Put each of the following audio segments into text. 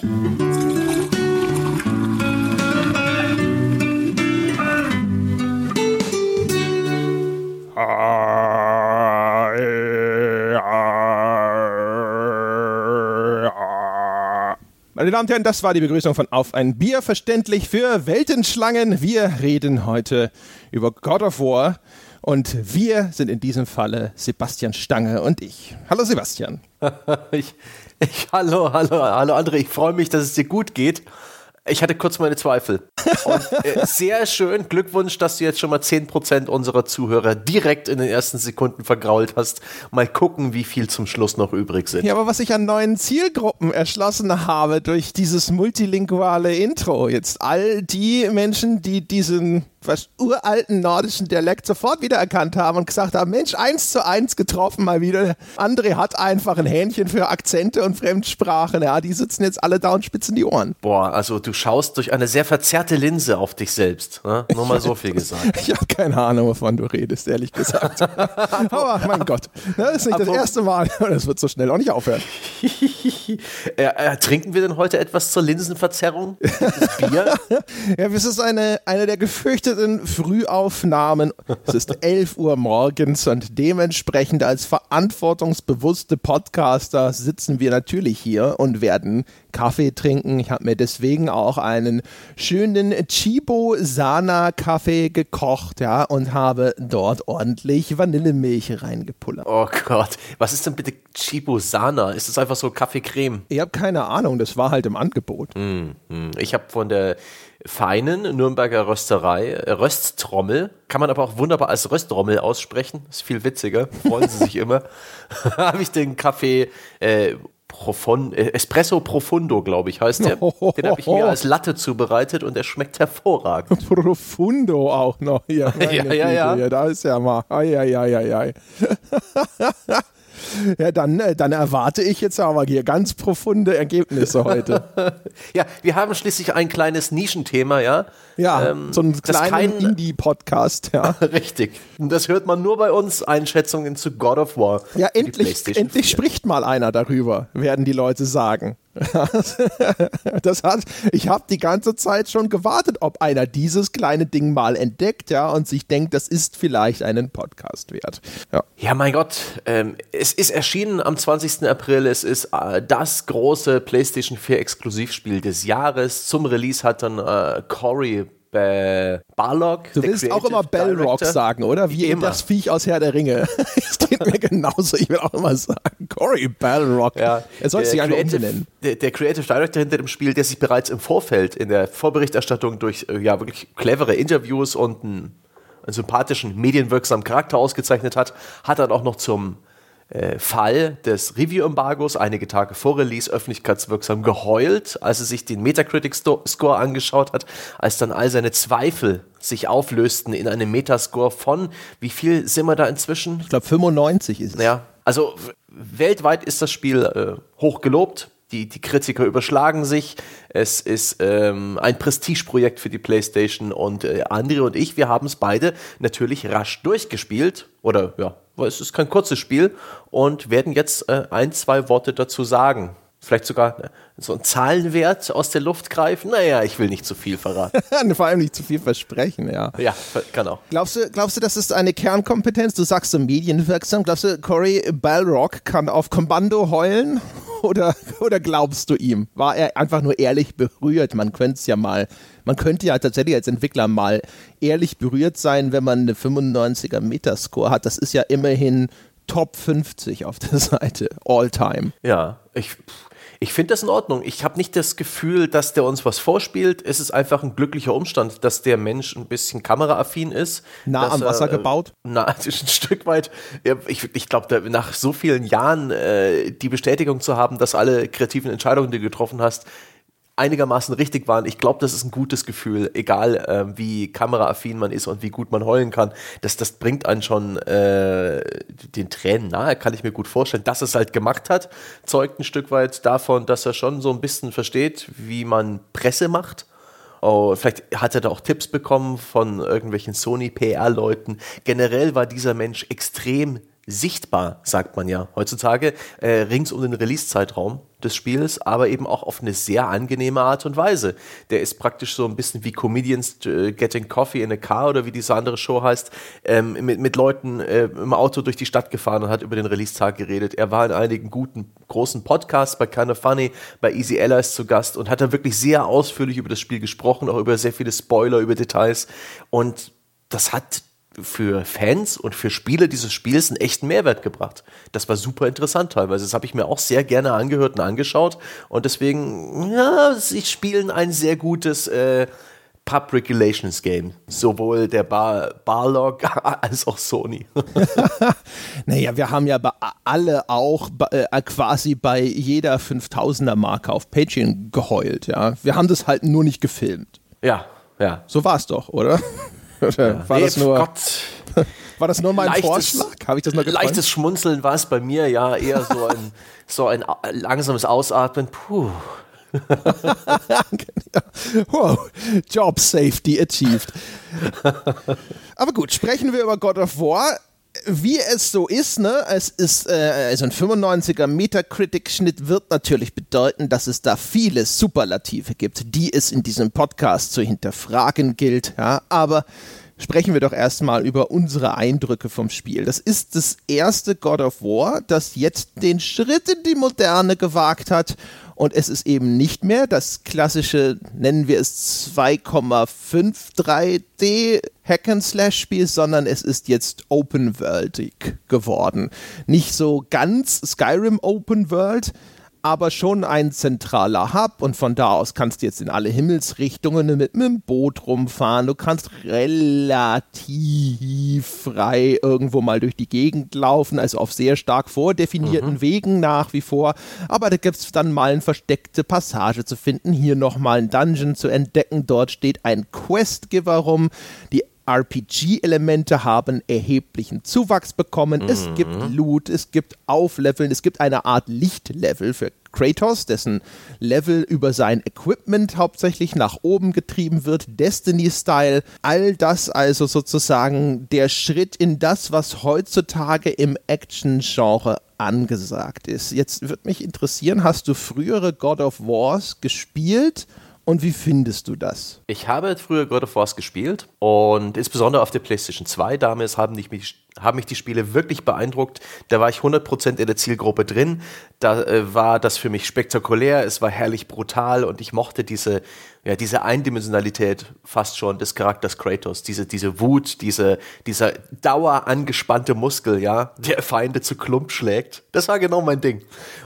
Meine Damen und Herren, das war die Begrüßung von Auf ein Bier, verständlich für Weltenschlangen. Wir reden heute über God of War und wir sind in diesem Falle Sebastian Stange und ich. Hallo Sebastian. ich, ich, hallo, hallo, hallo André, ich freue mich, dass es dir gut geht. Ich hatte kurz meine Zweifel. Und, äh, sehr schön. Glückwunsch, dass du jetzt schon mal 10% unserer Zuhörer direkt in den ersten Sekunden vergrault hast. Mal gucken, wie viel zum Schluss noch übrig sind. Ja, aber was ich an neuen Zielgruppen erschlossen habe durch dieses multilinguale Intro, jetzt all die Menschen, die diesen was uralten nordischen Dialekt sofort wiedererkannt haben und gesagt haben, Mensch, eins zu eins getroffen mal wieder. André hat einfach ein Hähnchen für Akzente und Fremdsprachen. Ja, die sitzen jetzt alle da und spitzen die Ohren. Boah, also du schaust durch eine sehr verzerrte Linse auf dich selbst. Ne? Nur mal so viel gesagt. ich habe keine Ahnung, wovon du redest, ehrlich gesagt. Aber mein Gott, das ist nicht das erste Mal. Das wird so schnell auch nicht aufhören. äh, äh, trinken wir denn heute etwas zur Linsenverzerrung? Bier? ja, es ist eine, eine der gefürchteten Frühaufnahmen. Es ist 11 Uhr morgens und dementsprechend als verantwortungsbewusste Podcaster sitzen wir natürlich hier und werden Kaffee trinken. Ich habe mir deswegen auch einen schönen Chibo Sana Kaffee gekocht, ja, und habe dort ordentlich Vanillemilch reingepullert. Oh Gott, was ist denn bitte Chibo Sana? Ist das einfach so Kaffeecreme? Ich habe keine Ahnung, das war halt im Angebot. Mm, mm. Ich habe von der feinen Nürnberger Rösterei, äh, Rösttrommel, kann man aber auch wunderbar als Röstrommel aussprechen, ist viel witziger, freuen sie sich immer, habe ich den Kaffee äh, Profon, äh, Espresso Profundo, glaube ich, heißt der. Den habe ich mir als Latte zubereitet und der schmeckt hervorragend. Profundo auch noch hier. ja, ja, ja, ja. Da ist ja mal. Ai, ai, ai, ai, ai. Ja, dann, äh, dann erwarte ich jetzt aber hier ganz profunde Ergebnisse heute. ja, wir haben schließlich ein kleines Nischenthema, ja. Ja, ähm, so einen kleinen Indie-Podcast, ja. Richtig. Und das hört man nur bei uns, Einschätzungen zu God of War. Ja, endlich, endlich spricht mal einer darüber, werden die Leute sagen. das hat, ich habe die ganze Zeit schon gewartet, ob einer dieses kleine Ding mal entdeckt, ja, und sich denkt, das ist vielleicht einen Podcast wert. Ja, ja mein Gott, ähm, es ist erschienen am 20. April. Es ist äh, das große PlayStation 4 Exklusivspiel des Jahres. Zum Release hat dann äh, Corey bei Barlock. Du willst auch immer Bellrock sagen, oder? Wie immer. das Viech aus Herr der Ringe. Es geht mir genauso. Ich will auch immer sagen, Cory Bellrock. Ja, er soll sich einfach umbenennen. Der, der, Creative Director hinter dem Spiel, der sich bereits im Vorfeld in der Vorberichterstattung durch äh, ja wirklich clevere Interviews und einen, einen sympathischen, medienwirksamen Charakter ausgezeichnet hat, hat dann auch noch zum äh, Fall des Review-Embargos einige Tage vor Release öffentlichkeitswirksam geheult, als er sich den Metacritic-Score angeschaut hat, als dann all seine Zweifel sich auflösten in einem Metascore von, wie viel sind wir da inzwischen? Ich glaube 95 ist es. Ja, also weltweit ist das Spiel äh, hoch gelobt. Die, die Kritiker überschlagen sich. Es ist ähm, ein Prestigeprojekt für die PlayStation und äh, André und ich, wir haben es beide natürlich rasch durchgespielt. Oder ja, es ist kein kurzes Spiel und werden jetzt äh, ein, zwei Worte dazu sagen. Vielleicht sogar äh, so einen Zahlenwert aus der Luft greifen. Naja, ich will nicht zu viel verraten. Vor allem nicht zu viel versprechen, ja. Ja, genau. Glaubst du, glaubst du, das ist eine Kernkompetenz? Du sagst so medienwirksam. Glaubst du, Corey Balrock kann auf Kommando heulen? Oder, oder glaubst du ihm? War er einfach nur ehrlich berührt? Man könnte es ja mal, man könnte ja tatsächlich als Entwickler mal ehrlich berührt sein, wenn man eine 95er Metascore hat. Das ist ja immerhin Top 50 auf der Seite, all time. Ja, ich, ich finde das in Ordnung. Ich habe nicht das Gefühl, dass der uns was vorspielt. Es ist einfach ein glücklicher Umstand, dass der Mensch ein bisschen kameraaffin ist. Nah am Wasser er, gebaut? Na, ein Stück weit. Ich, ich glaube, nach so vielen Jahren äh, die Bestätigung zu haben, dass alle kreativen Entscheidungen, die du getroffen hast, einigermaßen richtig waren. Ich glaube, das ist ein gutes Gefühl, egal äh, wie kameraaffin man ist und wie gut man heulen kann. Das, das bringt einen schon äh, den Tränen nahe, kann ich mir gut vorstellen. Dass es halt gemacht hat, zeugt ein Stück weit davon, dass er schon so ein bisschen versteht, wie man Presse macht. Oh, vielleicht hat er da auch Tipps bekommen von irgendwelchen Sony-PR-Leuten. Generell war dieser Mensch extrem sichtbar, sagt man ja heutzutage, äh, rings um den Release-Zeitraum des Spiels, aber eben auch auf eine sehr angenehme Art und Weise. Der ist praktisch so ein bisschen wie Comedians äh, Getting Coffee in a Car oder wie diese andere Show heißt, ähm, mit, mit Leuten äh, im Auto durch die Stadt gefahren und hat über den Release-Tag geredet. Er war in einigen guten, großen Podcasts, bei Kinda Funny, bei Easy Allies zu Gast und hat da wirklich sehr ausführlich über das Spiel gesprochen, auch über sehr viele Spoiler, über Details und das hat für Fans und für Spieler dieses Spiels einen echten Mehrwert gebracht. Das war super interessant teilweise. Das habe ich mir auch sehr gerne angehört und angeschaut. Und deswegen, ja, sie spielen ein sehr gutes äh, Pub Regulations Game. Sowohl der Bar Barlog als auch Sony. naja, wir haben ja alle auch äh, quasi bei jeder 5000er Marke auf Patreon geheult. Ja, Wir haben das halt nur nicht gefilmt. Ja, ja. So war es doch, oder? Oder war, nee, das nur, Gott. war das nur mein leichtes, Vorschlag? Habe ich das mal geträumt? Leichtes Schmunzeln war es bei mir, ja, eher so ein, so ein langsames Ausatmen. Puh. wow, Job Safety achieved. Aber gut, sprechen wir über God of War wie es so ist, ne, es ist, äh, also ein 95er Metacritic-Schnitt wird natürlich bedeuten, dass es da viele Superlative gibt, die es in diesem Podcast zu hinterfragen gilt, ja, aber sprechen wir doch erstmal über unsere Eindrücke vom Spiel. Das ist das erste God of War, das jetzt den Schritt in die Moderne gewagt hat und es ist eben nicht mehr das klassische, nennen wir es 2,5 3D Hack-and-Slash-Spiel, sondern es ist jetzt Open-Worldig geworden. Nicht so ganz Skyrim Open World, aber schon ein zentraler Hub und von da aus kannst du jetzt in alle Himmelsrichtungen mit, mit dem Boot rumfahren. Du kannst relativ frei irgendwo mal durch die Gegend laufen, also auf sehr stark vordefinierten mhm. Wegen nach wie vor. Aber da gibt es dann mal eine versteckte Passage zu finden, hier nochmal ein Dungeon zu entdecken. Dort steht ein Questgiver rum. Die RPG-Elemente haben erheblichen Zuwachs bekommen. Mhm. Es gibt Loot, es gibt Aufleveln, es gibt eine Art Lichtlevel für Kratos, dessen Level über sein Equipment hauptsächlich nach oben getrieben wird, Destiny-Style. All das also sozusagen der Schritt in das, was heutzutage im Action-Genre angesagt ist. Jetzt würde mich interessieren, hast du frühere God of Wars gespielt? Und wie findest du das? Ich habe früher God of War gespielt und insbesondere auf der PlayStation 2 damals haben mich, haben mich die Spiele wirklich beeindruckt. Da war ich 100% in der Zielgruppe drin. Da äh, war das für mich spektakulär, es war herrlich brutal und ich mochte diese ja, diese Eindimensionalität fast schon des Charakters Kratos, diese, diese Wut, diese, dieser dauerangespannte Muskel, ja, der Feinde zu Klump schlägt. Das war genau mein Ding.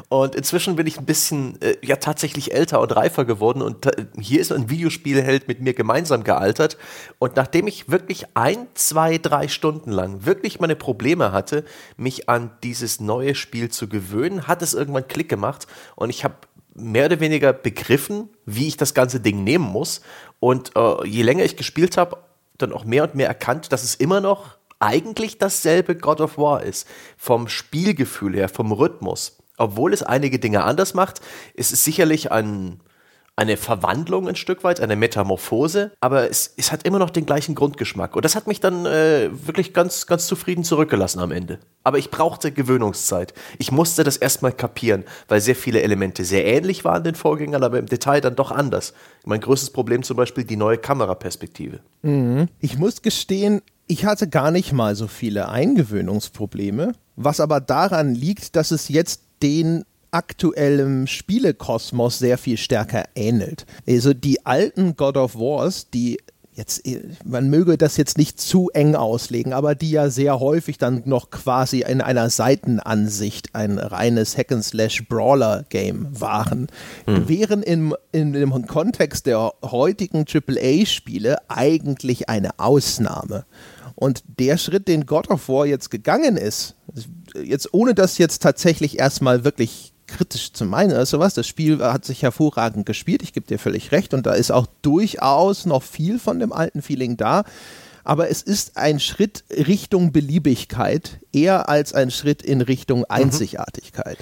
Und inzwischen bin ich ein bisschen, äh, ja, tatsächlich älter und reifer geworden und hier ist ein Videospielheld mit mir gemeinsam gealtert. Und nachdem ich wirklich ein, zwei, drei Stunden lang wirklich meine Probleme hatte, mich an dieses neue Spiel zu gewöhnen, hat es irgendwann Klick gemacht und ich habe mehr oder weniger begriffen, wie ich das ganze Ding nehmen muss. Und äh, je länger ich gespielt habe, dann auch mehr und mehr erkannt, dass es immer noch eigentlich dasselbe God of War ist. Vom Spielgefühl her, vom Rhythmus. Obwohl es einige Dinge anders macht, ist es sicherlich ein eine Verwandlung ein Stück weit, eine Metamorphose, aber es, es hat immer noch den gleichen Grundgeschmack. Und das hat mich dann äh, wirklich ganz, ganz zufrieden zurückgelassen am Ende. Aber ich brauchte Gewöhnungszeit. Ich musste das erstmal kapieren, weil sehr viele Elemente sehr ähnlich waren den Vorgängern, aber im Detail dann doch anders. Mein größtes Problem zum Beispiel die neue Kameraperspektive. Mhm. Ich muss gestehen, ich hatte gar nicht mal so viele Eingewöhnungsprobleme, was aber daran liegt, dass es jetzt den aktuellem Spielekosmos sehr viel stärker ähnelt. Also die alten God of Wars, die jetzt, man möge das jetzt nicht zu eng auslegen, aber die ja sehr häufig dann noch quasi in einer Seitenansicht ein reines Hack-and-Slash-Brawler-Game waren, hm. wären im, in dem Kontext der heutigen AAA-Spiele eigentlich eine Ausnahme. Und der Schritt, den God of War jetzt gegangen ist, jetzt ohne das jetzt tatsächlich erstmal wirklich kritisch zu meinen. Also was, das Spiel hat sich hervorragend gespielt, ich gebe dir völlig recht und da ist auch durchaus noch viel von dem alten Feeling da. Aber es ist ein Schritt Richtung Beliebigkeit eher als ein Schritt in Richtung mhm. Einzigartigkeit.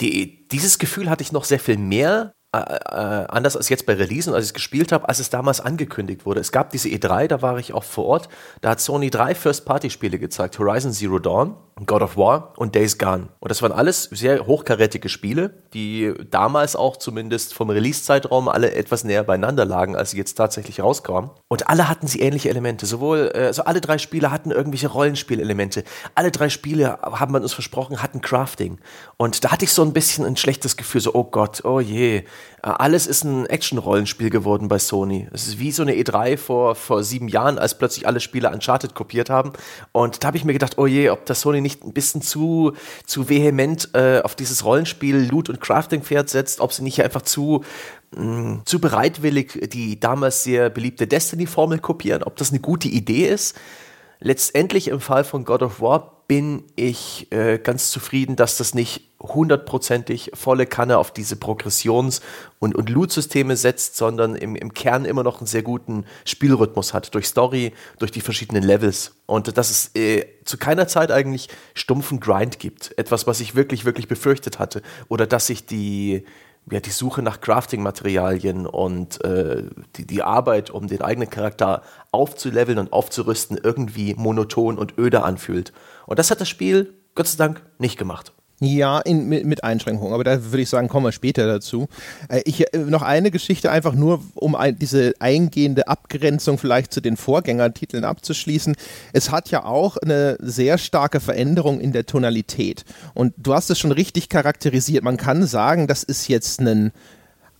Die, dieses Gefühl hatte ich noch sehr viel mehr äh, äh, anders als jetzt bei Release und als ich es gespielt habe, als es damals angekündigt wurde. Es gab diese E3, da war ich auch vor Ort. Da hat Sony drei First-Party-Spiele gezeigt: Horizon Zero Dawn, God of War und Days Gone. Und das waren alles sehr hochkarätige Spiele, die damals auch zumindest vom Release-Zeitraum alle etwas näher beieinander lagen, als sie jetzt tatsächlich rauskamen. Und alle hatten sie ähnliche Elemente. Sowohl, äh, also alle drei Spiele hatten irgendwelche Rollenspielelemente. Alle drei Spiele haben man uns versprochen, hatten Crafting. Und da hatte ich so ein bisschen ein schlechtes Gefühl, so, oh Gott, oh je, alles ist ein Action-Rollenspiel geworden bei Sony. Es ist wie so eine E3 vor, vor sieben Jahren, als plötzlich alle Spiele Uncharted kopiert haben. Und da habe ich mir gedacht, oh je, ob das Sony nicht ein bisschen zu, zu vehement äh, auf dieses Rollenspiel Loot- und Crafting-Pferd setzt, ob sie nicht einfach zu, mh, mm, zu bereitwillig die damals sehr beliebte Destiny-Formel kopieren, ob das eine gute Idee ist. Letztendlich im Fall von God of War bin ich äh, ganz zufrieden, dass das nicht hundertprozentig volle Kanne auf diese Progressions- und, und Loot-Systeme setzt, sondern im, im Kern immer noch einen sehr guten Spielrhythmus hat, durch Story, durch die verschiedenen Levels. Und dass es äh, zu keiner Zeit eigentlich stumpfen Grind gibt. Etwas, was ich wirklich, wirklich befürchtet hatte. Oder dass sich die, ja, die Suche nach Crafting-Materialien und äh, die, die Arbeit, um den eigenen Charakter aufzuleveln und aufzurüsten, irgendwie monoton und öde anfühlt. Und das hat das Spiel, Gott sei Dank, nicht gemacht. Ja, in, mit, mit, Einschränkungen, aber da würde ich sagen, kommen wir später dazu. Äh, ich, äh, noch eine Geschichte einfach nur, um ein, diese eingehende Abgrenzung vielleicht zu den Vorgängertiteln abzuschließen. Es hat ja auch eine sehr starke Veränderung in der Tonalität. Und du hast es schon richtig charakterisiert. Man kann sagen, das ist jetzt ein,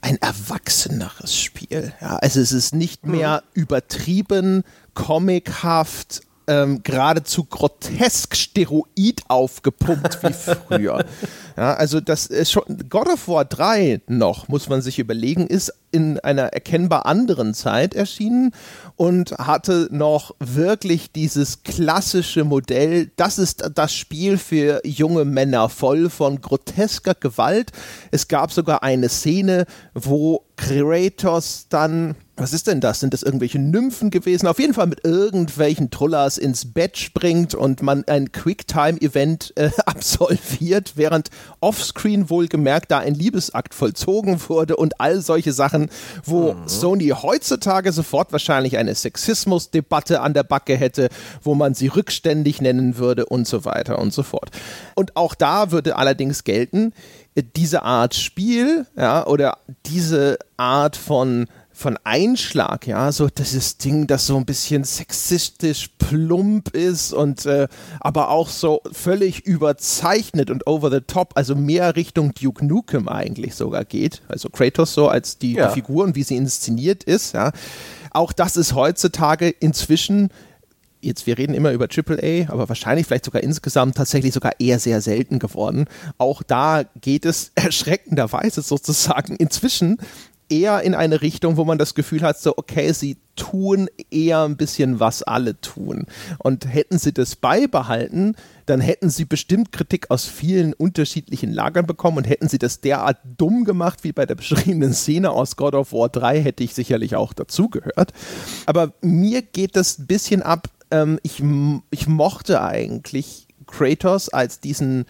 ein erwachseneres Spiel. Ja, also es ist nicht mehr mhm. übertrieben, comichaft, ähm, geradezu grotesk Steroid aufgepumpt wie früher. ja, also das ist schon God of War 3 noch, muss man sich überlegen, ist in einer erkennbar anderen Zeit erschienen und hatte noch wirklich dieses klassische Modell, das ist das Spiel für junge Männer, voll von grotesker Gewalt. Es gab sogar eine Szene, wo Kratos dann was ist denn das? Sind das irgendwelche Nymphen gewesen? Auf jeden Fall mit irgendwelchen Trullers ins Bett springt und man ein Quicktime-Event äh, absolviert, während offscreen wohlgemerkt da ein Liebesakt vollzogen wurde und all solche Sachen, wo mhm. Sony heutzutage sofort wahrscheinlich eine Sexismusdebatte an der Backe hätte, wo man sie rückständig nennen würde und so weiter und so fort. Und auch da würde allerdings gelten, äh, diese Art Spiel, ja, oder diese Art von von Einschlag, ja, so dieses Ding, das so ein bisschen sexistisch plump ist und äh, aber auch so völlig überzeichnet und over the top, also mehr Richtung Duke Nukem eigentlich sogar geht, also Kratos so als die, ja. die Figur und wie sie inszeniert ist, ja. Auch das ist heutzutage inzwischen jetzt, wir reden immer über AAA, aber wahrscheinlich vielleicht sogar insgesamt tatsächlich sogar eher sehr selten geworden. Auch da geht es erschreckenderweise sozusagen inzwischen eher in eine Richtung, wo man das Gefühl hat, so, okay, sie tun eher ein bisschen, was alle tun. Und hätten sie das beibehalten, dann hätten sie bestimmt Kritik aus vielen unterschiedlichen Lagern bekommen und hätten sie das derart dumm gemacht, wie bei der beschriebenen Szene aus God of War 3, hätte ich sicherlich auch dazugehört. Aber mir geht das ein bisschen ab, ähm, ich, ich mochte eigentlich Kratos als diesen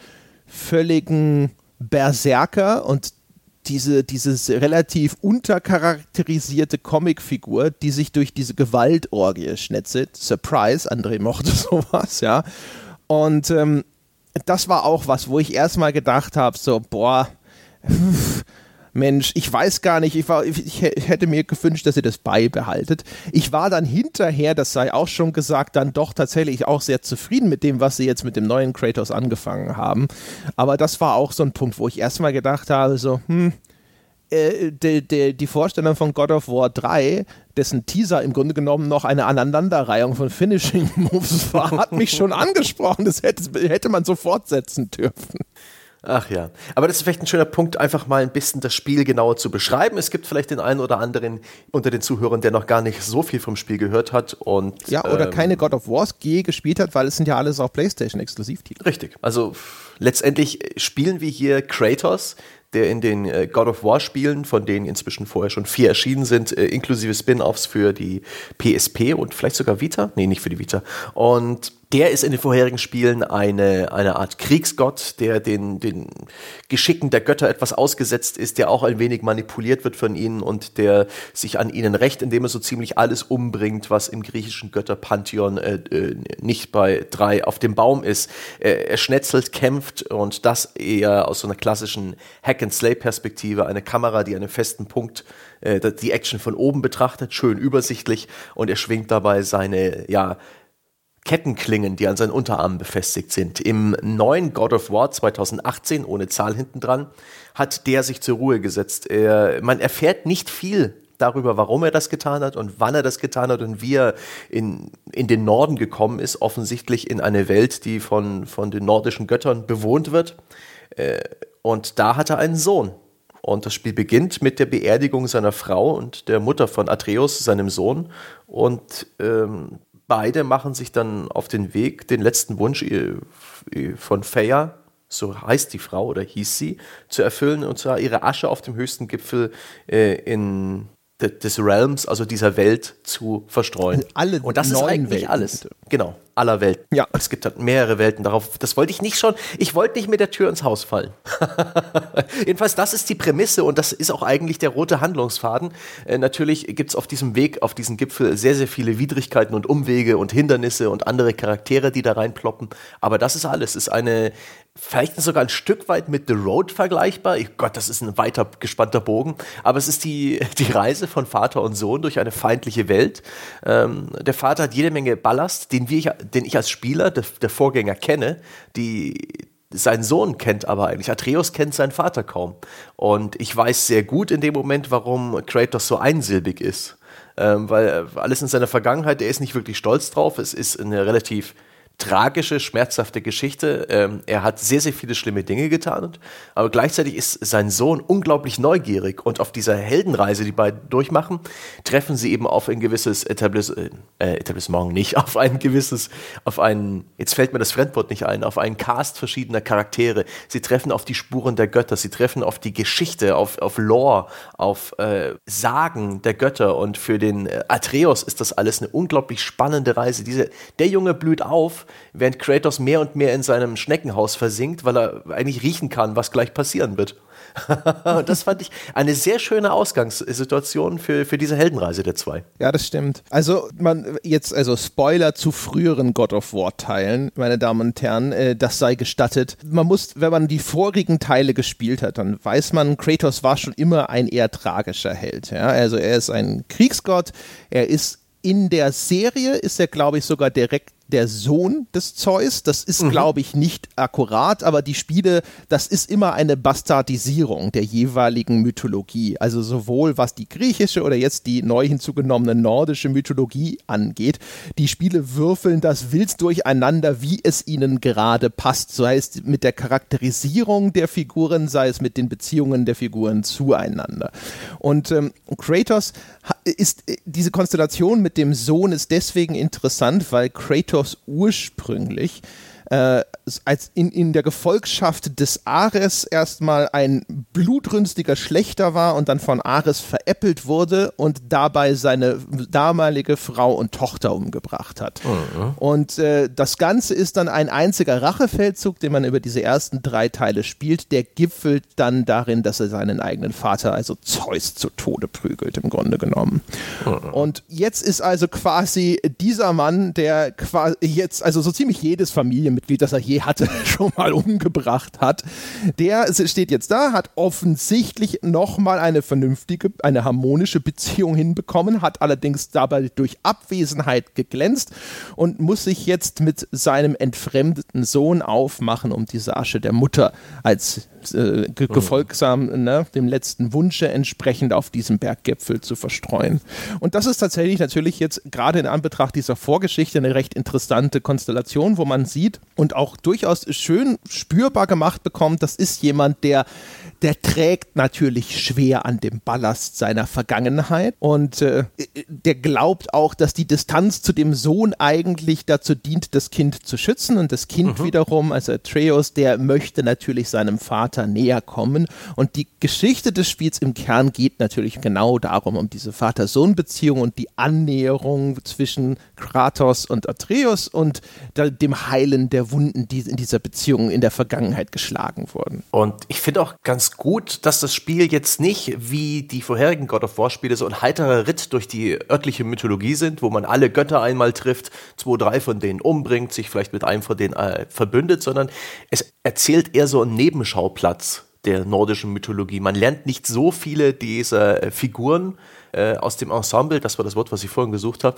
völligen Berserker und diese, diese relativ untercharakterisierte Comicfigur, die sich durch diese Gewaltorgie schnetzelt. Surprise, André mochte sowas, ja. Und ähm, das war auch was, wo ich erstmal gedacht habe, so, boah, Mensch, ich weiß gar nicht, ich, war, ich, hätte mir gewünscht, dass ihr das beibehaltet. Ich war dann hinterher, das sei auch schon gesagt, dann doch tatsächlich auch sehr zufrieden mit dem, was sie jetzt mit dem neuen Kratos angefangen haben. Aber das war auch so ein Punkt, wo ich erstmal gedacht habe, so, hm, äh, die, die, die, Vorstellung von God of War 3, dessen Teaser im Grunde genommen noch eine Aneinanderreihung von Finishing Moves war, hat mich schon angesprochen. Das hätte, hätte man so fortsetzen dürfen. Ach ja, aber das ist vielleicht ein schöner Punkt, einfach mal ein bisschen das Spiel genauer zu beschreiben. Es gibt vielleicht den einen oder anderen unter den Zuhörern, der noch gar nicht so viel vom Spiel gehört hat und ja oder ähm, keine God of Wars je gespielt hat, weil es sind ja alles auch PlayStation Exklusivtitel. Richtig. Also letztendlich spielen wir hier Kratos, der in den äh, God of War Spielen, von denen inzwischen vorher schon vier erschienen sind, äh, inklusive Spin-offs für die PSP und vielleicht sogar Vita, nee, nicht für die Vita und der ist in den vorherigen Spielen eine, eine Art Kriegsgott, der den, den Geschicken der Götter etwas ausgesetzt ist, der auch ein wenig manipuliert wird von ihnen und der sich an ihnen rächt, indem er so ziemlich alles umbringt, was im griechischen Götterpantheon äh, äh, nicht bei drei auf dem Baum ist. Er, er schnetzelt, kämpft und das eher aus so einer klassischen Hack-and-Slay-Perspektive, eine Kamera, die einen festen Punkt äh, die Action von oben betrachtet, schön übersichtlich und er schwingt dabei seine, ja, Kettenklingen, die an seinen Unterarmen befestigt sind. Im neuen God of War 2018, ohne Zahl hinten dran, hat der sich zur Ruhe gesetzt. Er, man erfährt nicht viel darüber, warum er das getan hat und wann er das getan hat und wie er in, in den Norden gekommen ist, offensichtlich in eine Welt, die von, von den nordischen Göttern bewohnt wird. Äh, und da hat er einen Sohn. Und das Spiel beginnt mit der Beerdigung seiner Frau und der Mutter von Atreus, seinem Sohn. Und ähm, beide machen sich dann auf den Weg, den letzten Wunsch von Feia, so heißt die Frau oder hieß sie, zu erfüllen, und zwar ihre Asche auf dem höchsten Gipfel äh, in des Realms, also dieser Welt zu verstreuen. Alle und das ist eigentlich Welten, alles. Bitte. Genau, aller Welten. Ja. Es gibt halt mehrere Welten darauf. Das wollte ich nicht schon. Ich wollte nicht mit der Tür ins Haus fallen. Jedenfalls, das ist die Prämisse und das ist auch eigentlich der rote Handlungsfaden. Äh, natürlich gibt es auf diesem Weg, auf diesen Gipfel sehr, sehr viele Widrigkeiten und Umwege und Hindernisse und andere Charaktere, die da reinploppen. Aber das ist alles. Es ist eine vielleicht sogar ein Stück weit mit The Road vergleichbar. Ich, Gott, das ist ein weiter gespannter Bogen. Aber es ist die, die Reise von Vater und Sohn durch eine feindliche Welt. Ähm, der Vater hat jede Menge Ballast, den, wir, den ich als Spieler, der, der Vorgänger, kenne. Die, sein Sohn kennt aber eigentlich. Atreus kennt seinen Vater kaum. Und ich weiß sehr gut in dem Moment, warum Kratos so einsilbig ist. Ähm, weil alles in seiner Vergangenheit, er ist nicht wirklich stolz drauf. Es ist eine relativ tragische, schmerzhafte Geschichte. Ähm, er hat sehr, sehr viele schlimme Dinge getan, aber gleichzeitig ist sein Sohn unglaublich neugierig und auf dieser Heldenreise, die beiden durchmachen, treffen sie eben auf ein gewisses Etabliss äh, Etablissement, nicht auf ein gewisses, auf einen, jetzt fällt mir das Fremdwort nicht ein, auf einen Cast verschiedener Charaktere. Sie treffen auf die Spuren der Götter, sie treffen auf die Geschichte, auf, auf Lore, auf äh, Sagen der Götter und für den äh, Atreus ist das alles eine unglaublich spannende Reise. Diese, der Junge blüht auf während Kratos mehr und mehr in seinem Schneckenhaus versinkt, weil er eigentlich riechen kann, was gleich passieren wird. und das fand ich eine sehr schöne Ausgangssituation für, für diese Heldenreise der zwei. Ja, das stimmt. Also man jetzt, also Spoiler zu früheren God of War Teilen, meine Damen und Herren, äh, das sei gestattet. Man muss, wenn man die vorigen Teile gespielt hat, dann weiß man, Kratos war schon immer ein eher tragischer Held. Ja? Also er ist ein Kriegsgott, er ist in der Serie ist er, glaube ich, sogar direkt der Sohn des Zeus. Das ist, mhm. glaube ich, nicht akkurat, aber die Spiele, das ist immer eine Bastardisierung der jeweiligen Mythologie. Also sowohl was die griechische oder jetzt die neu hinzugenommene nordische Mythologie angeht. Die Spiele würfeln das wild durcheinander, wie es ihnen gerade passt. Sei es mit der Charakterisierung der Figuren, sei es mit den Beziehungen der Figuren zueinander. Und ähm, Kratos ist, äh, diese Konstellation mit dem Sohn ist deswegen interessant, weil Kratos ursprünglich äh, als in, in der Gefolgschaft des Ares erstmal ein blutrünstiger Schlechter war und dann von Ares veräppelt wurde und dabei seine damalige Frau und Tochter umgebracht hat. Mhm. Und äh, das Ganze ist dann ein einziger Rachefeldzug, den man über diese ersten drei Teile spielt. Der gipfelt dann darin, dass er seinen eigenen Vater, also Zeus, zu Tode prügelt, im Grunde genommen. Mhm. Und jetzt ist also quasi dieser Mann, der quasi jetzt, also so ziemlich jedes Familienmitglied, das er je hatte, schon mal umgebracht hat. Der steht jetzt da, hat offensichtlich nochmal eine vernünftige, eine harmonische Beziehung hinbekommen, hat allerdings dabei durch Abwesenheit geglänzt und muss sich jetzt mit seinem entfremdeten Sohn aufmachen, um diese Asche der Mutter als äh, ge mhm. gefolgsam ne, dem letzten Wunsche entsprechend auf diesem Berggipfel zu verstreuen. Und das ist tatsächlich natürlich jetzt gerade in Anbetracht dieser Vorgeschichte eine recht interessante Konstellation, wo man sieht und auch durchaus schön spürbar gemacht bekommt, das ist jemand, der der trägt natürlich schwer an dem Ballast seiner Vergangenheit und äh, der glaubt auch, dass die Distanz zu dem Sohn eigentlich dazu dient, das Kind zu schützen und das Kind mhm. wiederum, also Atreus, der möchte natürlich seinem Vater näher kommen und die Geschichte des Spiels im Kern geht natürlich genau darum, um diese Vater-Sohn-Beziehung und die Annäherung zwischen Kratos und Atreus und dem Heilen der Wunden, die in dieser Beziehung in der Vergangenheit geschlagen wurden. Und ich finde auch ganz gut, dass das Spiel jetzt nicht wie die vorherigen God of War Spiele so ein heiterer Ritt durch die örtliche Mythologie sind, wo man alle Götter einmal trifft, zwei, drei von denen umbringt, sich vielleicht mit einem von denen äh, verbündet, sondern es erzählt eher so einen Nebenschauplatz der nordischen Mythologie. Man lernt nicht so viele dieser äh, Figuren äh, aus dem Ensemble, das war das Wort, was ich vorhin gesucht habe,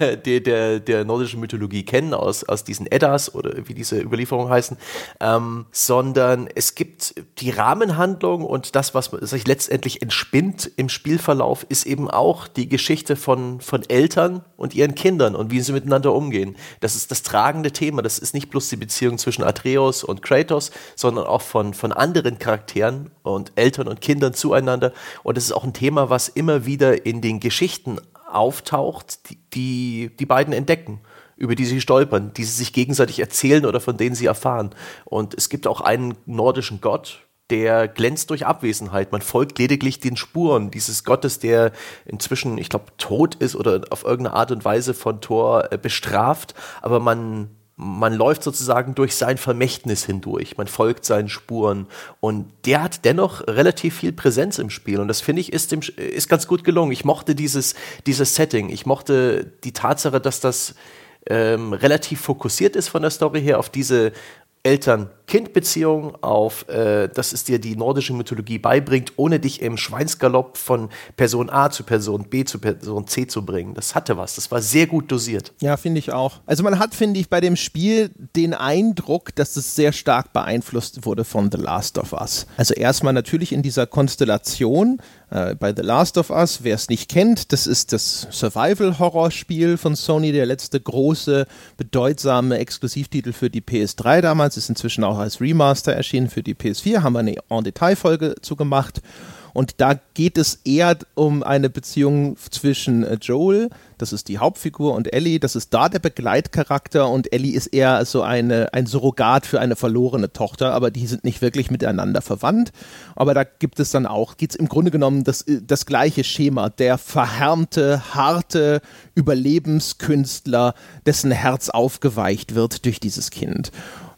der, der, der nordischen Mythologie kennen, aus, aus diesen Eddas oder wie diese Überlieferungen heißen, ähm, sondern es gibt die Rahmenhandlung und das, was sich letztendlich entspinnt im Spielverlauf, ist eben auch die Geschichte von, von Eltern und ihren Kindern und wie sie miteinander umgehen. Das ist das tragende Thema. Das ist nicht bloß die Beziehung zwischen Atreus und Kratos, sondern auch von, von anderen Charakteren und Eltern und Kindern zueinander. Und es ist auch ein Thema, was immer wieder wieder in den Geschichten auftaucht, die die beiden entdecken über die sie stolpern, die sie sich gegenseitig erzählen oder von denen sie erfahren. Und es gibt auch einen nordischen Gott, der glänzt durch Abwesenheit. Man folgt lediglich den Spuren dieses Gottes, der inzwischen, ich glaube, tot ist oder auf irgendeine Art und Weise von Thor äh, bestraft, aber man man läuft sozusagen durch sein Vermächtnis hindurch, man folgt seinen Spuren. Und der hat dennoch relativ viel Präsenz im Spiel. Und das finde ich ist, dem, ist ganz gut gelungen. Ich mochte dieses, dieses Setting, ich mochte die Tatsache, dass das ähm, relativ fokussiert ist von der Story her auf diese Eltern-Kind-Beziehung, auf, äh, dass es dir die nordische Mythologie beibringt, ohne dich im Schweinsgalopp von Person A zu Person B zu Person C zu bringen. Das hatte was. Das war sehr gut dosiert. Ja, finde ich auch. Also man hat, finde ich, bei dem Spiel den Eindruck, dass es sehr stark beeinflusst wurde von The Last of Us. Also erstmal natürlich in dieser Konstellation, äh, bei The Last of Us. Wer es nicht kennt, das ist das Survival-Horror-Spiel von Sony, der letzte große, bedeutsame Exklusivtitel für die PS3 damals, ist inzwischen auch als Remaster erschienen für die PS4, haben wir eine En-Detail-Folge zugemacht. Und da geht es eher um eine Beziehung zwischen äh, Joel, das ist die Hauptfigur, und Ellie, das ist da der Begleitcharakter und Ellie ist eher so eine, ein Surrogat für eine verlorene Tochter, aber die sind nicht wirklich miteinander verwandt. Aber da gibt es dann auch, geht es im Grunde genommen das, das gleiche Schema, der verhärmte, harte Überlebenskünstler, dessen Herz aufgeweicht wird durch dieses Kind.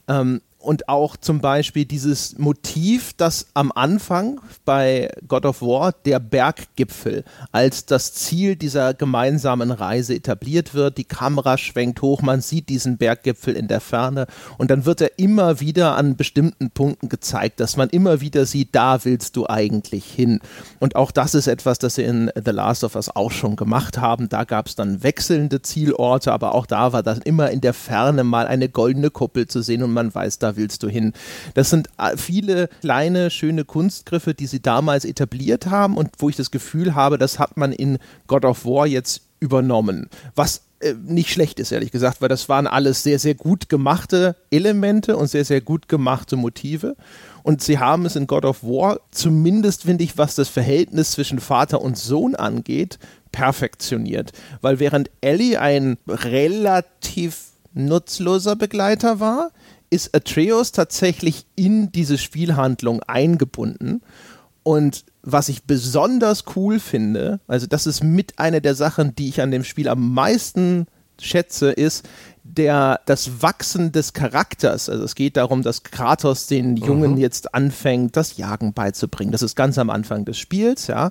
Ähm, und auch zum Beispiel dieses Motiv, das am Anfang bei God of War der Berggipfel als das Ziel dieser gemeinsamen Reise etabliert wird. Die Kamera schwenkt hoch, man sieht diesen Berggipfel in der Ferne und dann wird er immer wieder an bestimmten Punkten gezeigt, dass man immer wieder sieht, da willst du eigentlich hin. Und auch das ist etwas, das sie in The Last of Us auch schon gemacht haben. Da gab es dann wechselnde Zielorte, aber auch da war dann immer in der Ferne mal eine goldene Kuppel zu sehen und man weiß, da willst du hin. Das sind äh, viele kleine, schöne Kunstgriffe, die sie damals etabliert haben und wo ich das Gefühl habe, das hat man in God of War jetzt übernommen. Was äh, nicht schlecht ist, ehrlich gesagt, weil das waren alles sehr, sehr gut gemachte Elemente und sehr, sehr gut gemachte Motive. Und sie haben es in God of War, zumindest finde ich, was das Verhältnis zwischen Vater und Sohn angeht, perfektioniert. Weil während Ellie ein relativ nutzloser Begleiter war, ist Atreus tatsächlich in diese Spielhandlung eingebunden. Und was ich besonders cool finde, also das ist mit einer der Sachen, die ich an dem Spiel am meisten schätze, ist der, das Wachsen des Charakters. Also es geht darum, dass Kratos den Jungen mhm. jetzt anfängt, das Jagen beizubringen. Das ist ganz am Anfang des Spiels, ja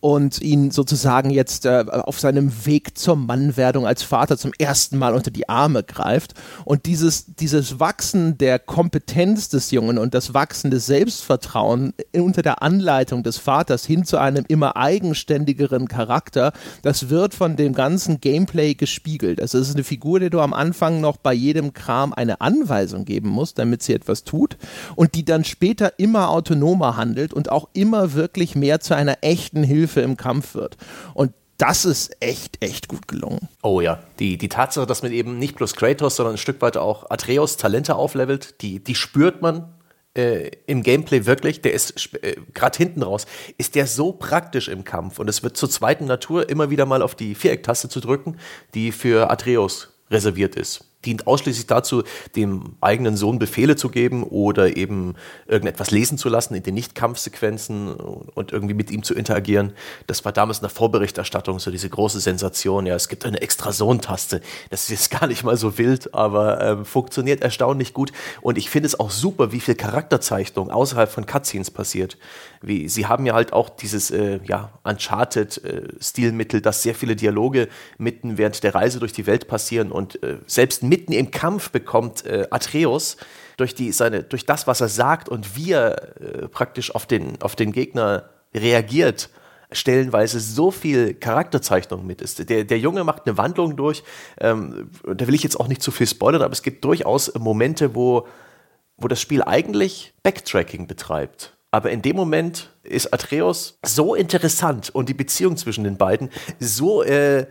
und ihn sozusagen jetzt äh, auf seinem Weg zur Mannwerdung als Vater zum ersten Mal unter die Arme greift. Und dieses, dieses Wachsen der Kompetenz des Jungen und das Wachsen des Selbstvertrauen unter der Anleitung des Vaters hin zu einem immer eigenständigeren Charakter, das wird von dem ganzen Gameplay gespiegelt. Also es ist eine Figur, der du am Anfang noch bei jedem Kram eine Anweisung geben musst, damit sie etwas tut und die dann später immer autonomer handelt und auch immer wirklich mehr zu einer echten Hilfe Hilfe im Kampf wird. Und das ist echt, echt gut gelungen. Oh ja, die, die Tatsache, dass man eben nicht bloß Kratos, sondern ein Stück weit auch Atreus Talente auflevelt, die, die spürt man äh, im Gameplay wirklich, der ist äh, gerade hinten raus, ist der so praktisch im Kampf und es wird zur zweiten Natur immer wieder mal auf die Vierecktaste zu drücken, die für Atreus reserviert ist dient ausschließlich dazu, dem eigenen Sohn Befehle zu geben oder eben irgendetwas lesen zu lassen in den Nicht-Kampfsequenzen und irgendwie mit ihm zu interagieren. Das war damals in der Vorberichterstattung so diese große Sensation. Ja, es gibt eine extra Sohn-Taste. Das ist jetzt gar nicht mal so wild, aber ähm, funktioniert erstaunlich gut. Und ich finde es auch super, wie viel Charakterzeichnung außerhalb von Cutscenes passiert. Wie, sie haben ja halt auch dieses äh, ja, Uncharted-Stilmittel, äh, dass sehr viele Dialoge mitten während der Reise durch die Welt passieren und äh, selbst mitten im Kampf bekommt äh, Atreus durch, die, seine, durch das, was er sagt und wie er äh, praktisch auf den, auf den Gegner reagiert, stellenweise so viel Charakterzeichnung mit ist. Der, der Junge macht eine Wandlung durch, ähm, da will ich jetzt auch nicht zu viel spoilern, aber es gibt durchaus Momente, wo, wo das Spiel eigentlich Backtracking betreibt. Aber in dem Moment ist Atreus so interessant und die Beziehung zwischen den beiden so, äh,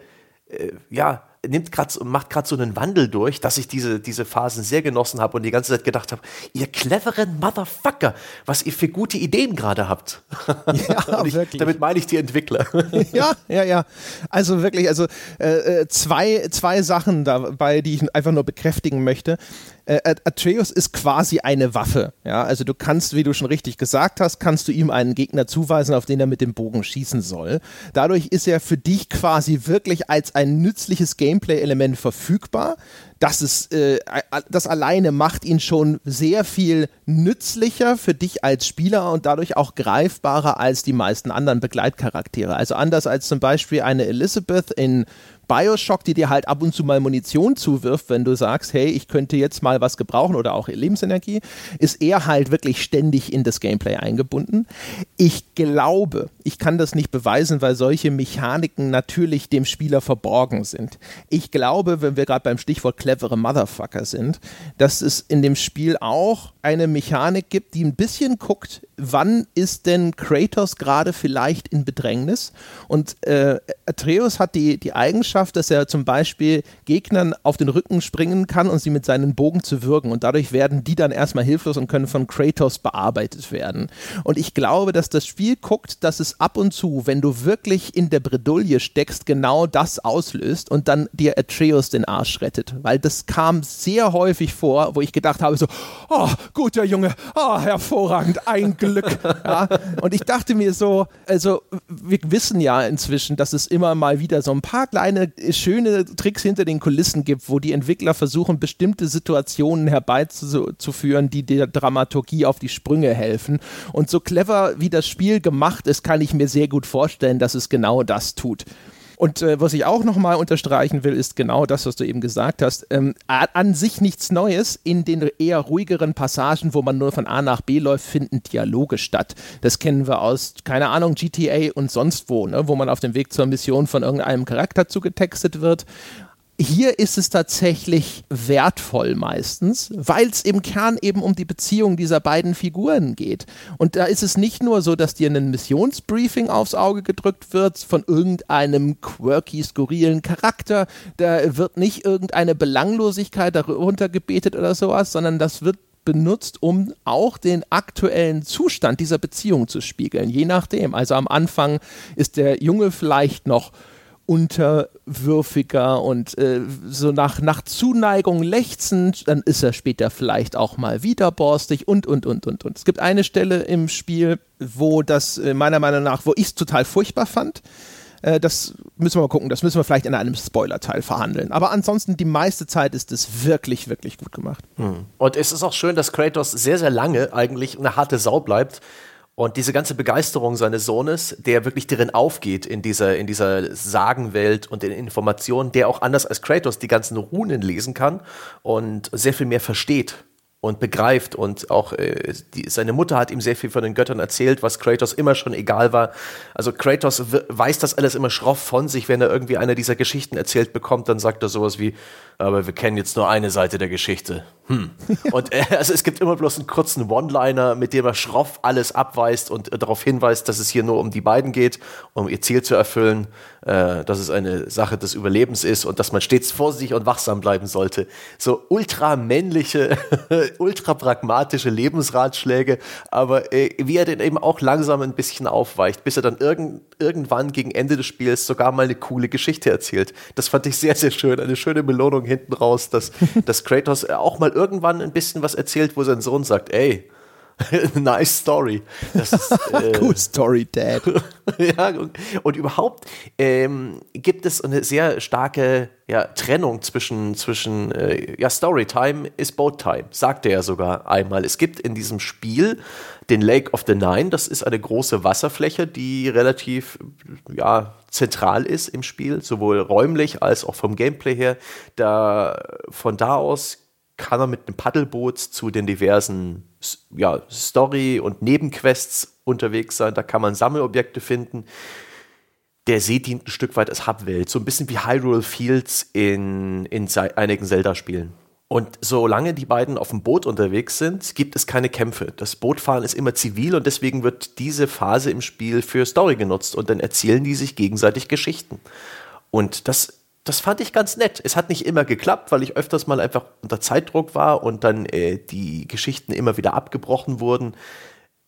äh, ja, nimmt grad, macht gerade so einen Wandel durch, dass ich diese, diese Phasen sehr genossen habe und die ganze Zeit gedacht habe, ihr cleveren Motherfucker, was ihr für gute Ideen gerade habt. Ja, ich, wirklich. Damit meine ich die Entwickler. Ja, ja, ja. Also wirklich, also äh, äh, zwei, zwei Sachen dabei, die ich einfach nur bekräftigen möchte äh, Atreus ist quasi eine Waffe. Ja, also du kannst, wie du schon richtig gesagt hast, kannst du ihm einen Gegner zuweisen, auf den er mit dem Bogen schießen soll. Dadurch ist er für dich quasi wirklich als ein nützliches Gameplay-Element verfügbar. Das ist, äh, das alleine macht ihn schon sehr viel nützlicher für dich als Spieler und dadurch auch greifbarer als die meisten anderen Begleitcharaktere. Also anders als zum Beispiel eine Elizabeth in Bioshock, die dir halt ab und zu mal Munition zuwirft, wenn du sagst, hey, ich könnte jetzt mal was gebrauchen oder auch Lebensenergie, ist er halt wirklich ständig in das Gameplay eingebunden. Ich glaube, ich kann das nicht beweisen, weil solche Mechaniken natürlich dem Spieler verborgen sind. Ich glaube, wenn wir gerade beim Stichwort clevere Motherfucker sind, dass es in dem Spiel auch eine Mechanik gibt, die ein bisschen guckt, wann ist denn Kratos gerade vielleicht in Bedrängnis? Und äh, Atreus hat die, die Eigenschaft, dass er zum Beispiel Gegnern auf den Rücken springen kann und sie mit seinen Bogen zu würgen. Und dadurch werden die dann erstmal hilflos und können von Kratos bearbeitet werden. Und ich glaube, dass das Spiel guckt, dass es ab und zu, wenn du wirklich in der Bredouille steckst, genau das auslöst und dann dir Atreus den Arsch rettet. Weil das kam sehr häufig vor, wo ich gedacht habe, so, oh, guter Junge, oh, hervorragend, ein Glück. Ja? Und ich dachte mir so, also wir wissen ja inzwischen, dass es immer mal wieder so ein paar kleine schöne Tricks hinter den Kulissen gibt, wo die Entwickler versuchen, bestimmte Situationen herbeizuführen, die der Dramaturgie auf die Sprünge helfen. Und so clever wie das Spiel gemacht ist, kann ich mir sehr gut vorstellen, dass es genau das tut. Und äh, was ich auch nochmal unterstreichen will, ist genau das, was du eben gesagt hast. Ähm, an sich nichts Neues. In den eher ruhigeren Passagen, wo man nur von A nach B läuft, finden Dialoge statt. Das kennen wir aus, keine Ahnung, GTA und sonst wo, ne? wo man auf dem Weg zur Mission von irgendeinem Charakter zugetextet wird. Hier ist es tatsächlich wertvoll meistens, weil es im Kern eben um die Beziehung dieser beiden Figuren geht. Und da ist es nicht nur so, dass dir ein Missionsbriefing aufs Auge gedrückt wird von irgendeinem quirky, skurrilen Charakter. Da wird nicht irgendeine Belanglosigkeit darunter gebetet oder sowas, sondern das wird benutzt, um auch den aktuellen Zustand dieser Beziehung zu spiegeln, je nachdem. Also am Anfang ist der Junge vielleicht noch unterwürfiger und äh, so nach, nach Zuneigung lechzend, dann ist er später vielleicht auch mal wieder borstig und, und, und, und, und. Es gibt eine Stelle im Spiel, wo das äh, meiner Meinung nach, wo ich es total furchtbar fand. Äh, das müssen wir mal gucken, das müssen wir vielleicht in einem Spoiler-Teil verhandeln. Aber ansonsten, die meiste Zeit ist es wirklich, wirklich gut gemacht. Hm. Und es ist auch schön, dass Kratos sehr, sehr lange eigentlich eine harte Sau bleibt und diese ganze Begeisterung seines Sohnes, der wirklich darin aufgeht in dieser, in dieser Sagenwelt und in Informationen, der auch anders als Kratos die ganzen Runen lesen kann und sehr viel mehr versteht und begreift und auch äh, die, seine Mutter hat ihm sehr viel von den Göttern erzählt, was Kratos immer schon egal war. Also Kratos weiß das alles immer schroff von sich, wenn er irgendwie eine dieser Geschichten erzählt bekommt, dann sagt er sowas wie, aber wir kennen jetzt nur eine Seite der Geschichte. Hm. Und äh, also es gibt immer bloß einen kurzen One-Liner, mit dem er schroff alles abweist und äh, darauf hinweist, dass es hier nur um die beiden geht, um ihr Ziel zu erfüllen, äh, dass es eine Sache des Überlebens ist und dass man stets vorsichtig und wachsam bleiben sollte. So ultra männliche, ultra pragmatische Lebensratschläge, aber äh, wie er den eben auch langsam ein bisschen aufweicht, bis er dann irgend, irgendwann gegen Ende des Spiels sogar mal eine coole Geschichte erzählt. Das fand ich sehr, sehr schön. Eine schöne Belohnung hinten raus, dass, dass Kratos auch mal irgendwann ein bisschen was erzählt, wo sein Sohn sagt, ey, nice story. Das ist, äh, cool story, Dad. ja, und, und überhaupt ähm, gibt es eine sehr starke ja, Trennung zwischen, zwischen äh, ja, Storytime ist Boattime, sagt er ja sogar einmal. Es gibt in diesem Spiel den Lake of the Nine, das ist eine große Wasserfläche, die relativ ja, zentral ist im Spiel, sowohl räumlich als auch vom Gameplay her. Da, von da aus kann er mit einem Paddelboot zu den diversen ja, Story- und Nebenquests unterwegs sein. Da kann man Sammelobjekte finden. Der See dient ein Stück weit als Hubwelt, so ein bisschen wie Hyrule Fields in, in einigen Zelda-Spielen. Und solange die beiden auf dem Boot unterwegs sind, gibt es keine Kämpfe. Das Bootfahren ist immer zivil und deswegen wird diese Phase im Spiel für Story genutzt und dann erzählen die sich gegenseitig Geschichten. Und das das fand ich ganz nett. Es hat nicht immer geklappt, weil ich öfters mal einfach unter Zeitdruck war und dann äh, die Geschichten immer wieder abgebrochen wurden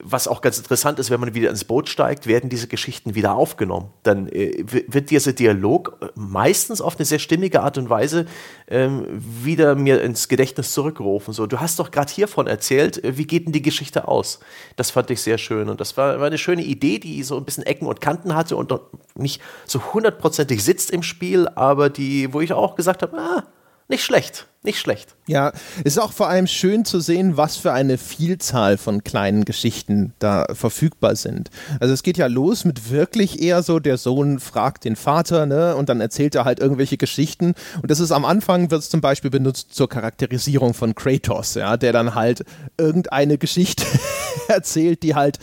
was auch ganz interessant ist, wenn man wieder ins Boot steigt, werden diese Geschichten wieder aufgenommen. Dann äh, wird dieser Dialog äh, meistens auf eine sehr stimmige Art und Weise ähm, wieder mir ins Gedächtnis zurückgerufen. So, du hast doch gerade hiervon erzählt, äh, wie geht denn die Geschichte aus? Das fand ich sehr schön und das war, war, eine schöne Idee, die so ein bisschen Ecken und Kanten hatte und nicht so hundertprozentig sitzt im Spiel, aber die, wo ich auch gesagt habe, ah, nicht schlecht, nicht schlecht. Ja, ist auch vor allem schön zu sehen, was für eine Vielzahl von kleinen Geschichten da verfügbar sind. Also es geht ja los mit wirklich eher so, der Sohn fragt den Vater, ne, und dann erzählt er halt irgendwelche Geschichten. Und das ist am Anfang wird es zum Beispiel benutzt zur Charakterisierung von Kratos, ja, der dann halt irgendeine Geschichte erzählt, die halt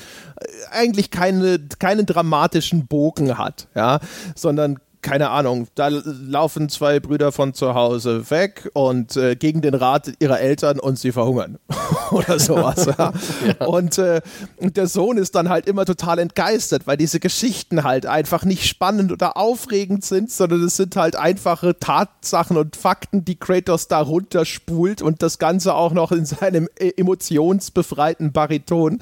eigentlich keine, keinen dramatischen Bogen hat, ja, sondern keine Ahnung, da laufen zwei Brüder von zu Hause weg und äh, gegen den Rat ihrer Eltern und sie verhungern oder sowas. ja. ja. Und, äh, der Sohn ist dann halt immer total entgeistert, weil diese Geschichten halt einfach nicht spannend oder aufregend sind, sondern es sind halt einfache Tatsachen und Fakten, die Kratos da runterspult und das Ganze auch noch in seinem äh, emotionsbefreiten Bariton.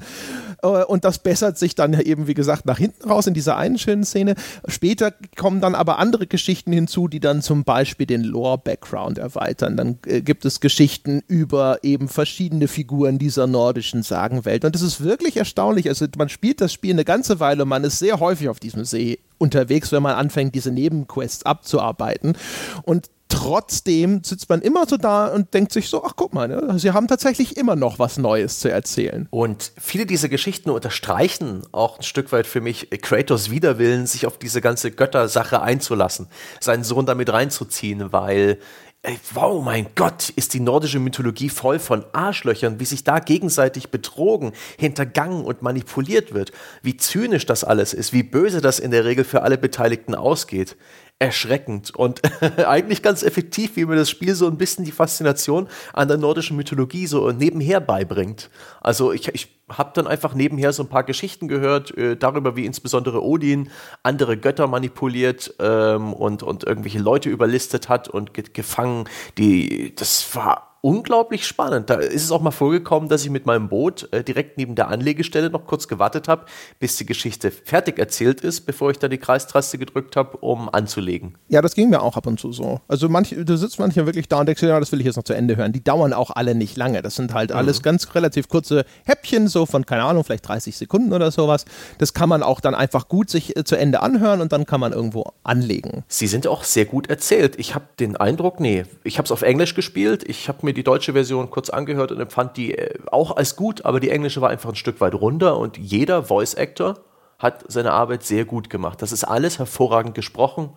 Äh, und das bessert sich dann eben, wie gesagt, nach hinten raus in dieser einen schönen Szene. Später kommen dann aber andere Geschichten hinzu, die dann zum Beispiel den Lore-Background erweitern. Dann äh, gibt es Geschichten über eben verschiedene Figuren dieser nordischen Sagenwelt. Und das ist wirklich erstaunlich. Also man spielt das Spiel eine ganze Weile, man ist sehr häufig auf diesem See unterwegs, wenn man anfängt, diese Nebenquests abzuarbeiten. Und trotzdem sitzt man immer so da und denkt sich so, ach guck mal, ne, sie haben tatsächlich immer noch was Neues zu erzählen. Und viele dieser Geschichten unterstreichen auch ein Stück weit für mich Kratos Widerwillen, sich auf diese ganze Göttersache einzulassen, seinen Sohn damit reinzuziehen, weil Ey, wow, mein Gott, ist die nordische Mythologie voll von Arschlöchern, wie sich da gegenseitig betrogen, hintergangen und manipuliert wird, wie zynisch das alles ist, wie böse das in der Regel für alle Beteiligten ausgeht erschreckend und eigentlich ganz effektiv, wie mir das Spiel so ein bisschen die Faszination an der nordischen Mythologie so nebenher beibringt. Also ich, ich habe dann einfach nebenher so ein paar Geschichten gehört äh, darüber, wie insbesondere Odin andere Götter manipuliert ähm, und, und irgendwelche Leute überlistet hat und ge gefangen. Die, das war unglaublich spannend. Da ist es auch mal vorgekommen, dass ich mit meinem Boot äh, direkt neben der Anlegestelle noch kurz gewartet habe, bis die Geschichte fertig erzählt ist, bevor ich dann die Kreistraste gedrückt habe, um anzulegen. Ja, das ging mir auch ab und zu so. Also manch, du sitzt manchmal wirklich da und denkst, ja, das will ich jetzt noch zu Ende hören. Die dauern auch alle nicht lange. Das sind halt mhm. alles ganz relativ kurze Häppchen, so von, keine Ahnung, vielleicht 30 Sekunden oder sowas. Das kann man auch dann einfach gut sich äh, zu Ende anhören und dann kann man irgendwo anlegen. Sie sind auch sehr gut erzählt. Ich habe den Eindruck, nee, ich habe es auf Englisch gespielt. Ich habe mir die deutsche Version kurz angehört und empfand die äh, auch als gut, aber die englische war einfach ein Stück weit runter und jeder Voice Actor hat seine Arbeit sehr gut gemacht. Das ist alles hervorragend gesprochen.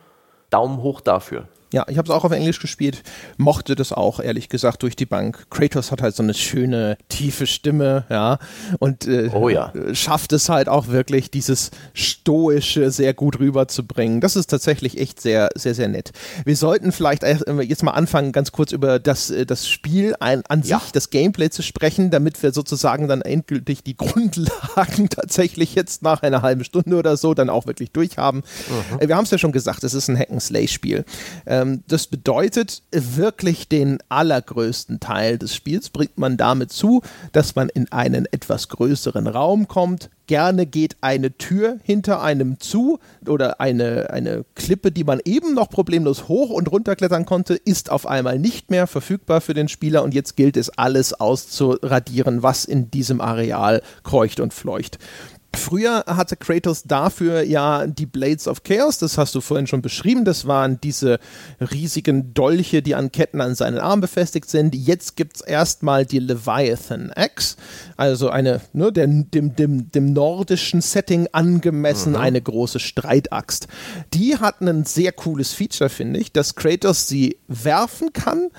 Daumen hoch dafür. Ja, ich habe es auch auf Englisch gespielt, mochte das auch, ehrlich gesagt, durch die Bank. Kratos hat halt so eine schöne, tiefe Stimme, ja, und äh, oh, ja. schafft es halt auch wirklich, dieses Stoische sehr gut rüberzubringen. Das ist tatsächlich echt sehr, sehr, sehr nett. Wir sollten vielleicht jetzt mal anfangen, ganz kurz über das, äh, das Spiel ein, an ja. sich, das Gameplay zu sprechen, damit wir sozusagen dann endgültig die Grundlagen tatsächlich jetzt nach einer halben Stunde oder so dann auch wirklich durchhaben. Mhm. Wir haben es ja schon gesagt, es ist ein Hack-and-Slay-Spiel. Ähm, das bedeutet, wirklich den allergrößten Teil des Spiels bringt man damit zu, dass man in einen etwas größeren Raum kommt. Gerne geht eine Tür hinter einem zu oder eine, eine Klippe, die man eben noch problemlos hoch und runter klettern konnte, ist auf einmal nicht mehr verfügbar für den Spieler und jetzt gilt es alles auszuradieren, was in diesem Areal kreucht und fleucht. Früher hatte Kratos dafür ja die Blades of Chaos, das hast du vorhin schon beschrieben. Das waren diese riesigen Dolche, die an Ketten an seinen Arm befestigt sind. Jetzt gibt es erstmal die Leviathan Axe, also eine, ne, der, dem, dem, dem nordischen Setting angemessen, mhm. eine große Streitaxt. Die hat ein sehr cooles Feature, finde ich, dass Kratos sie werfen kann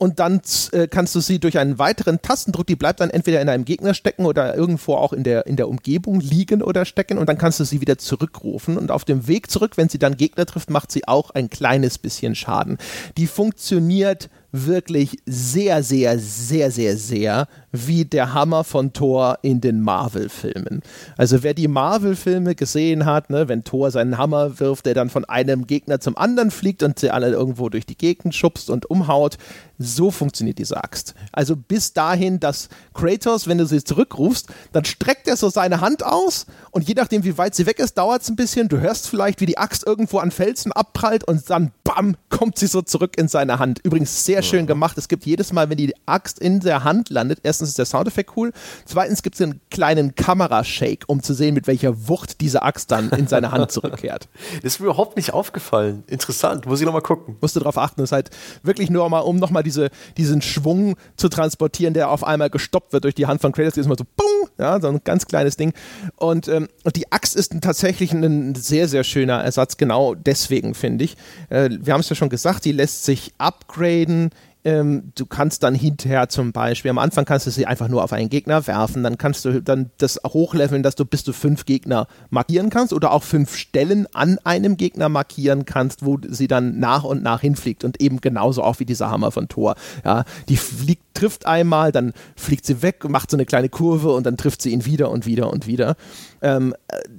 und dann äh, kannst du sie durch einen weiteren Tastendruck, die bleibt dann entweder in einem Gegner stecken oder irgendwo auch in der, in der Umgebung liegen oder stecken und dann kannst du sie wieder zurückrufen und auf dem Weg zurück, wenn sie dann Gegner trifft, macht sie auch ein kleines bisschen Schaden. Die funktioniert wirklich sehr, sehr, sehr, sehr, sehr wie der Hammer von Thor in den Marvel-Filmen. Also wer die Marvel-Filme gesehen hat, ne, wenn Thor seinen Hammer wirft, der dann von einem Gegner zum anderen fliegt und sie alle irgendwo durch die Gegend schubst und umhaut, so funktioniert diese Axt. Also bis dahin, dass Kratos, wenn du sie zurückrufst, dann streckt er so seine Hand aus und je nachdem, wie weit sie weg ist, dauert es ein bisschen. Du hörst vielleicht, wie die Axt irgendwo an Felsen abprallt und dann, bam, kommt sie so zurück in seine Hand. Übrigens sehr schön gemacht. Es gibt jedes Mal, wenn die Axt in der Hand landet, erstens ist der Soundeffekt cool, zweitens gibt es einen kleinen Kamerashake, um zu sehen, mit welcher Wucht diese Axt dann in seine Hand zurückkehrt. Das ist mir überhaupt nicht aufgefallen. Interessant, muss ich nochmal gucken. Musst du darauf achten, das ist halt wirklich nur mal, um nochmal diese, diesen Schwung zu transportieren, der auf einmal gestoppt wird durch die Hand von Kratos, die ist mal so, bung, ja, so ein ganz kleines Ding. Und ähm, die Axt ist tatsächlich ein sehr, sehr schöner Ersatz, genau deswegen finde ich. Äh, wir haben es ja schon gesagt, die lässt sich upgraden ähm, du kannst dann hinterher zum Beispiel, am Anfang kannst du sie einfach nur auf einen Gegner werfen, dann kannst du dann das hochleveln, dass du bis zu fünf Gegner markieren kannst oder auch fünf Stellen an einem Gegner markieren kannst, wo sie dann nach und nach hinfliegt und eben genauso auch wie dieser Hammer von Thor. Ja, die fliegt, trifft einmal, dann fliegt sie weg, macht so eine kleine Kurve und dann trifft sie ihn wieder und wieder und wieder ähm,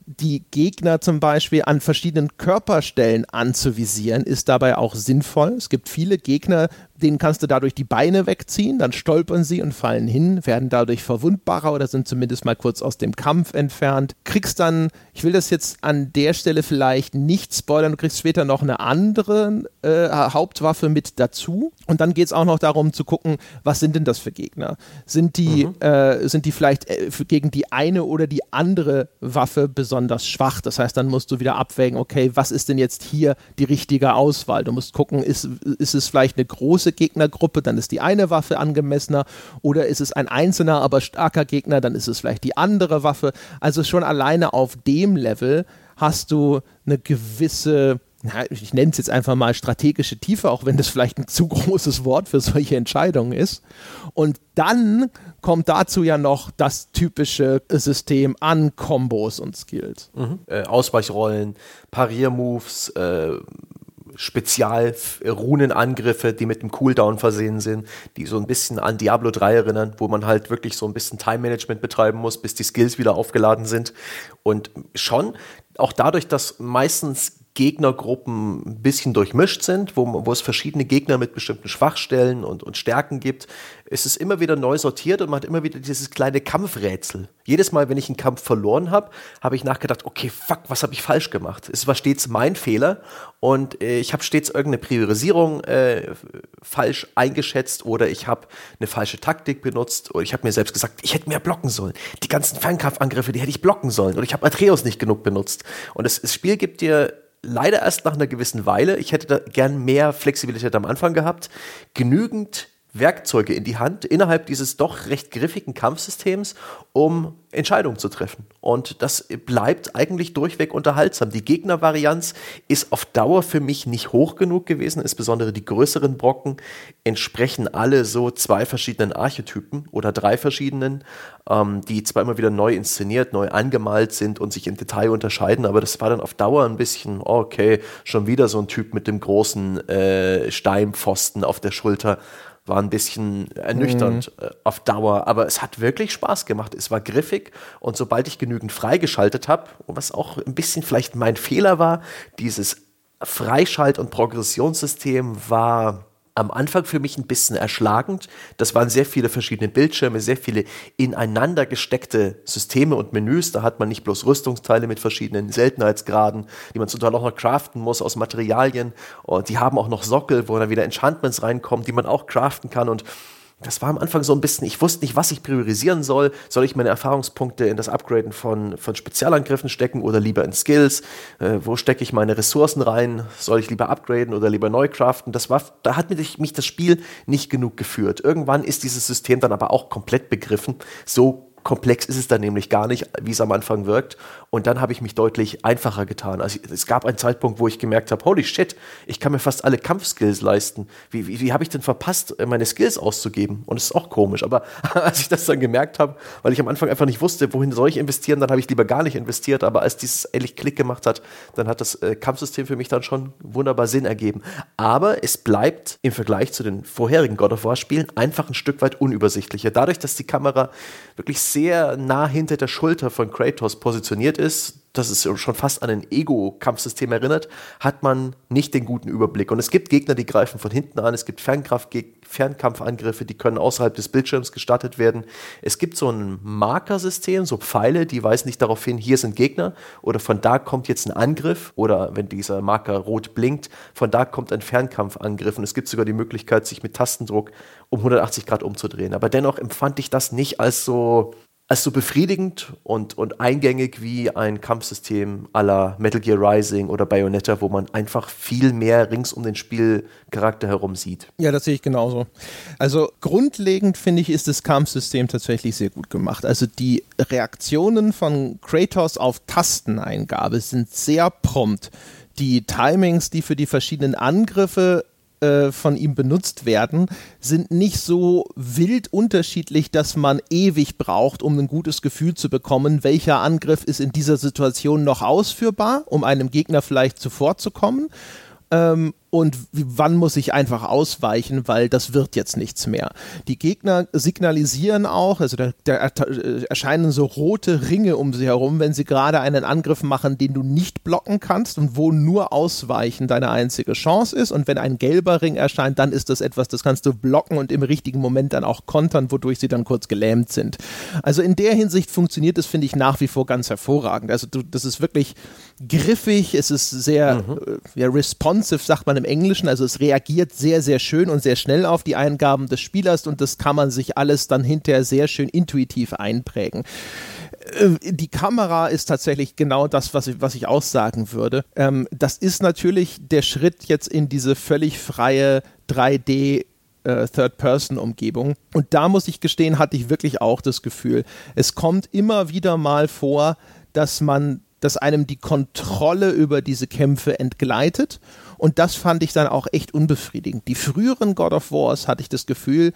die Gegner zum Beispiel an verschiedenen Körperstellen anzuvisieren, ist dabei auch sinnvoll. Es gibt viele Gegner, denen kannst du dadurch die Beine wegziehen, dann stolpern sie und fallen hin, werden dadurch verwundbarer oder sind zumindest mal kurz aus dem Kampf entfernt. Kriegst dann, ich will das jetzt an der Stelle vielleicht nicht spoilern, du kriegst später noch eine andere äh, Hauptwaffe mit dazu. Und dann geht es auch noch darum zu gucken, was sind denn das für Gegner? Sind die, mhm. äh, sind die vielleicht äh, gegen die eine oder die andere Waffe besonders schwach. Das heißt, dann musst du wieder abwägen, okay, was ist denn jetzt hier die richtige Auswahl? Du musst gucken, ist, ist es vielleicht eine große Gegnergruppe, dann ist die eine Waffe angemessener oder ist es ein einzelner, aber starker Gegner, dann ist es vielleicht die andere Waffe. Also schon alleine auf dem Level hast du eine gewisse ich nenne es jetzt einfach mal strategische Tiefe, auch wenn das vielleicht ein zu großes Wort für solche Entscheidungen ist. Und dann kommt dazu ja noch das typische System an Kombos und Skills. Mhm. Äh, Ausweichrollen, Pariermoves, äh, Spezial-Runenangriffe, die mit dem Cooldown versehen sind, die so ein bisschen an Diablo 3 erinnern, wo man halt wirklich so ein bisschen Time-Management betreiben muss, bis die Skills wieder aufgeladen sind. Und schon, auch dadurch, dass meistens Gegnergruppen ein bisschen durchmischt sind, wo, wo es verschiedene Gegner mit bestimmten Schwachstellen und, und Stärken gibt, ist es immer wieder neu sortiert und man hat immer wieder dieses kleine Kampfrätsel. Jedes Mal, wenn ich einen Kampf verloren habe, habe ich nachgedacht, okay, fuck, was habe ich falsch gemacht? Es war stets mein Fehler und äh, ich habe stets irgendeine Priorisierung äh, falsch eingeschätzt oder ich habe eine falsche Taktik benutzt oder ich habe mir selbst gesagt, ich hätte mehr blocken sollen. Die ganzen Fernkampfangriffe, die hätte ich blocken sollen oder ich habe Atreus nicht genug benutzt. Und das, das Spiel gibt dir leider erst nach einer gewissen Weile, ich hätte da gern mehr Flexibilität am Anfang gehabt, genügend Werkzeuge in die Hand innerhalb dieses doch recht griffigen Kampfsystems, um Entscheidungen zu treffen. Und das bleibt eigentlich durchweg unterhaltsam. Die Gegnervarianz ist auf Dauer für mich nicht hoch genug gewesen, insbesondere die größeren Brocken entsprechen alle so zwei verschiedenen Archetypen oder drei verschiedenen, ähm, die zwar immer wieder neu inszeniert, neu angemalt sind und sich im Detail unterscheiden, aber das war dann auf Dauer ein bisschen, okay, schon wieder so ein Typ mit dem großen äh, Steinpfosten auf der Schulter war ein bisschen ernüchternd mhm. Äh, auf Dauer, aber es hat wirklich Spaß gemacht. Es war griffig und sobald ich genügend freigeschaltet habe, was auch ein bisschen vielleicht mein Fehler war, dieses Freischalt- und Progressionssystem war am Anfang für mich ein bisschen erschlagend. Das waren sehr viele verschiedene Bildschirme, sehr viele ineinander gesteckte Systeme und Menüs. Da hat man nicht bloß Rüstungsteile mit verschiedenen Seltenheitsgraden, die man zum Teil auch noch craften muss aus Materialien. Und die haben auch noch Sockel, wo dann wieder Enchantments reinkommen, die man auch craften kann. Und das war am Anfang so ein bisschen, ich wusste nicht, was ich priorisieren soll. Soll ich meine Erfahrungspunkte in das Upgraden von, von Spezialangriffen stecken oder lieber in Skills? Äh, wo stecke ich meine Ressourcen rein? Soll ich lieber upgraden oder lieber neu craften? Das war, da hat mich, mich das Spiel nicht genug geführt. Irgendwann ist dieses System dann aber auch komplett begriffen. So komplex ist es dann nämlich gar nicht, wie es am Anfang wirkt. Und dann habe ich mich deutlich einfacher getan. Also es gab einen Zeitpunkt, wo ich gemerkt habe, holy shit, ich kann mir fast alle Kampfskills leisten. Wie, wie, wie habe ich denn verpasst, meine Skills auszugeben? Und es ist auch komisch. Aber als ich das dann gemerkt habe, weil ich am Anfang einfach nicht wusste, wohin soll ich investieren, dann habe ich lieber gar nicht investiert. Aber als dieses ehrlich Klick gemacht hat, dann hat das äh, Kampfsystem für mich dann schon wunderbar Sinn ergeben. Aber es bleibt im Vergleich zu den vorherigen God of War Spielen einfach ein Stück weit unübersichtlicher. Dadurch, dass die Kamera wirklich sehr nah hinter der Schulter von Kratos positioniert ist, das ist schon fast an ein Ego-Kampfsystem erinnert, hat man nicht den guten Überblick. Und es gibt Gegner, die greifen von hinten an, es gibt Fernkampfangriffe, die können außerhalb des Bildschirms gestartet werden. Es gibt so ein Markersystem, so Pfeile, die weisen nicht darauf hin, hier sind Gegner oder von da kommt jetzt ein Angriff oder wenn dieser Marker rot blinkt, von da kommt ein Fernkampfangriff und es gibt sogar die Möglichkeit, sich mit Tastendruck um 180 Grad umzudrehen. Aber dennoch empfand ich das nicht als so als so befriedigend und, und eingängig wie ein Kampfsystem aller Metal Gear Rising oder Bayonetta, wo man einfach viel mehr rings um den Spielcharakter herum sieht. Ja, das sehe ich genauso. Also grundlegend finde ich, ist das Kampfsystem tatsächlich sehr gut gemacht. Also die Reaktionen von Kratos auf Tasteneingabe sind sehr prompt. Die Timings, die für die verschiedenen Angriffe äh, von ihm benutzt werden, sind nicht so wild unterschiedlich, dass man ewig braucht, um ein gutes Gefühl zu bekommen, welcher Angriff ist in dieser Situation noch ausführbar, um einem Gegner vielleicht zuvorzukommen. Ähm, und wann muss ich einfach ausweichen, weil das wird jetzt nichts mehr. Die Gegner signalisieren auch, also da, da äh, erscheinen so rote Ringe um sie herum, wenn sie gerade einen Angriff machen, den du nicht blocken kannst und wo nur Ausweichen deine einzige Chance ist. Und wenn ein gelber Ring erscheint, dann ist das etwas, das kannst du blocken und im richtigen Moment dann auch kontern, wodurch sie dann kurz gelähmt sind. Also in der Hinsicht funktioniert das, finde ich, nach wie vor ganz hervorragend. Also du, das ist wirklich griffig, es ist sehr mhm. äh, ja, responsive, sagt man im Englischen. Also es reagiert sehr, sehr schön und sehr schnell auf die Eingaben des Spielers und das kann man sich alles dann hinterher sehr schön intuitiv einprägen äh, die Kamera ist tatsächlich genau das, was ich, was ich aussagen würde. Ähm, das ist natürlich der Schritt jetzt in diese völlig freie 3D äh, Third-Person-Umgebung. Und da muss ich gestehen, hatte ich wirklich auch das Gefühl, es kommt immer wieder mal vor, dass man dass einem die Kontrolle über diese Kämpfe entgleitet. Und das fand ich dann auch echt unbefriedigend. Die früheren God of Wars hatte ich das Gefühl,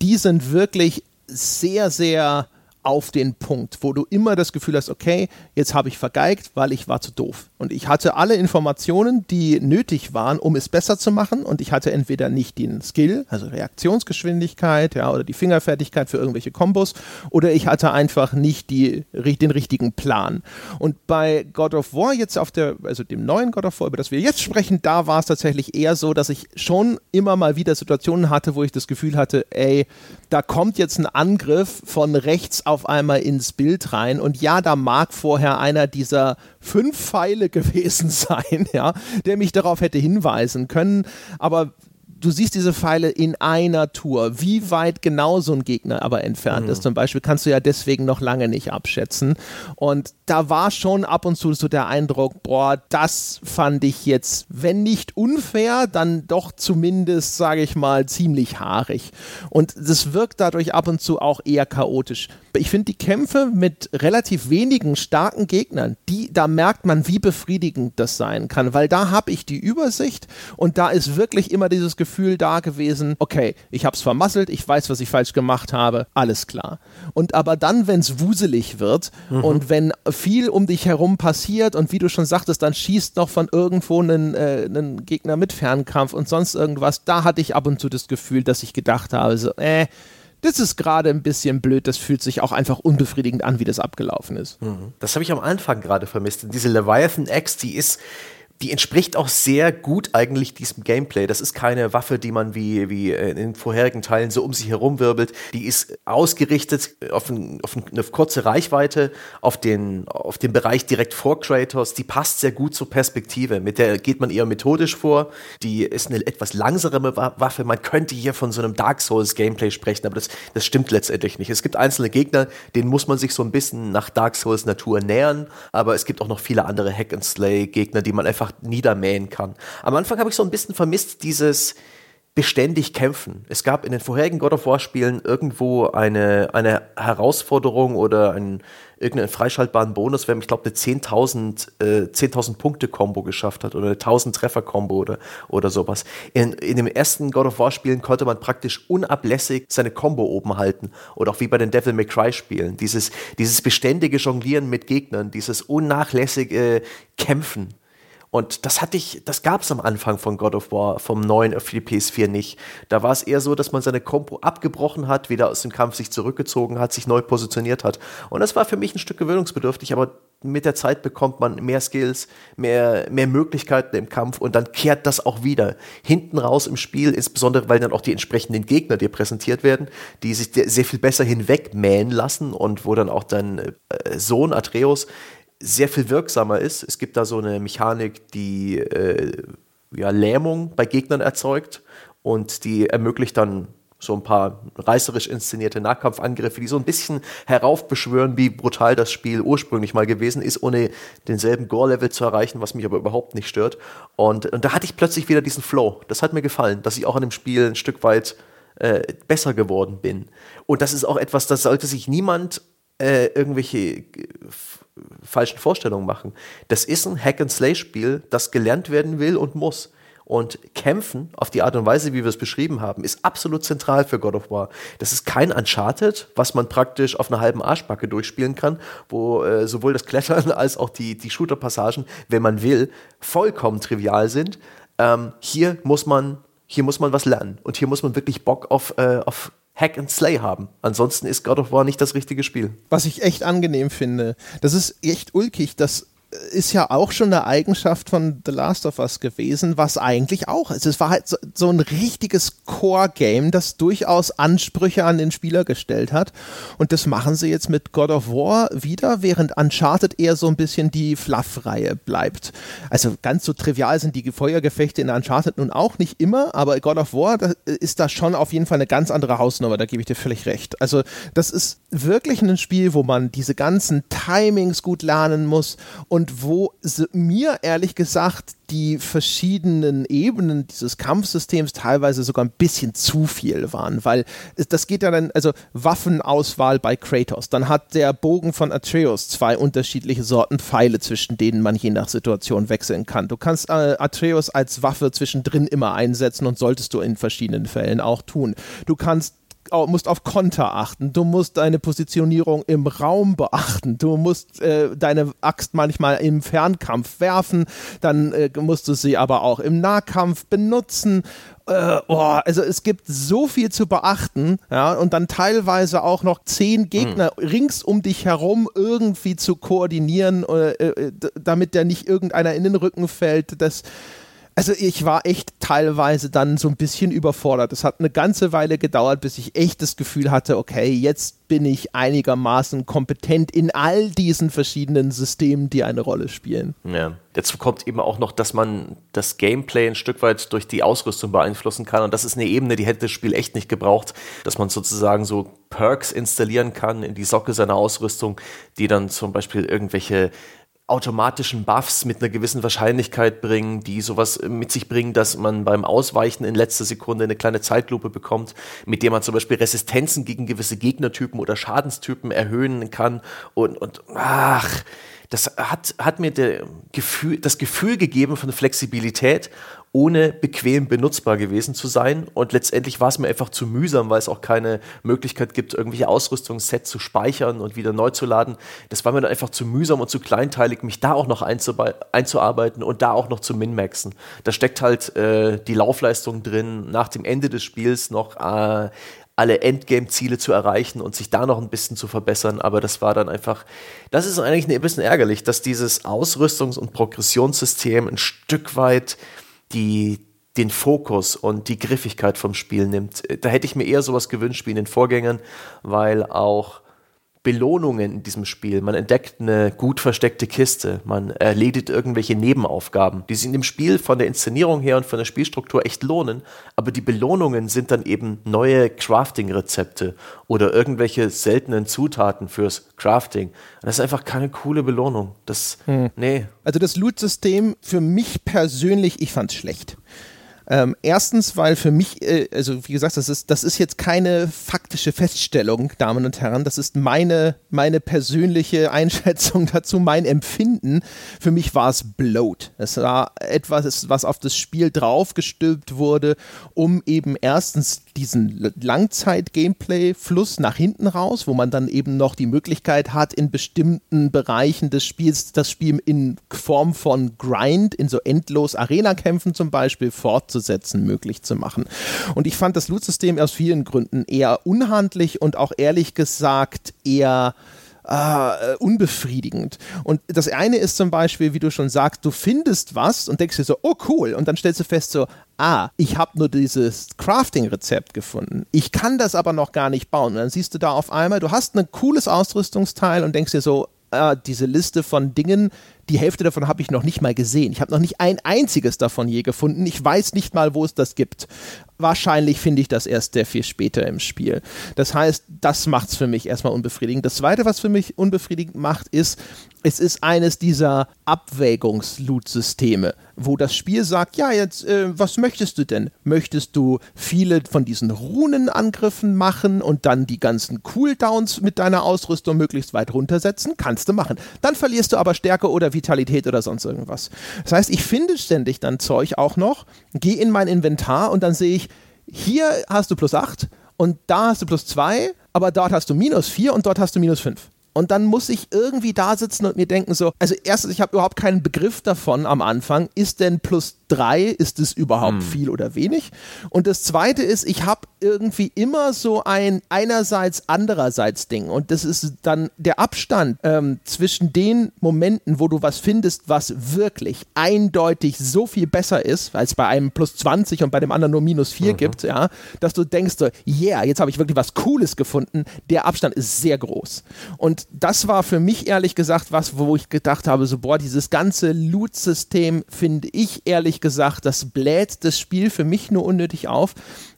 die sind wirklich sehr, sehr auf den Punkt, wo du immer das Gefühl hast, okay, jetzt habe ich vergeigt, weil ich war zu doof. Und ich hatte alle Informationen, die nötig waren, um es besser zu machen. Und ich hatte entweder nicht den Skill, also Reaktionsgeschwindigkeit, ja, oder die Fingerfertigkeit für irgendwelche Kombos, oder ich hatte einfach nicht die, den richtigen Plan. Und bei God of War jetzt auf der, also dem neuen God of War, über das wir jetzt sprechen, da war es tatsächlich eher so, dass ich schon immer mal wieder Situationen hatte, wo ich das Gefühl hatte, ey, da kommt jetzt ein Angriff von rechts auf einmal ins Bild rein. Und ja, da mag vorher einer dieser fünf Pfeile gewesen sein, ja, der mich darauf hätte hinweisen können. Aber du siehst diese Pfeile in einer Tour. Wie weit genau so ein Gegner aber entfernt mhm. ist, zum Beispiel, kannst du ja deswegen noch lange nicht abschätzen. Und da war schon ab und zu so der Eindruck, boah, das fand ich jetzt, wenn nicht unfair, dann doch zumindest, sage ich mal, ziemlich haarig. Und das wirkt dadurch ab und zu auch eher chaotisch. Ich finde die Kämpfe mit relativ wenigen starken Gegnern, die, da merkt man, wie befriedigend das sein kann, weil da habe ich die Übersicht und da ist wirklich immer dieses Gefühl da gewesen, okay, ich habe es vermasselt, ich weiß, was ich falsch gemacht habe, alles klar. Und aber dann, wenn es wuselig wird mhm. und wenn viel um dich herum passiert und wie du schon sagtest, dann schießt noch von irgendwo einen, äh, einen Gegner mit Fernkampf und sonst irgendwas, da hatte ich ab und zu das Gefühl, dass ich gedacht habe, so, äh, das ist gerade ein bisschen blöd, das fühlt sich auch einfach unbefriedigend an, wie das abgelaufen ist. Mhm. Das habe ich am Anfang gerade vermisst. Diese Leviathan X, die ist die entspricht auch sehr gut eigentlich diesem Gameplay. Das ist keine Waffe, die man wie, wie in den vorherigen Teilen so um sich herum wirbelt. Die ist ausgerichtet auf, ein, auf eine kurze Reichweite, auf den, auf den Bereich direkt vor Kratos. Die passt sehr gut zur Perspektive. Mit der geht man eher methodisch vor. Die ist eine etwas langsame Waffe. Man könnte hier von so einem Dark Souls Gameplay sprechen, aber das, das stimmt letztendlich nicht. Es gibt einzelne Gegner, denen muss man sich so ein bisschen nach Dark Souls Natur nähern, aber es gibt auch noch viele andere Hack and Slay Gegner, die man einfach einfach niedermähen kann. Am Anfang habe ich so ein bisschen vermisst, dieses beständig kämpfen. Es gab in den vorherigen God of War Spielen irgendwo eine, eine Herausforderung oder ein, irgendeinen freischaltbaren Bonus, wenn ich glaube eine 10.000 äh, 10 Punkte Combo geschafft hat oder eine 1000 Treffer Combo oder, oder sowas. In, in dem ersten God of War Spielen konnte man praktisch unablässig seine Combo oben halten oder auch wie bei den Devil May Cry Spielen. Dieses, dieses beständige Jonglieren mit Gegnern, dieses unnachlässige Kämpfen und das hatte ich, das gab es am Anfang von God of War, vom neuen auf die PS4 nicht. Da war es eher so, dass man seine Kompo abgebrochen hat, wieder aus dem Kampf sich zurückgezogen hat, sich neu positioniert hat. Und das war für mich ein Stück gewöhnungsbedürftig, aber mit der Zeit bekommt man mehr Skills, mehr, mehr Möglichkeiten im Kampf und dann kehrt das auch wieder hinten raus im Spiel, insbesondere weil dann auch die entsprechenden Gegner dir präsentiert werden, die sich sehr viel besser hinwegmähen lassen und wo dann auch dein äh, Sohn Atreus sehr viel wirksamer ist. Es gibt da so eine Mechanik, die äh, ja, Lähmung bei Gegnern erzeugt und die ermöglicht dann so ein paar reißerisch inszenierte Nahkampfangriffe, die so ein bisschen heraufbeschwören, wie brutal das Spiel ursprünglich mal gewesen ist, ohne denselben Gore-Level zu erreichen, was mich aber überhaupt nicht stört. Und, und da hatte ich plötzlich wieder diesen Flow. Das hat mir gefallen, dass ich auch an dem Spiel ein Stück weit äh, besser geworden bin. Und das ist auch etwas, das sollte sich niemand äh, irgendwelche falschen Vorstellungen machen. Das ist ein Hack-and-Slay-Spiel, das gelernt werden will und muss. Und kämpfen auf die Art und Weise, wie wir es beschrieben haben, ist absolut zentral für God of War. Das ist kein Uncharted, was man praktisch auf einer halben Arschbacke durchspielen kann, wo äh, sowohl das Klettern als auch die, die Shooter-Passagen, wenn man will, vollkommen trivial sind. Ähm, hier muss man hier muss man was lernen und hier muss man wirklich Bock auf, äh, auf Hack and Slay haben. Ansonsten ist God of War nicht das richtige Spiel. Was ich echt angenehm finde, das ist echt ulkig, dass ist ja auch schon eine Eigenschaft von The Last of Us gewesen, was eigentlich auch ist. Es war halt so, so ein richtiges Core-Game, das durchaus Ansprüche an den Spieler gestellt hat. Und das machen sie jetzt mit God of War wieder, während Uncharted eher so ein bisschen die Fluff-Reihe bleibt. Also ganz so trivial sind die Feuergefechte in Uncharted nun auch nicht immer, aber God of War da ist da schon auf jeden Fall eine ganz andere Hausnummer, da gebe ich dir völlig recht. Also das ist wirklich ein Spiel, wo man diese ganzen Timings gut lernen muss und und wo mir ehrlich gesagt die verschiedenen Ebenen dieses Kampfsystems teilweise sogar ein bisschen zu viel waren, weil das geht ja dann, also Waffenauswahl bei Kratos, dann hat der Bogen von Atreus zwei unterschiedliche Sorten Pfeile, zwischen denen man je nach Situation wechseln kann. Du kannst äh, Atreus als Waffe zwischendrin immer einsetzen und solltest du in verschiedenen Fällen auch tun. Du kannst musst auf Konter achten, du musst deine Positionierung im Raum beachten, du musst äh, deine Axt manchmal im Fernkampf werfen, dann äh, musst du sie aber auch im Nahkampf benutzen. Äh, oh, also es gibt so viel zu beachten, ja, und dann teilweise auch noch zehn Gegner mhm. rings um dich herum irgendwie zu koordinieren, äh, äh, damit der nicht irgendeiner in den Rücken fällt. Das Also ich war echt teilweise dann so ein bisschen überfordert. Es hat eine ganze Weile gedauert, bis ich echt das Gefühl hatte, okay, jetzt bin ich einigermaßen kompetent in all diesen verschiedenen Systemen, die eine Rolle spielen. Ja. Dazu kommt eben auch noch, dass man das Gameplay ein Stück weit durch die Ausrüstung beeinflussen kann. Und das ist eine Ebene, die hätte das Spiel echt nicht gebraucht, dass man sozusagen so Perks installieren kann in die Socke seiner Ausrüstung, die dann zum Beispiel irgendwelche automatischen Buffs mit einer gewissen Wahrscheinlichkeit bringen, die sowas mit sich bringen, dass man beim Ausweichen in letzter Sekunde eine kleine Zeitlupe bekommt, mit der man zum Beispiel Resistenzen gegen gewisse Gegnertypen oder Schadenstypen erhöhen kann. Und, und ach, das hat, hat mir Gefühl, das Gefühl gegeben von Flexibilität ohne bequem benutzbar gewesen zu sein. Und letztendlich war es mir einfach zu mühsam, weil es auch keine Möglichkeit gibt, irgendwelche Ausrüstungssets zu speichern und wieder neu zu laden. Das war mir dann einfach zu mühsam und zu kleinteilig, mich da auch noch einzuarbeiten und da auch noch zu minmaxen. Da steckt halt äh, die Laufleistung drin, nach dem Ende des Spiels noch äh, alle Endgame-Ziele zu erreichen und sich da noch ein bisschen zu verbessern. Aber das war dann einfach, das ist eigentlich ein bisschen ärgerlich, dass dieses Ausrüstungs- und Progressionssystem ein Stück weit die, den Fokus und die Griffigkeit vom Spiel nimmt. Da hätte ich mir eher sowas gewünscht wie in den Vorgängern, weil auch Belohnungen in diesem Spiel. Man entdeckt eine gut versteckte Kiste, man erledigt irgendwelche Nebenaufgaben, die sich in dem Spiel von der Inszenierung her und von der Spielstruktur echt lohnen, aber die Belohnungen sind dann eben neue Crafting-Rezepte oder irgendwelche seltenen Zutaten fürs Crafting. Das ist einfach keine coole Belohnung. Das, hm. nee. Also das Loot-System für mich persönlich, ich fand es schlecht. Ähm, erstens, weil für mich, äh, also wie gesagt, das ist, das ist jetzt keine faktische Feststellung, Damen und Herren. Das ist meine, meine persönliche Einschätzung dazu, mein Empfinden. Für mich war es bloat. Es war etwas, was auf das Spiel draufgestülpt wurde, um eben erstens diesen Langzeit-Gameplay-Fluss nach hinten raus, wo man dann eben noch die Möglichkeit hat, in bestimmten Bereichen des Spiels das Spiel in Form von Grind, in so endlos Arena-Kämpfen zum Beispiel, fortzusetzen, möglich zu machen. Und ich fand das Loot-System aus vielen Gründen eher unhandlich und auch ehrlich gesagt eher äh, unbefriedigend. Und das eine ist zum Beispiel, wie du schon sagst, du findest was und denkst dir so, oh cool, und dann stellst du fest so, ah, ich habe nur dieses Crafting-Rezept gefunden. Ich kann das aber noch gar nicht bauen. Und dann siehst du da auf einmal, du hast ein cooles Ausrüstungsteil und denkst dir so, ah, diese Liste von Dingen, die Hälfte davon habe ich noch nicht mal gesehen. Ich habe noch nicht ein einziges davon je gefunden. Ich weiß nicht mal, wo es das gibt wahrscheinlich finde ich das erst sehr viel später im Spiel. Das heißt, das macht es für mich erstmal unbefriedigend. Das Zweite, was für mich unbefriedigend macht, ist, es ist eines dieser Abwägungs-Loot-Systeme, wo das Spiel sagt, ja, jetzt, äh, was möchtest du denn? Möchtest du viele von diesen Runenangriffen machen und dann die ganzen Cooldowns mit deiner Ausrüstung möglichst weit runtersetzen? Kannst du machen. Dann verlierst du aber Stärke oder Vitalität oder sonst irgendwas. Das heißt, ich finde ständig dann Zeug auch noch, gehe in mein Inventar und dann sehe ich, hier hast du plus 8 und da hast du plus 2, aber dort hast du minus 4 und dort hast du minus 5. Und dann muss ich irgendwie da sitzen und mir denken so, also erstens, ich habe überhaupt keinen Begriff davon am Anfang, ist denn plus drei, ist es überhaupt hm. viel oder wenig? Und das zweite ist, ich habe irgendwie immer so ein einerseits, andererseits Ding. Und das ist dann der Abstand ähm, zwischen den Momenten, wo du was findest, was wirklich eindeutig so viel besser ist, als bei einem plus 20 und bei dem anderen nur minus 4 mhm. gibt, ja, dass du denkst so, yeah, jetzt habe ich wirklich was Cooles gefunden. Der Abstand ist sehr groß. Und das war für mich ehrlich gesagt was, wo ich gedacht habe, so, boah, dieses ganze Loot-System finde ich ehrlich ehrlich gesagt, das bläht das Spiel für mich nur unnötig auf.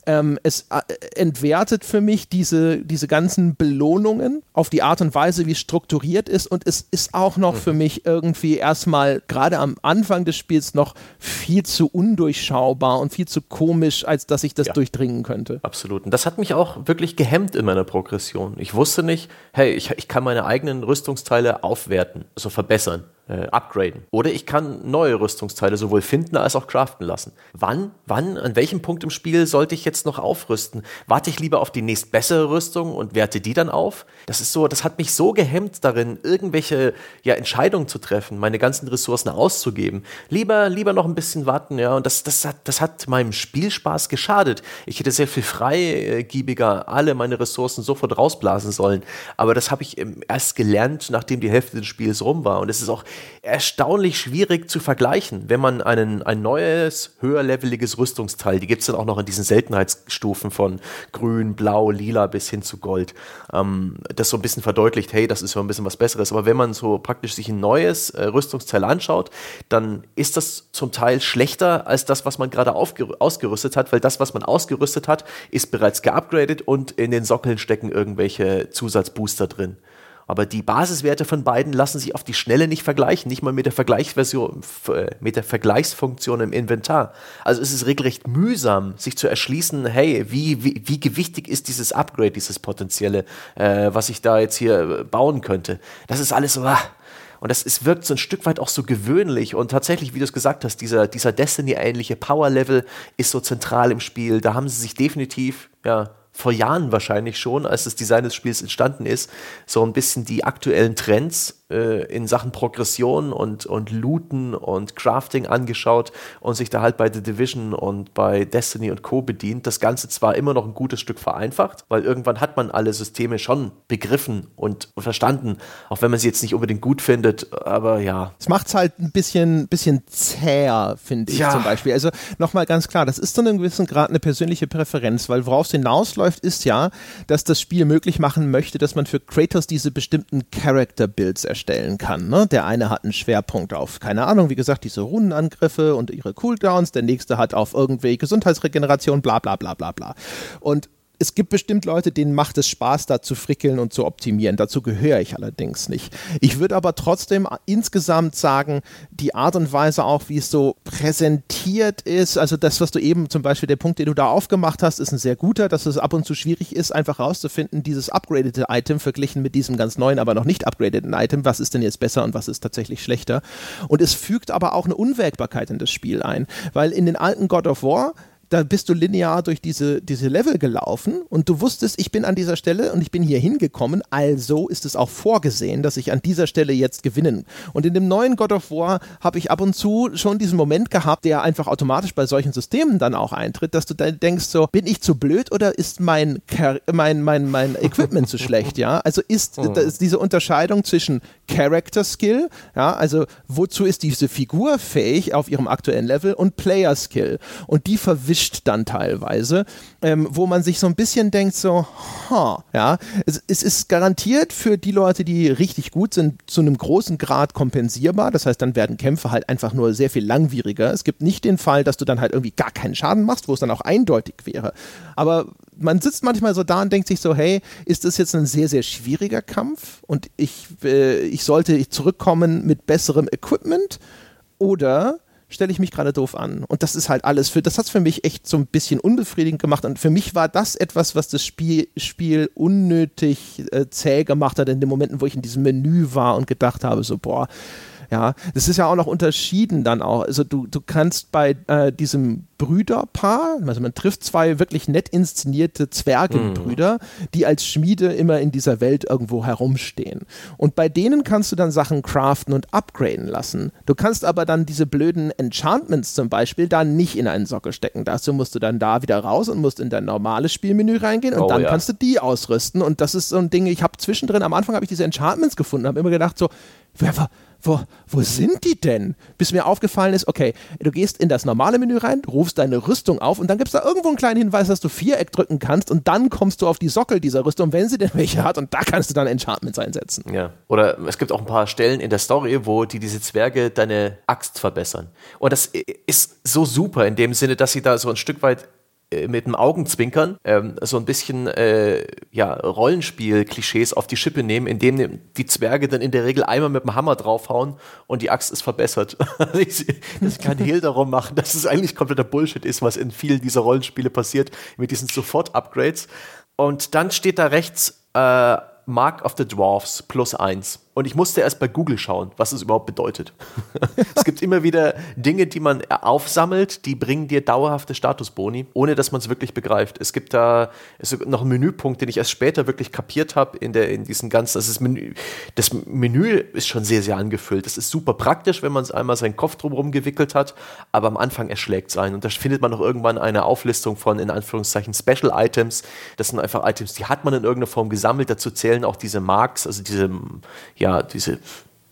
Ähm, es äh, entwertet für mich diese, diese ganzen Belohnungen auf die Art und Weise, wie es strukturiert ist. Und es ist auch noch mhm. für mich irgendwie erstmal gerade am Anfang des Spiels noch viel zu undurchschaubar und viel zu komisch, als dass ich das ja. durchdringen könnte. Absolut. Und das hat mich auch wirklich gehemmt in meiner Progression. Ich wusste nicht, hey, ich, ich kann meine eigenen Rüstungsteile aufwerten, also verbessern äh, upgraden. Oder ich kann neue Rüstungsteile sowohl finden als auch craften lassen. Wann, wann, an welchem Punkt im Spiel sollte ich jetzt noch aufrüsten? Warte ich lieber auf die nächst bessere Rüstung und werte die dann auf? Das ist so, das hat mich so gehemmt darin, irgendwelche ja, Entscheidungen zu treffen, meine ganzen Ressourcen auszugeben. Lieber, lieber noch ein bisschen warten, ja. Und das, das, hat, das hat meinem Spielspaß geschadet. Ich hätte sehr viel freigiebiger alle meine Ressourcen sofort rausblasen sollen. Aber das habe ich erst gelernt, nachdem die Hälfte des Spiels rum war. Und es ist auch erstaunlich schwierig zu vergleichen, wenn man einen, ein neues, höherleveliges Rüstungsteil, die gibt es dann auch noch in diesen Seltenheitsstufen von grün, blau, lila bis hin zu gold, ähm, das so ein bisschen verdeutlicht, hey, das ist so ein bisschen was Besseres. Aber wenn man so praktisch sich ein neues äh, Rüstungsteil anschaut, dann ist das zum Teil schlechter als das, was man gerade ausgerüstet hat, weil das, was man ausgerüstet hat, ist bereits geupgradet und in den Sockeln stecken irgendwelche Zusatzbooster drin. Aber die Basiswerte von beiden lassen sich auf die Schnelle nicht vergleichen, nicht mal mit der Vergleichsversion, äh, mit der Vergleichsfunktion im Inventar. Also es ist regelrecht mühsam, sich zu erschließen, hey, wie, wie, wie gewichtig ist dieses Upgrade, dieses potenzielle, äh, was ich da jetzt hier bauen könnte. Das ist alles so, ah, und das ist, wirkt so ein Stück weit auch so gewöhnlich. Und tatsächlich, wie du es gesagt hast, dieser, dieser Destiny-ähnliche Power-Level ist so zentral im Spiel. Da haben sie sich definitiv, ja, vor Jahren wahrscheinlich schon, als das Design des Spiels entstanden ist, so ein bisschen die aktuellen Trends äh, in Sachen Progression und, und Looten und Crafting angeschaut und sich da halt bei The Division und bei Destiny und Co. bedient. Das Ganze zwar immer noch ein gutes Stück vereinfacht, weil irgendwann hat man alle Systeme schon begriffen und verstanden, auch wenn man sie jetzt nicht unbedingt gut findet, aber ja. Es macht es halt ein bisschen, bisschen zäher, finde ich ja. zum Beispiel. Also nochmal ganz klar, das ist zu einem gewissen Grad eine persönliche Präferenz, weil worauf es hinausläuft, ist ja, dass das Spiel möglich machen möchte, dass man für Kratos diese bestimmten Character-Builds erstellt erstellen kann. Ne? Der eine hat einen Schwerpunkt auf, keine Ahnung, wie gesagt, diese Runenangriffe und ihre Cooldowns, der nächste hat auf irgendwelche Gesundheitsregeneration, bla bla bla bla bla. Und es gibt bestimmt Leute, denen macht es Spaß, da zu frickeln und zu optimieren. Dazu gehöre ich allerdings nicht. Ich würde aber trotzdem insgesamt sagen, die Art und Weise auch, wie es so präsentiert ist, also das, was du eben zum Beispiel, der Punkt, den du da aufgemacht hast, ist ein sehr guter, dass es ab und zu schwierig ist, einfach rauszufinden, dieses upgradete Item verglichen mit diesem ganz neuen, aber noch nicht upgradeten Item, was ist denn jetzt besser und was ist tatsächlich schlechter. Und es fügt aber auch eine Unwägbarkeit in das Spiel ein, weil in den alten God of War da bist du linear durch diese, diese Level gelaufen und du wusstest, ich bin an dieser Stelle und ich bin hier hingekommen, also ist es auch vorgesehen, dass ich an dieser Stelle jetzt gewinnen. Und in dem neuen God of War habe ich ab und zu schon diesen Moment gehabt, der einfach automatisch bei solchen Systemen dann auch eintritt, dass du dann denkst so, bin ich zu blöd oder ist mein, mein, mein, mein Equipment zu schlecht, ja? Also ist, hm. ist diese Unterscheidung zwischen Character Skill, ja, also wozu ist diese Figur fähig auf ihrem aktuellen Level und Player Skill und die verwischen gemischt dann teilweise, ähm, wo man sich so ein bisschen denkt, so, ha, ja, es, es ist garantiert für die Leute, die richtig gut sind, zu einem großen Grad kompensierbar. Das heißt, dann werden Kämpfe halt einfach nur sehr viel langwieriger. Es gibt nicht den Fall, dass du dann halt irgendwie gar keinen Schaden machst, wo es dann auch eindeutig wäre. Aber man sitzt manchmal so da und denkt sich so, hey, ist das jetzt ein sehr, sehr schwieriger Kampf und ich, äh, ich sollte zurückkommen mit besserem Equipment oder stelle ich mich gerade doof an. Und das ist halt alles für, das hat es für mich echt so ein bisschen unbefriedigend gemacht. Und für mich war das etwas, was das Spiel, Spiel unnötig äh, zäh gemacht hat in den Momenten, wo ich in diesem Menü war und gedacht habe, so, boah, ja, das ist ja auch noch unterschieden dann auch. Also du, du kannst bei äh, diesem Brüderpaar, also man trifft zwei wirklich nett inszenierte Zwergenbrüder, mhm. die als Schmiede immer in dieser Welt irgendwo herumstehen. Und bei denen kannst du dann Sachen craften und upgraden lassen. Du kannst aber dann diese blöden Enchantments zum Beispiel da nicht in einen Sockel stecken. Dazu musst du dann da wieder raus und musst in dein normales Spielmenü reingehen und oh, dann ja. kannst du die ausrüsten. Und das ist so ein Ding, ich habe zwischendrin, am Anfang habe ich diese Enchantments gefunden, habe immer gedacht so, wer war wo, wo sind die denn? Bis mir aufgefallen ist, okay, du gehst in das normale Menü rein, rufst deine Rüstung auf und dann gibt es da irgendwo einen kleinen Hinweis, dass du Viereck drücken kannst und dann kommst du auf die Sockel dieser Rüstung, wenn sie denn welche hat und da kannst du dann Enchantments einsetzen. Ja, oder es gibt auch ein paar Stellen in der Story, wo die diese Zwerge deine Axt verbessern. Und das ist so super in dem Sinne, dass sie da so ein Stück weit mit dem Augenzwinkern ähm, so ein bisschen äh, ja, Rollenspiel-Klischees auf die Schippe nehmen, indem die Zwerge dann in der Regel einmal mit dem Hammer draufhauen und die Axt ist verbessert. dass ich kein Hehl darum machen, dass es eigentlich kompletter Bullshit ist, was in vielen dieser Rollenspiele passiert, mit diesen Sofort-Upgrades. Und dann steht da rechts äh, Mark of the Dwarfs plus eins. Und ich musste erst bei Google schauen, was es überhaupt bedeutet. es gibt immer wieder Dinge, die man aufsammelt, die bringen dir dauerhafte Statusboni, ohne dass man es wirklich begreift. Es gibt da es gibt noch einen Menüpunkt, den ich erst später wirklich kapiert habe in, in diesen ganzen. Das, ist Menü, das Menü ist schon sehr, sehr angefüllt. Das ist super praktisch, wenn man es einmal seinen Kopf drumherum gewickelt hat, aber am Anfang erschlägt es einen. Und da findet man noch irgendwann eine Auflistung von, in Anführungszeichen, Special Items. Das sind einfach Items, die hat man in irgendeiner Form gesammelt. Dazu zählen auch diese Marks, also diese ja, diese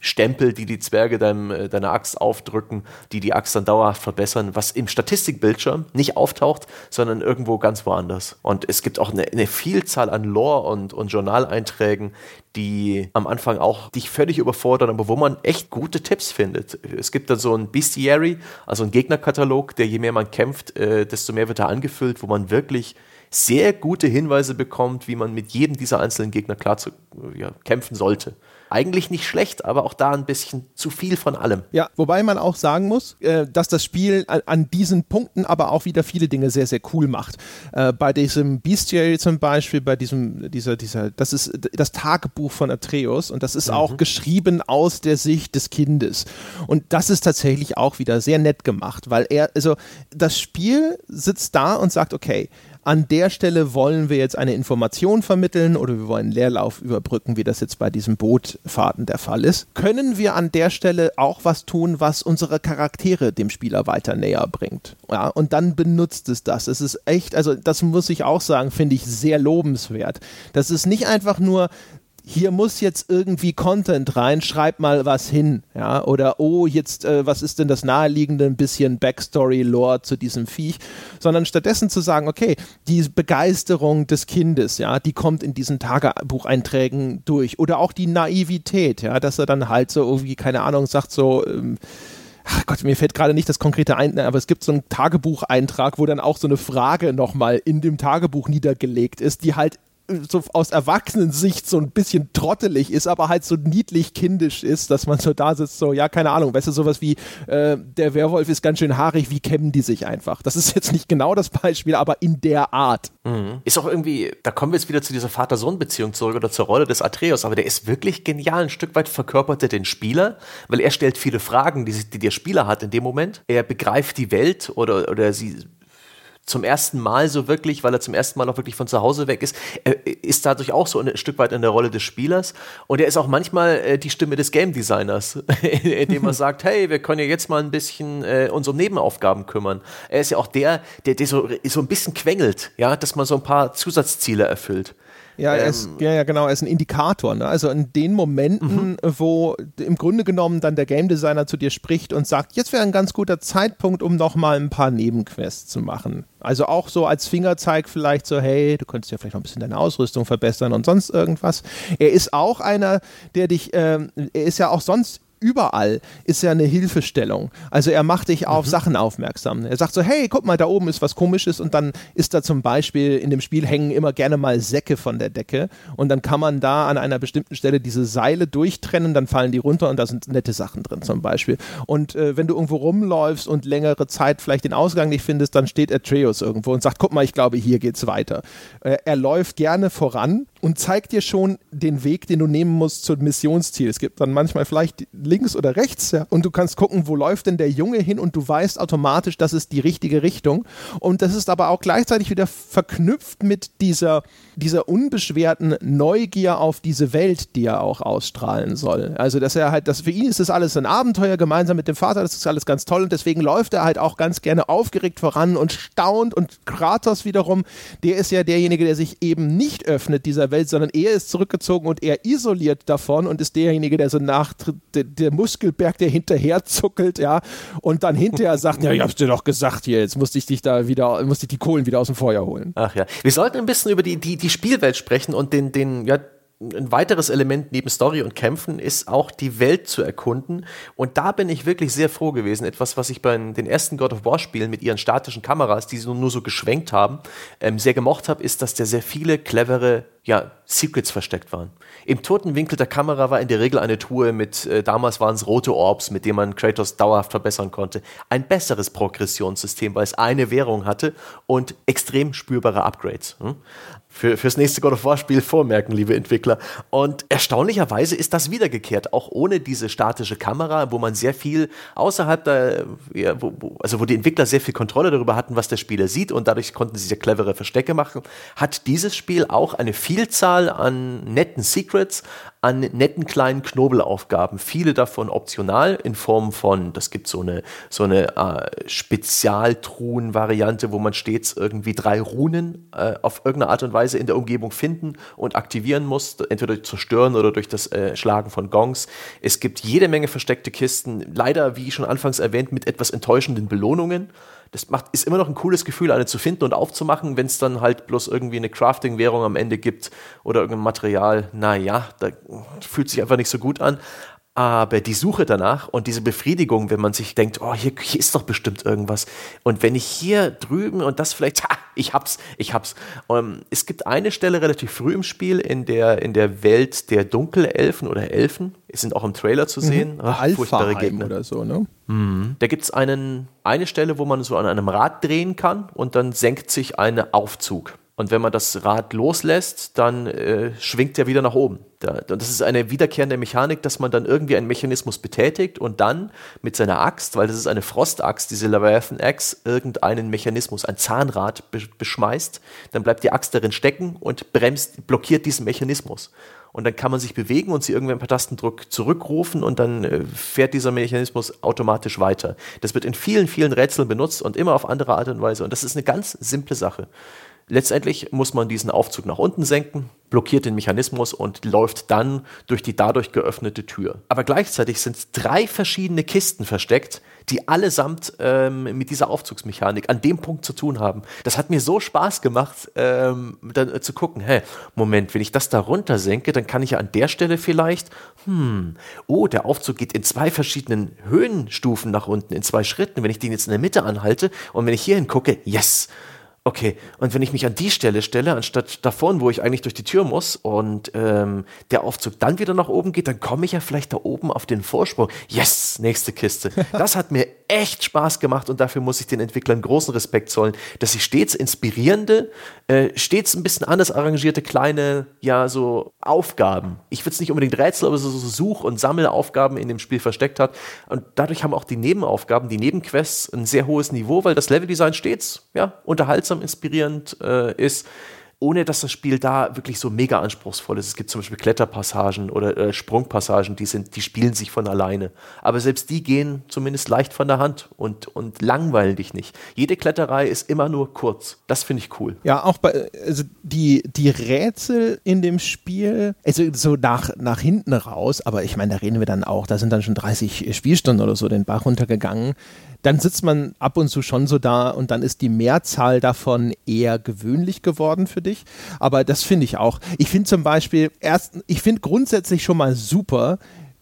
Stempel, die die Zwerge deinem, äh, deiner Axt aufdrücken, die die Axt dann dauerhaft verbessern, was im Statistikbildschirm nicht auftaucht, sondern irgendwo ganz woanders. Und es gibt auch eine, eine Vielzahl an Lore- und, und Journaleinträgen, die am Anfang auch dich völlig überfordern, aber wo man echt gute Tipps findet. Es gibt dann so ein Bestiary, also ein Gegnerkatalog, der je mehr man kämpft, äh, desto mehr wird er angefüllt, wo man wirklich sehr gute Hinweise bekommt, wie man mit jedem dieser einzelnen Gegner klar zu, ja, kämpfen sollte eigentlich nicht schlecht, aber auch da ein bisschen zu viel von allem. Ja, wobei man auch sagen muss, äh, dass das Spiel an, diesen Punkten aber auch wieder viele Dinge sehr, sehr cool macht. Äh, bei diesem Bestiary zum Beispiel, bei diesem, dieser, dieser, das ist das Tagebuch von Atreus und das ist mhm. auch geschrieben aus der Sicht des Kindes. Und das ist tatsächlich auch wieder sehr nett gemacht, weil er, also das Spiel sitzt da und sagt, okay, an der Stelle wollen wir jetzt eine Information vermitteln oder wir wollen Leerlauf überbrücken, wie das jetzt bei diesen Bootfahrten der Fall ist. Können wir an der Stelle auch was tun, was unsere Charaktere dem Spieler weiter näher bringt? Ja, und dann benutzt es das. Es ist echt, also das muss ich auch sagen, finde ich sehr lobenswert. Das ist nicht einfach nur hier muss jetzt irgendwie Content rein, schreib mal was hin, ja, oder oh, jetzt, äh, was ist denn das naheliegende, ein bisschen Backstory-Lore zu diesem Viech, sondern stattdessen zu sagen, okay, die Begeisterung des Kindes, ja, die kommt in diesen Tagebucheinträgen durch, oder auch die Naivität, ja, dass er dann halt so irgendwie, keine Ahnung, sagt so, ähm, ach Gott, mir fällt gerade nicht das konkrete ein, aber es gibt so einen Tagebucheintrag, wo dann auch so eine Frage nochmal in dem Tagebuch niedergelegt ist, die halt so aus Erwachsenensicht so ein bisschen trottelig ist, aber halt so niedlich kindisch ist, dass man so da sitzt, so, ja, keine Ahnung, weißt du, sowas wie, äh, der Werwolf ist ganz schön haarig, wie kämmen die sich einfach? Das ist jetzt nicht genau das Beispiel, aber in der Art. Mhm. Ist auch irgendwie, da kommen wir jetzt wieder zu dieser Vater-Sohn-Beziehung zurück oder zur Rolle des Atreus, aber der ist wirklich genial, ein Stück weit verkörpert er den Spieler, weil er stellt viele Fragen, die, die der Spieler hat in dem Moment. Er begreift die Welt oder, oder sie zum ersten Mal so wirklich, weil er zum ersten Mal auch wirklich von zu Hause weg ist, er ist dadurch auch so ein Stück weit in der Rolle des Spielers und er ist auch manchmal äh, die Stimme des Game Designers, indem er sagt, hey, wir können ja jetzt mal ein bisschen äh, uns um Nebenaufgaben kümmern. Er ist ja auch der, der, der so, so ein bisschen quengelt, ja, dass man so ein paar Zusatzziele erfüllt. Ja, ähm, ist, ja, ja, genau, er ist ein Indikator. Ne? Also in den Momenten, mhm. wo im Grunde genommen dann der Game Designer zu dir spricht und sagt, jetzt wäre ein ganz guter Zeitpunkt, um nochmal ein paar Nebenquests zu machen. Also auch so als Fingerzeig vielleicht so, hey, du könntest ja vielleicht noch ein bisschen deine Ausrüstung verbessern und sonst irgendwas. Er ist auch einer, der dich, ähm, er ist ja auch sonst überall ist ja eine Hilfestellung. Also er macht dich auf mhm. Sachen aufmerksam. Er sagt so, hey, guck mal, da oben ist was komisches und dann ist da zum Beispiel in dem Spiel hängen immer gerne mal Säcke von der Decke und dann kann man da an einer bestimmten Stelle diese Seile durchtrennen, dann fallen die runter und da sind nette Sachen drin zum Beispiel. Und äh, wenn du irgendwo rumläufst und längere Zeit vielleicht den Ausgang nicht findest, dann steht Atreus irgendwo und sagt, guck mal, ich glaube, hier geht's weiter. Äh, er läuft gerne voran und zeigt dir schon den Weg, den du nehmen musst zum Missionsziel. Es gibt dann manchmal vielleicht links oder rechts ja, und du kannst gucken, wo läuft denn der Junge hin und du weißt automatisch, das ist die richtige Richtung. Und das ist aber auch gleichzeitig wieder verknüpft mit dieser, dieser unbeschwerten Neugier auf diese Welt, die er auch ausstrahlen soll. Also, dass er halt, dass für ihn ist das alles ein Abenteuer gemeinsam mit dem Vater, das ist alles ganz toll und deswegen läuft er halt auch ganz gerne aufgeregt voran und staunt und Kratos wiederum, der ist ja derjenige, der sich eben nicht öffnet dieser Welt, sondern er ist zurückgezogen und er isoliert davon und ist derjenige, der so nachtritt, der, der Muskelberg, der hinterher zuckelt, ja, und dann hinterher sagt, ja, ich hab's dir doch gesagt hier, jetzt musste ich dich da wieder, musste ich die Kohlen wieder aus dem Feuer holen. Ach ja. Wir sollten ein bisschen über die, die, die Spielwelt sprechen und den, den, ja, ein weiteres Element neben Story und Kämpfen ist auch die Welt zu erkunden. Und da bin ich wirklich sehr froh gewesen. Etwas, was ich bei den ersten God of War Spielen mit ihren statischen Kameras, die so, nur so geschwenkt haben, ähm, sehr gemocht habe, ist, dass da sehr viele clevere ja, Secrets versteckt waren. Im toten Winkel der Kamera war in der Regel eine Truhe mit, äh, damals waren es rote Orbs, mit denen man Kratos dauerhaft verbessern konnte. Ein besseres Progressionssystem, weil es eine Währung hatte und extrem spürbare Upgrades. Hm? für, fürs nächste God of War Spiel vormerken, liebe Entwickler. Und erstaunlicherweise ist das wiedergekehrt, auch ohne diese statische Kamera, wo man sehr viel außerhalb der, ja, wo, wo, also wo die Entwickler sehr viel Kontrolle darüber hatten, was der Spieler sieht und dadurch konnten sie sehr clevere Verstecke machen, hat dieses Spiel auch eine Vielzahl an netten Secrets, an netten kleinen Knobelaufgaben. Viele davon optional in Form von, das gibt so eine, so eine äh, Spezialtruhen-Variante, wo man stets irgendwie drei Runen äh, auf irgendeine Art und Weise in der Umgebung finden und aktivieren muss, entweder durch Zerstören oder durch das äh, Schlagen von Gongs. Es gibt jede Menge versteckte Kisten, leider, wie schon anfangs erwähnt, mit etwas enttäuschenden Belohnungen das macht, ist immer noch ein cooles Gefühl, eine zu finden und aufzumachen, wenn es dann halt bloß irgendwie eine Crafting-Währung am Ende gibt oder irgendein Material. Naja, da fühlt sich einfach nicht so gut an. Aber die Suche danach und diese Befriedigung, wenn man sich denkt, oh, hier, hier ist doch bestimmt irgendwas. Und wenn ich hier drüben und das vielleicht, ha, ich hab's, ich hab's. Um, ähm, es gibt eine Stelle relativ früh im Spiel in der, in der Welt der Dunkelelfen oder Elfen. Es sind auch im Trailer zu mhm. sehen. Mhm. Ach, furchtbare Gegner. oder so, ne? Mhm. Da gibt es eine Stelle, wo man so an einem Rad drehen kann und dann senkt sich ein Aufzug. Und wenn man das Rad loslässt, dann äh, schwingt er wieder nach oben. Da, das ist eine wiederkehrende Mechanik, dass man dann irgendwie einen Mechanismus betätigt und dann mit seiner Axt, weil das ist eine Frostaxt, diese Leviathan Axe, irgendeinen Mechanismus, ein Zahnrad be beschmeißt. Dann bleibt die Axt darin stecken und bremst, blockiert diesen Mechanismus. Und dann kann man sich bewegen und sie irgendwann per Tastendruck zurückrufen und dann äh, fährt dieser Mechanismus automatisch weiter. Das wird in vielen, vielen Rätseln benutzt und immer auf andere Art und Weise. Und das ist eine ganz simple Sache. Letztendlich muss man diesen Aufzug nach unten senken, blockiert den Mechanismus und läuft dann durch die dadurch geöffnete Tür. Aber gleichzeitig sind drei verschiedene Kisten versteckt, die allesamt ähm, mit dieser Aufzugsmechanik an dem Punkt zu tun haben. Das hat mir so Spaß gemacht, ähm, dann äh, zu gucken, hä, Moment, wenn ich das da runter senke, dann kann ich ja an der Stelle vielleicht, hm, oh, der Aufzug geht in zwei verschiedenen Höhenstufen nach unten, in zwei Schritten. Wenn ich den jetzt in der Mitte anhalte und wenn ich hier hingucke, yes, Okay, und wenn ich mich an die Stelle stelle, anstatt davon, wo ich eigentlich durch die Tür muss und ähm, der Aufzug dann wieder nach oben geht, dann komme ich ja vielleicht da oben auf den Vorsprung. Yes, nächste Kiste. Das hat mir echt Spaß gemacht und dafür muss ich den Entwicklern großen Respekt zollen, dass sie stets inspirierende, äh, stets ein bisschen anders arrangierte kleine, ja, so Aufgaben. Ich würde es nicht unbedingt Rätsel, aber so, so Such- und Sammelaufgaben in dem Spiel versteckt hat. Und dadurch haben auch die Nebenaufgaben, die Nebenquests ein sehr hohes Niveau, weil das Leveldesign stets, ja, unterhaltsam langsam inspirierend äh, ist ohne dass das Spiel da wirklich so mega anspruchsvoll ist. Es gibt zum Beispiel Kletterpassagen oder äh, Sprungpassagen, die, sind, die spielen sich von alleine. Aber selbst die gehen zumindest leicht von der Hand und, und langweilen dich nicht. Jede Kletterei ist immer nur kurz. Das finde ich cool. Ja, auch bei, also die, die Rätsel in dem Spiel, also so nach, nach hinten raus, aber ich meine, da reden wir dann auch, da sind dann schon 30 Spielstunden oder so den Bach runtergegangen dann sitzt man ab und zu schon so da und dann ist die Mehrzahl davon eher gewöhnlich geworden für dich. Aber das finde ich auch. Ich finde zum Beispiel erst, ich finde grundsätzlich schon mal super,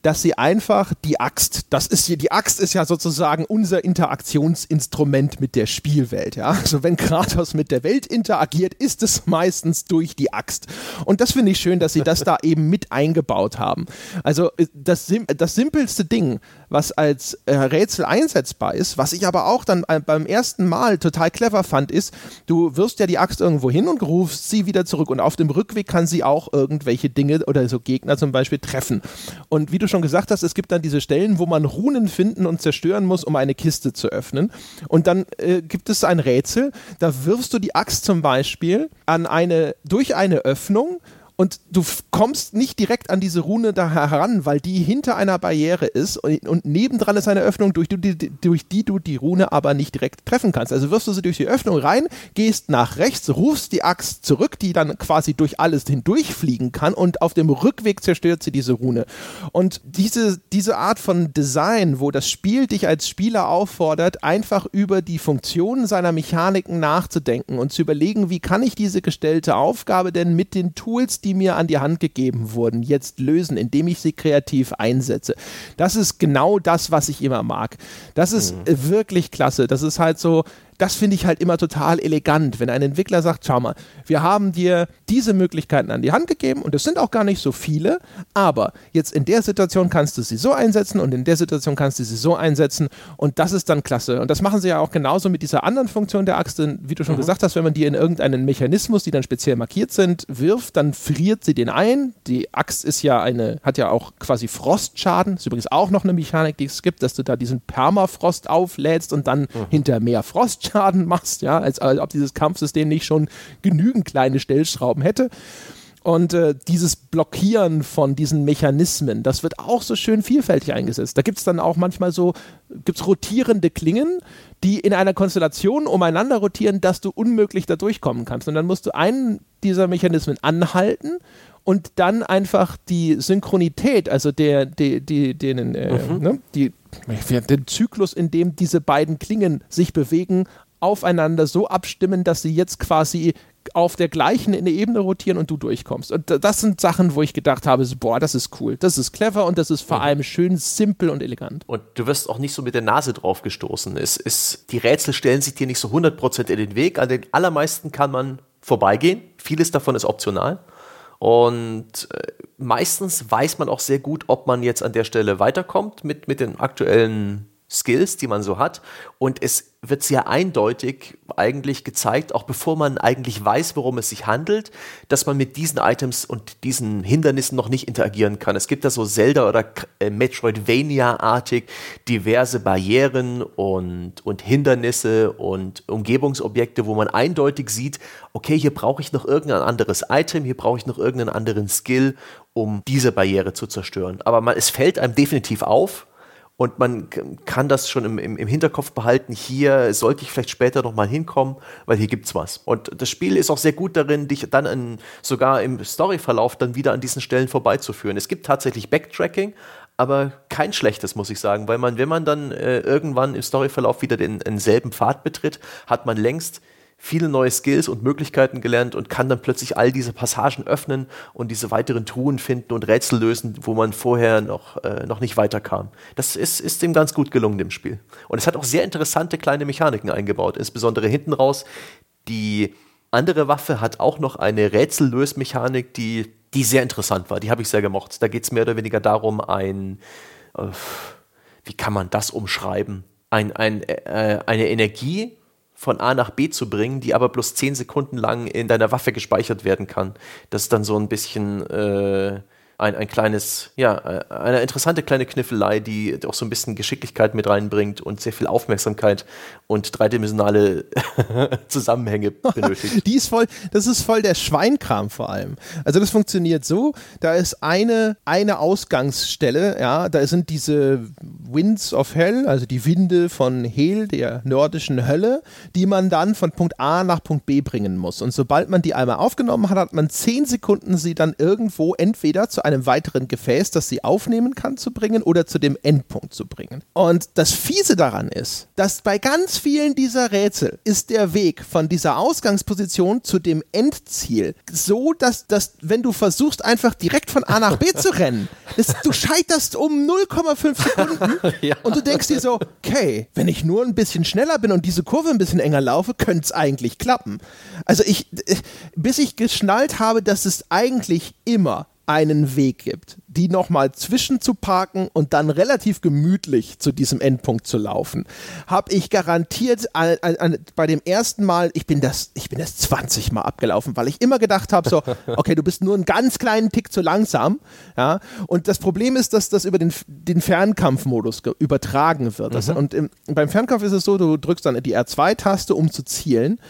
dass sie einfach die Axt, das ist hier, die Axt ist ja sozusagen unser Interaktionsinstrument mit der Spielwelt, ja. Also wenn Kratos mit der Welt interagiert, ist es meistens durch die Axt. Und das finde ich schön, dass sie das da eben mit eingebaut haben. Also äh, das, das simpelste Ding, was als äh, Rätsel einsetzbar ist, was ich aber auch dann äh, beim ersten Mal total clever fand, ist, du wirfst ja die Axt irgendwo hin und rufst sie wieder zurück und auf dem Rückweg kann sie auch irgendwelche Dinge oder so Gegner zum Beispiel treffen. Und wie du schon gesagt hast, es gibt dann diese Stellen, wo man Runen finden und zerstören muss, um eine Kiste zu öffnen. Und dann äh, gibt es ein Rätsel, da wirfst du die Axt zum Beispiel an eine, durch eine Öffnung und du kommst nicht direkt an diese Rune da heran, weil die hinter einer Barriere ist und, und nebendran ist eine Öffnung, durch die, durch die du die Rune aber nicht direkt treffen kannst. Also wirfst du sie durch die Öffnung rein, gehst nach rechts, rufst die Axt zurück, die dann quasi durch alles hindurchfliegen kann und auf dem Rückweg zerstört sie diese Rune. Und diese, diese Art von Design, wo das Spiel dich als Spieler auffordert, einfach über die Funktionen seiner Mechaniken nachzudenken und zu überlegen, wie kann ich diese gestellte Aufgabe denn mit den Tools, die mir an die Hand gegeben wurden, jetzt lösen, indem ich sie kreativ einsetze. Das ist genau das, was ich immer mag. Das ist mhm. wirklich klasse. Das ist halt so, das finde ich halt immer total elegant, wenn ein Entwickler sagt, schau mal, wir haben dir diese Möglichkeiten an die Hand gegeben und es sind auch gar nicht so viele, aber jetzt in der Situation kannst du sie so einsetzen und in der Situation kannst du sie so einsetzen und das ist dann klasse. Und das machen sie ja auch genauso mit dieser anderen Funktion der Axt, denn wie du schon mhm. gesagt hast, wenn man die in irgendeinen Mechanismus, die dann speziell markiert sind, wirft, dann friert sie den ein. Die Axt ist ja eine, hat ja auch quasi Frostschaden, ist übrigens auch noch eine Mechanik, die es gibt, dass du da diesen Permafrost auflädst und dann mhm. hinter mehr Frost Schaden machst, ja, als, als ob dieses Kampfsystem nicht schon genügend kleine Stellschrauben hätte. Und äh, dieses Blockieren von diesen Mechanismen, das wird auch so schön vielfältig eingesetzt. Da gibt es dann auch manchmal so, gibt's rotierende Klingen, die in einer Konstellation umeinander rotieren, dass du unmöglich da durchkommen kannst. Und dann musst du einen dieser Mechanismen anhalten und dann einfach die Synchronität, also der, der, der den, äh, mhm. ne, die, den Zyklus, in dem diese beiden Klingen sich bewegen, aufeinander so abstimmen, dass sie jetzt quasi auf der gleichen Ebene rotieren und du durchkommst. Und das sind Sachen, wo ich gedacht habe, so, boah, das ist cool, das ist clever und das ist vor allem schön simpel und elegant. Und du wirst auch nicht so mit der Nase drauf gestoßen. Es ist, die Rätsel stellen sich dir nicht so 100% in den Weg. An den allermeisten kann man vorbeigehen. Vieles davon ist optional. Und äh, meistens weiß man auch sehr gut, ob man jetzt an der Stelle weiterkommt mit, mit den aktuellen Skills, die man so hat. Und es wird sehr eindeutig eigentlich gezeigt, auch bevor man eigentlich weiß, worum es sich handelt, dass man mit diesen Items und diesen Hindernissen noch nicht interagieren kann. Es gibt da so Zelda- oder äh, Metroidvania-artig diverse Barrieren und, und Hindernisse und Umgebungsobjekte, wo man eindeutig sieht, okay, hier brauche ich noch irgendein anderes Item, hier brauche ich noch irgendeinen anderen Skill, um diese Barriere zu zerstören. Aber man, es fällt einem definitiv auf, und man kann das schon im, im, Hinterkopf behalten, hier sollte ich vielleicht später nochmal hinkommen, weil hier gibt's was. Und das Spiel ist auch sehr gut darin, dich dann in, sogar im Storyverlauf dann wieder an diesen Stellen vorbeizuführen. Es gibt tatsächlich Backtracking, aber kein schlechtes, muss ich sagen, weil man, wenn man dann äh, irgendwann im Storyverlauf wieder den, denselben Pfad betritt, hat man längst viele neue Skills und Möglichkeiten gelernt und kann dann plötzlich all diese Passagen öffnen und diese weiteren Truhen finden und Rätsel lösen, wo man vorher noch, äh, noch nicht weiterkam. Das ist, ist dem ganz gut gelungen, dem Spiel. Und es hat auch sehr interessante kleine Mechaniken eingebaut, insbesondere hinten raus. Die andere Waffe hat auch noch eine Rätsellösmechanik, die, die sehr interessant war. Die habe ich sehr gemocht. Da geht es mehr oder weniger darum, ein, äh, wie kann man das umschreiben? Ein, ein, äh, eine Energie von A nach B zu bringen, die aber bloß 10 Sekunden lang in deiner Waffe gespeichert werden kann. Das ist dann so ein bisschen äh, ein, ein kleines, ja, eine interessante kleine Kniffelei, die auch so ein bisschen Geschicklichkeit mit reinbringt und sehr viel Aufmerksamkeit und dreidimensionale Zusammenhänge benötigt. die ist voll, das ist voll der Schweinkram vor allem. Also das funktioniert so, da ist eine, eine Ausgangsstelle, ja, da sind diese Winds of Hell, also die Winde von Hel, der nordischen Hölle, die man dann von Punkt A nach Punkt B bringen muss. Und sobald man die einmal aufgenommen hat, hat man zehn Sekunden sie dann irgendwo entweder zu einem weiteren Gefäß, das sie aufnehmen kann, zu bringen oder zu dem Endpunkt zu bringen. Und das Fiese daran ist, dass bei ganz vielen dieser Rätsel ist der Weg von dieser Ausgangsposition zu dem Endziel so, dass, dass wenn du versuchst, einfach direkt von A nach B zu rennen, ist, du scheiterst um 0,5 Sekunden ja. und du denkst dir so, okay, wenn ich nur ein bisschen schneller bin und diese Kurve ein bisschen enger laufe, könnte es eigentlich klappen. Also ich, bis ich geschnallt habe, dass es eigentlich immer einen Weg gibt, die nochmal zwischenzuparken und dann relativ gemütlich zu diesem Endpunkt zu laufen, habe ich garantiert an, an, an, bei dem ersten Mal, ich bin das, ich bin das 20 Mal abgelaufen, weil ich immer gedacht habe, so, okay, du bist nur einen ganz kleinen Tick zu langsam, ja, und das Problem ist, dass das über den, den Fernkampfmodus übertragen wird. Mhm. und im, beim Fernkampf ist es so, du drückst dann die R2-Taste, um zu zielen.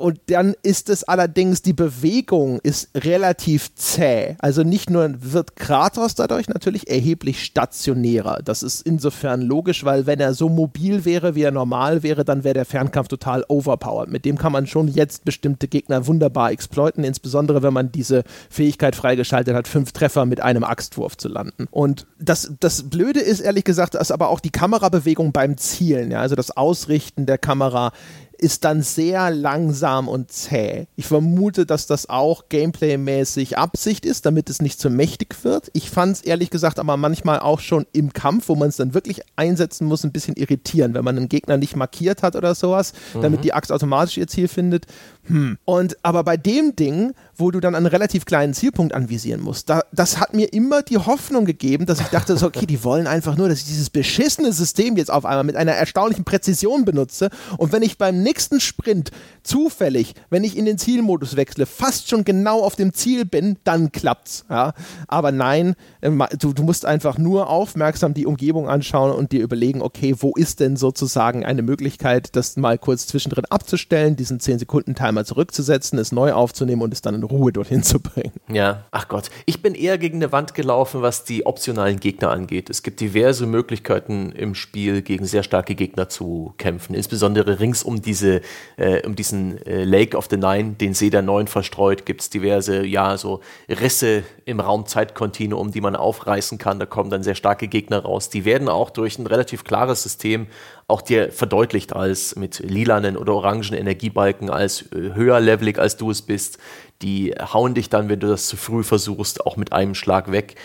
Und dann ist es allerdings, die Bewegung ist relativ zäh. Also nicht nur wird Kratos dadurch natürlich erheblich stationärer. Das ist insofern logisch, weil wenn er so mobil wäre, wie er normal wäre, dann wäre der Fernkampf total overpowered. Mit dem kann man schon jetzt bestimmte Gegner wunderbar exploiten, insbesondere wenn man diese Fähigkeit freigeschaltet hat, fünf Treffer mit einem Axtwurf zu landen. Und das, das Blöde ist ehrlich gesagt, dass aber auch die Kamerabewegung beim Zielen, ja, also das Ausrichten der Kamera ist dann sehr langsam und zäh. Ich vermute, dass das auch Gameplay-mäßig Absicht ist, damit es nicht zu mächtig wird. Ich fand es ehrlich gesagt aber manchmal auch schon im Kampf, wo man es dann wirklich einsetzen muss, ein bisschen irritierend, wenn man einen Gegner nicht markiert hat oder sowas, mhm. damit die Axt automatisch ihr Ziel findet. Hm. Und aber bei dem Ding, wo du dann einen relativ kleinen Zielpunkt anvisieren musst, da, das hat mir immer die Hoffnung gegeben, dass ich dachte, so, okay, die wollen einfach nur, dass ich dieses beschissene System jetzt auf einmal mit einer erstaunlichen Präzision benutze. Und wenn ich beim nächsten Sprint zufällig, wenn ich in den Zielmodus wechsle, fast schon genau auf dem Ziel bin, dann klappt's. Ja? Aber nein, äh, du, du musst einfach nur aufmerksam die Umgebung anschauen und dir überlegen, okay, wo ist denn sozusagen eine Möglichkeit, das mal kurz zwischendrin abzustellen, diesen 10-Sekunden-Timer zurückzusetzen, es neu aufzunehmen und es dann in Ruhe dorthin zu bringen. Ja, ach Gott. Ich bin eher gegen eine Wand gelaufen, was die optionalen Gegner angeht. Es gibt diverse Möglichkeiten im Spiel, gegen sehr starke Gegner zu kämpfen. Insbesondere rings um diese, äh, um diesen äh, Lake of the Nine, den See der Neun verstreut, gibt es diverse, ja, so Risse im Raum-Zeit-Kontinuum, die man aufreißen kann. Da kommen dann sehr starke Gegner raus. Die werden auch durch ein relativ klares System auch dir verdeutlicht als mit lilanen oder orangen Energiebalken als äh, höher levelig als du es bist. Die hauen dich dann, wenn du das zu früh versuchst, auch mit einem Schlag weg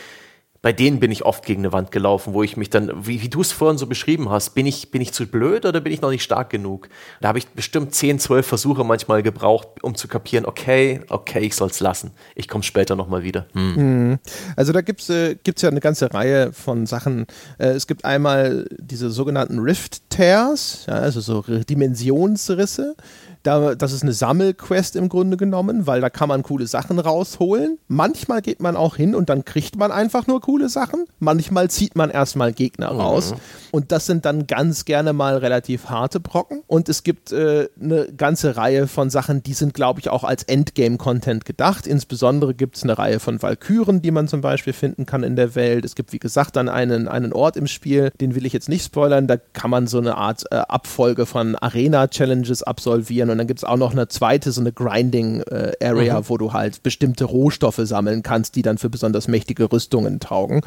bei denen bin ich oft gegen eine Wand gelaufen, wo ich mich dann, wie, wie du es vorhin so beschrieben hast, bin ich, bin ich zu blöd oder bin ich noch nicht stark genug? Da habe ich bestimmt 10, 12 Versuche manchmal gebraucht, um zu kapieren, okay, okay, ich soll es lassen. Ich komme später nochmal wieder. Hm. Also da gibt es äh, ja eine ganze Reihe von Sachen. Äh, es gibt einmal diese sogenannten Rift Tears, ja, also so Dimensionsrisse da, das ist eine Sammelquest im Grunde genommen, weil da kann man coole Sachen rausholen. Manchmal geht man auch hin und dann kriegt man einfach nur coole Sachen. Manchmal zieht man erstmal Gegner mhm. raus. Und das sind dann ganz gerne mal relativ harte Brocken. Und es gibt äh, eine ganze Reihe von Sachen, die sind, glaube ich, auch als Endgame-Content gedacht. Insbesondere gibt es eine Reihe von Valkyren, die man zum Beispiel finden kann in der Welt. Es gibt, wie gesagt, dann einen, einen Ort im Spiel, den will ich jetzt nicht spoilern. Da kann man so eine Art äh, Abfolge von Arena-Challenges absolvieren und dann gibt es auch noch eine zweite, so eine Grinding-Area, äh, mhm. wo du halt bestimmte Rohstoffe sammeln kannst, die dann für besonders mächtige Rüstungen taugen.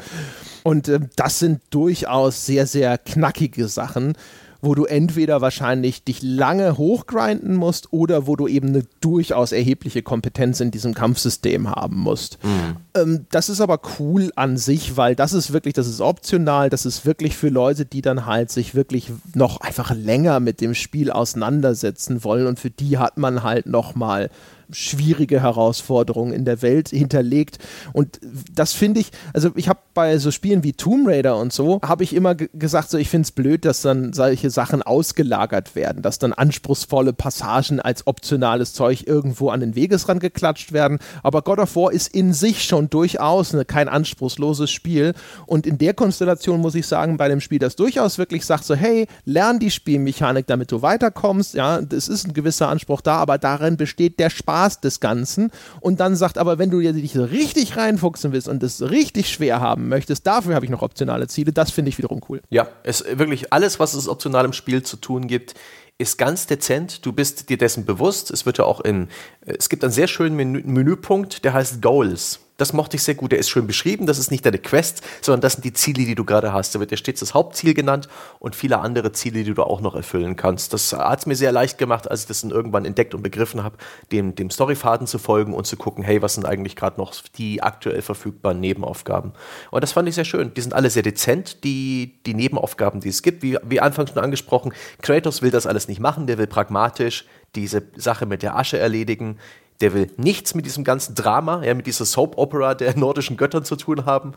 Und äh, das sind durchaus sehr, sehr knackige Sachen wo du entweder wahrscheinlich dich lange hochgrinden musst oder wo du eben eine durchaus erhebliche Kompetenz in diesem Kampfsystem haben musst. Mhm. Ähm, das ist aber cool an sich, weil das ist wirklich, das ist optional, das ist wirklich für Leute, die dann halt sich wirklich noch einfach länger mit dem Spiel auseinandersetzen wollen und für die hat man halt nochmal schwierige Herausforderungen in der Welt hinterlegt. Und das finde ich, also ich habe bei so Spielen wie Tomb Raider und so, habe ich immer gesagt, so ich finde es blöd, dass dann solche Sachen ausgelagert werden, dass dann anspruchsvolle Passagen als optionales Zeug irgendwo an den Wegesrand geklatscht werden. Aber God of War ist in sich schon durchaus eine, kein anspruchsloses Spiel. Und in der Konstellation muss ich sagen, bei dem Spiel, das durchaus wirklich sagt, so hey, lern die Spielmechanik, damit du weiterkommst. Ja, es ist ein gewisser Anspruch da, aber darin besteht der Spaß Spaß des Ganzen und dann sagt aber, wenn du dich richtig reinfuchsen willst und es richtig schwer haben möchtest, dafür habe ich noch optionale Ziele. Das finde ich wiederum cool. Ja, es wirklich alles, was es optional im Spiel zu tun gibt, ist ganz dezent. Du bist dir dessen bewusst. Es wird ja auch in, es gibt einen sehr schönen Menü Menüpunkt, der heißt Goals. Das mochte ich sehr gut. Der ist schön beschrieben. Das ist nicht deine Quest, sondern das sind die Ziele, die du gerade hast. Da wird dir stets das Hauptziel genannt und viele andere Ziele, die du auch noch erfüllen kannst. Das hat es mir sehr leicht gemacht, als ich das dann irgendwann entdeckt und begriffen habe, dem, dem Storyfaden zu folgen und zu gucken, hey, was sind eigentlich gerade noch die aktuell verfügbaren Nebenaufgaben? Und das fand ich sehr schön. Die sind alle sehr dezent, die, die Nebenaufgaben, die es gibt. Wie, wie anfangs schon angesprochen, Kratos will das alles nicht machen, der will pragmatisch diese Sache mit der Asche erledigen der will nichts mit diesem ganzen Drama, ja, mit dieser Soap Opera der nordischen Göttern zu tun haben.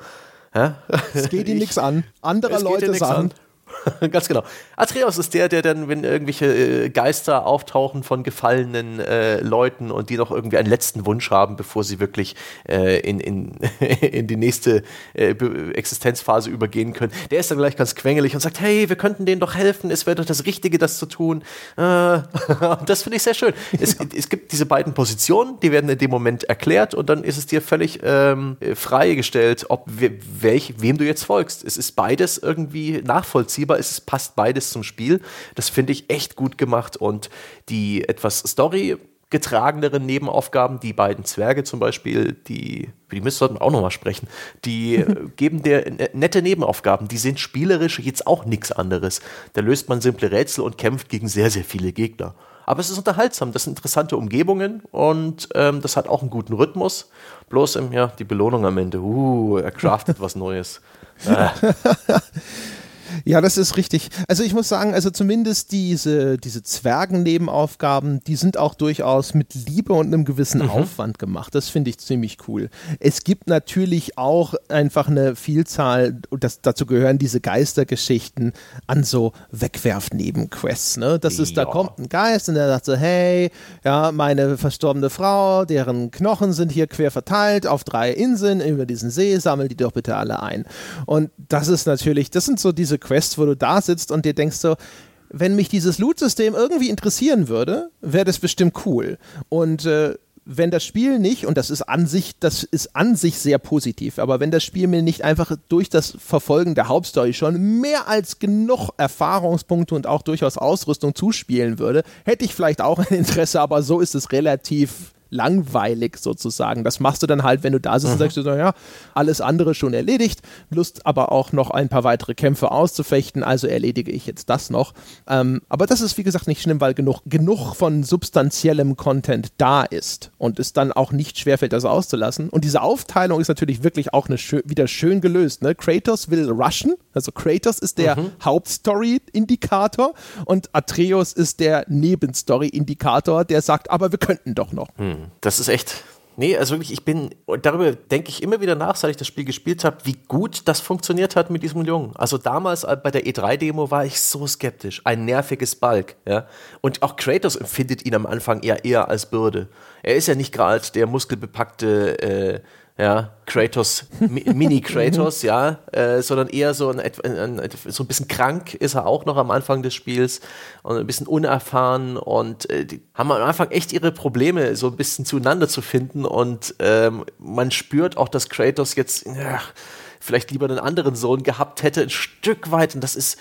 Es geht ihm nichts an. Andere Leute sagen. An. Ganz genau. Atreus ist der, der dann, wenn irgendwelche äh, Geister auftauchen von gefallenen äh, Leuten und die noch irgendwie einen letzten Wunsch haben, bevor sie wirklich äh, in, in, in die nächste äh, Existenzphase übergehen können, der ist dann gleich ganz quengelig und sagt, hey, wir könnten denen doch helfen, es wäre doch das Richtige, das zu tun. Äh, das finde ich sehr schön. Es, es, gibt diese beiden Positionen, die werden in dem Moment erklärt und dann ist es dir völlig ähm, freigestellt, ob welch, wem du jetzt folgst. Es ist beides irgendwie nachvollziehbar nachvollziehbar ist. Es passt beides zum Spiel. Das finde ich echt gut gemacht und die etwas Story getrageneren Nebenaufgaben, die beiden Zwerge zum Beispiel, die, die müssen wir auch nochmal sprechen, die geben dir nette Nebenaufgaben, die sind spielerisch jetzt auch nichts anderes. Da löst man simple Rätsel und kämpft gegen sehr, sehr viele Gegner. Aber es ist unterhaltsam, das sind interessante Umgebungen und ähm, das hat auch einen guten Rhythmus. Bloß, ähm, ja, die Belohnung am Ende, uh, er craftet was Neues. Äh. Ja, das ist richtig. Also ich muss sagen, also zumindest diese, diese Zwergen-Nebenaufgaben, die sind auch durchaus mit Liebe und einem gewissen mhm. Aufwand gemacht. Das finde ich ziemlich cool. Es gibt natürlich auch einfach eine Vielzahl, und das, dazu gehören diese Geistergeschichten an so Wegwerf-Nebenquests. Ne? Das ist, ja. da kommt ein Geist und der sagt so, hey, ja, meine verstorbene Frau, deren Knochen sind hier quer verteilt auf drei Inseln über diesen See, sammel die doch bitte alle ein. Und das ist natürlich, das sind so diese Quests, wo du da sitzt und dir denkst so, wenn mich dieses Loot-System irgendwie interessieren würde, wäre das bestimmt cool. Und äh, wenn das Spiel nicht, und das ist an sich, das ist an sich sehr positiv, aber wenn das Spiel mir nicht einfach durch das Verfolgen der Hauptstory schon mehr als genug Erfahrungspunkte und auch durchaus Ausrüstung zuspielen würde, hätte ich vielleicht auch ein Interesse, aber so ist es relativ langweilig sozusagen. Das machst du dann halt, wenn du da sitzt mhm. und sagst, naja, alles andere schon erledigt, Lust aber auch noch ein paar weitere Kämpfe auszufechten, also erledige ich jetzt das noch. Ähm, aber das ist wie gesagt nicht schlimm, weil genug, genug von substanziellem Content da ist und es dann auch nicht schwerfällt, das auszulassen. Und diese Aufteilung ist natürlich wirklich auch eine schön, wieder schön gelöst. Ne? Kratos will rushen, also Kratos ist der mhm. Hauptstory-Indikator und Atreus ist der Nebenstory-Indikator, der sagt, aber wir könnten doch noch. Mhm. Das ist echt. Nee, also wirklich, ich bin, darüber denke ich immer wieder nach, seit ich das Spiel gespielt habe, wie gut das funktioniert hat mit diesem Jungen. Also damals bei der E3-Demo war ich so skeptisch. Ein nerviges Balk, ja. Und auch Kratos empfindet ihn am Anfang eher eher als Bürde. Er ist ja nicht gerade der muskelbepackte äh, ja, Kratos, Mini-Kratos, ja, äh, sondern eher so ein, ein, ein, so ein bisschen krank ist er auch noch am Anfang des Spiels und ein bisschen unerfahren und äh, die haben am Anfang echt ihre Probleme, so ein bisschen zueinander zu finden und ähm, man spürt auch, dass Kratos jetzt ja, vielleicht lieber einen anderen Sohn gehabt hätte, ein Stück weit und das ist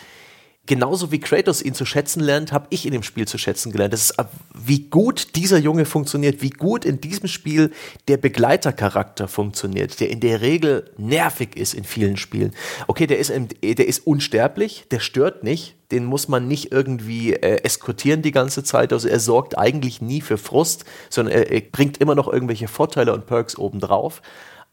genauso wie Kratos ihn zu schätzen lernt, habe ich in dem Spiel zu schätzen gelernt. Das ist, äh, wie gut dieser Junge funktioniert, wie gut in diesem Spiel der Begleitercharakter funktioniert, der in der Regel nervig ist in vielen Spielen. Okay, der ist, der ist unsterblich, der stört nicht, den muss man nicht irgendwie äh, eskortieren die ganze Zeit. Also er sorgt eigentlich nie für Frust, sondern er, er bringt immer noch irgendwelche Vorteile und Perks obendrauf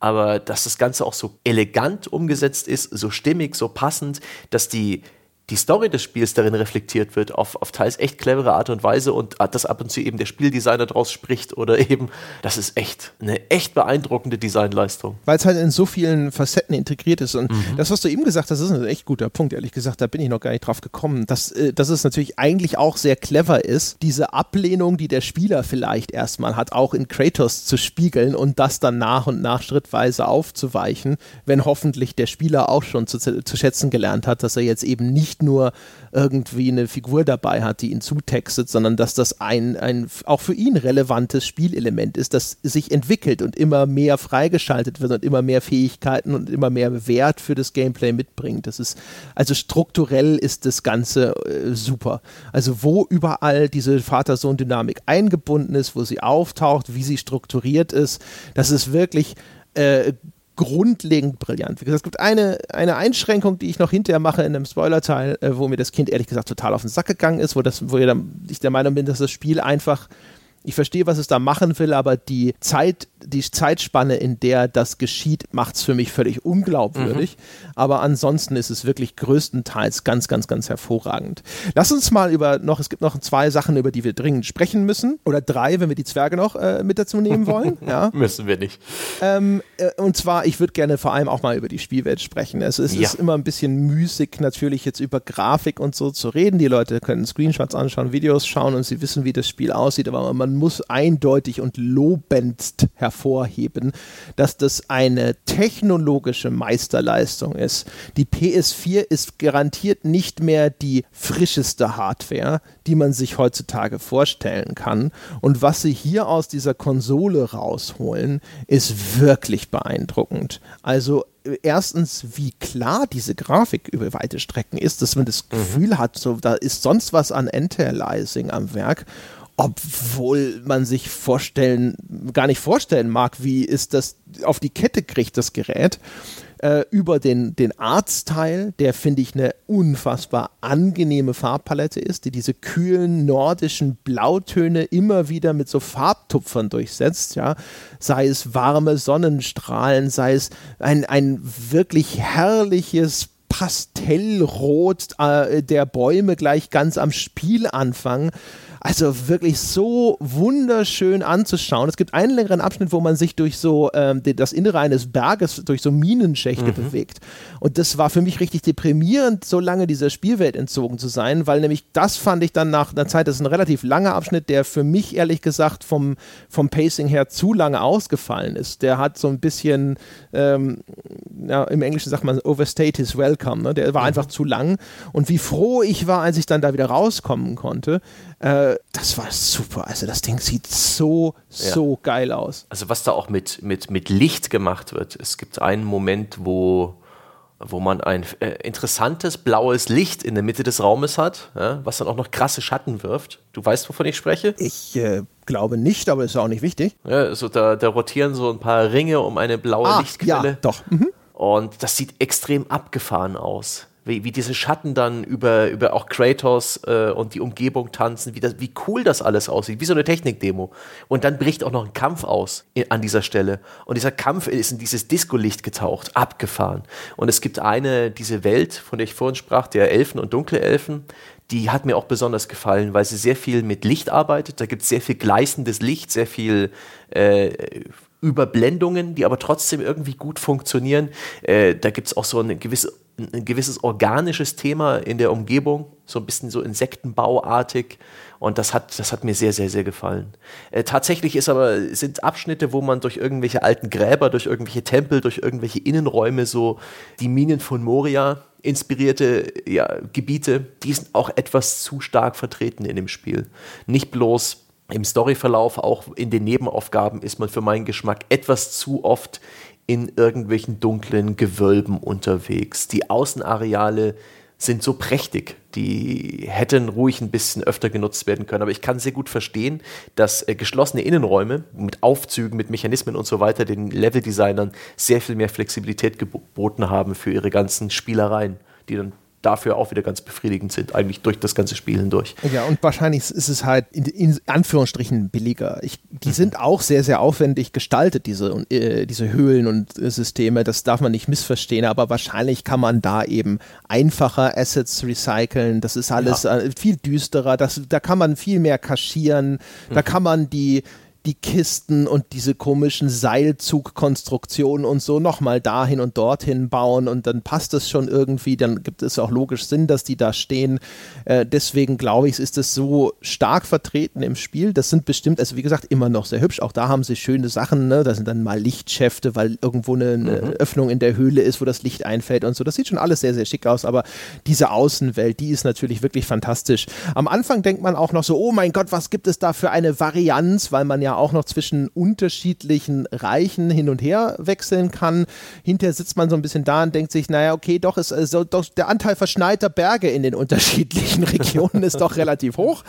aber dass das Ganze auch so elegant umgesetzt ist, so stimmig, so passend, dass die die Story des Spiels darin reflektiert wird, auf, auf teils echt clevere Art und Weise und dass ab und zu eben der Spieldesigner draus spricht oder eben, das ist echt eine echt beeindruckende Designleistung. Weil es halt in so vielen Facetten integriert ist und mhm. das, was du eben gesagt hast, ist ein echt guter Punkt, ehrlich gesagt, da bin ich noch gar nicht drauf gekommen, dass, äh, dass es natürlich eigentlich auch sehr clever ist, diese Ablehnung, die der Spieler vielleicht erstmal hat, auch in Kratos zu spiegeln und das dann nach und nach schrittweise aufzuweichen, wenn hoffentlich der Spieler auch schon zu, zu schätzen gelernt hat, dass er jetzt eben nicht nicht nur irgendwie eine Figur dabei hat, die ihn zutextet, sondern dass das ein, ein auch für ihn relevantes Spielelement ist, das sich entwickelt und immer mehr freigeschaltet wird und immer mehr Fähigkeiten und immer mehr Wert für das Gameplay mitbringt. Das ist, also strukturell ist das Ganze äh, super. Also wo überall diese Vater-Sohn-Dynamik eingebunden ist, wo sie auftaucht, wie sie strukturiert ist, das ist wirklich äh, grundlegend brillant. Es gibt eine, eine Einschränkung, die ich noch hinterher mache in einem Spoilerteil, äh, wo mir das Kind ehrlich gesagt total auf den Sack gegangen ist, wo, das, wo ich der Meinung bin, dass das Spiel einfach ich verstehe, was es da machen will, aber die Zeit, die Zeitspanne, in der das geschieht, macht es für mich völlig unglaubwürdig. Mhm. Aber ansonsten ist es wirklich größtenteils ganz, ganz, ganz hervorragend. Lass uns mal über noch, es gibt noch zwei Sachen, über die wir dringend sprechen müssen. Oder drei, wenn wir die Zwerge noch äh, mit dazu nehmen wollen. ja. Müssen wir nicht. Ähm, äh, und zwar, ich würde gerne vor allem auch mal über die Spielwelt sprechen. Also es ja. ist immer ein bisschen müßig, natürlich jetzt über Grafik und so zu reden. Die Leute können Screenshots anschauen, Videos schauen und sie wissen, wie das Spiel aussieht, aber man muss eindeutig und lobendst hervorheben, dass das eine technologische Meisterleistung ist. Die PS4 ist garantiert nicht mehr die frischeste Hardware, die man sich heutzutage vorstellen kann. Und was sie hier aus dieser Konsole rausholen, ist wirklich beeindruckend. Also erstens, wie klar diese Grafik über weite Strecken ist, dass man das mhm. Gefühl hat, so, da ist sonst was an Anti-Aliasing am Werk obwohl man sich vorstellen, gar nicht vorstellen mag, wie ist das auf die Kette kriegt, das Gerät. Äh, über den, den Arztteil, der finde ich eine unfassbar angenehme Farbpalette ist, die diese kühlen nordischen Blautöne immer wieder mit so Farbtupfern durchsetzt, ja. Sei es warme Sonnenstrahlen, sei es ein, ein wirklich herrliches Pastellrot äh, der Bäume gleich ganz am Spielanfang. Also wirklich so wunderschön anzuschauen. Es gibt einen längeren Abschnitt, wo man sich durch so ähm, das Innere eines Berges, durch so Minenschächte mhm. bewegt. Und das war für mich richtig deprimierend, so lange dieser Spielwelt entzogen zu sein, weil nämlich das fand ich dann nach einer Zeit, das ist ein relativ langer Abschnitt, der für mich ehrlich gesagt vom, vom Pacing her zu lange ausgefallen ist. Der hat so ein bisschen, ähm, ja, im Englischen sagt man overstayed his welcome, ne? der war mhm. einfach zu lang. Und wie froh ich war, als ich dann da wieder rauskommen konnte. Äh, das war super. Also das Ding sieht so, so ja. geil aus. Also was da auch mit, mit, mit Licht gemacht wird. Es gibt einen Moment, wo, wo man ein äh, interessantes blaues Licht in der Mitte des Raumes hat, ja, was dann auch noch krasse Schatten wirft. Du weißt, wovon ich spreche? Ich äh, glaube nicht, aber ist auch nicht wichtig. Ja, also da, da rotieren so ein paar Ringe um eine blaue ah, Lichtquelle. Ja, doch. Mhm. Und das sieht extrem abgefahren aus wie, wie diese Schatten dann über, über auch Kratos äh, und die Umgebung tanzen, wie, das, wie cool das alles aussieht, wie so eine Technikdemo. Und dann bricht auch noch ein Kampf aus in, an dieser Stelle. Und dieser Kampf ist in dieses Disco-Licht getaucht, abgefahren. Und es gibt eine, diese Welt, von der ich vorhin sprach, der Elfen und dunkle Elfen, die hat mir auch besonders gefallen, weil sie sehr viel mit Licht arbeitet. Da gibt es sehr viel gleißendes Licht, sehr viel äh, Überblendungen, die aber trotzdem irgendwie gut funktionieren. Äh, da gibt es auch so eine gewisse ein gewisses organisches Thema in der Umgebung, so ein bisschen so Insektenbauartig. Und das hat, das hat mir sehr, sehr, sehr gefallen. Äh, tatsächlich ist aber, sind Abschnitte, wo man durch irgendwelche alten Gräber, durch irgendwelche Tempel, durch irgendwelche Innenräume so die Minen von Moria inspirierte ja, Gebiete, die sind auch etwas zu stark vertreten in dem Spiel. Nicht bloß im Storyverlauf, auch in den Nebenaufgaben ist man für meinen Geschmack etwas zu oft in irgendwelchen dunklen Gewölben unterwegs. Die Außenareale sind so prächtig, die hätten ruhig ein bisschen öfter genutzt werden können. Aber ich kann sehr gut verstehen, dass äh, geschlossene Innenräume mit Aufzügen, mit Mechanismen und so weiter den Leveldesignern sehr viel mehr Flexibilität geboten haben für ihre ganzen Spielereien, die dann dafür auch wieder ganz befriedigend sind, eigentlich durch das ganze Spiel hindurch. Ja, und wahrscheinlich ist es halt in, in Anführungsstrichen billiger. Ich, die mhm. sind auch sehr, sehr aufwendig gestaltet, diese, äh, diese Höhlen und äh, Systeme, das darf man nicht missverstehen, aber wahrscheinlich kann man da eben einfacher Assets recyceln, das ist alles ja. äh, viel düsterer, das, da kann man viel mehr kaschieren, mhm. da kann man die die Kisten und diese komischen Seilzugkonstruktionen und so nochmal dahin und dorthin bauen und dann passt es schon irgendwie, dann gibt es auch logisch Sinn, dass die da stehen. Äh, deswegen glaube ich, ist es so stark vertreten im Spiel. Das sind bestimmt, also wie gesagt, immer noch sehr hübsch. Auch da haben sie schöne Sachen, ne? da sind dann mal Lichtschäfte, weil irgendwo eine, eine mhm. Öffnung in der Höhle ist, wo das Licht einfällt und so. Das sieht schon alles sehr, sehr schick aus, aber diese Außenwelt, die ist natürlich wirklich fantastisch. Am Anfang denkt man auch noch so, oh mein Gott, was gibt es da für eine Varianz, weil man ja auch noch zwischen unterschiedlichen Reichen hin und her wechseln kann. Hinterher sitzt man so ein bisschen da und denkt sich, naja, okay, doch, ist, also, doch der Anteil verschneiter Berge in den unterschiedlichen Regionen ist doch relativ hoch.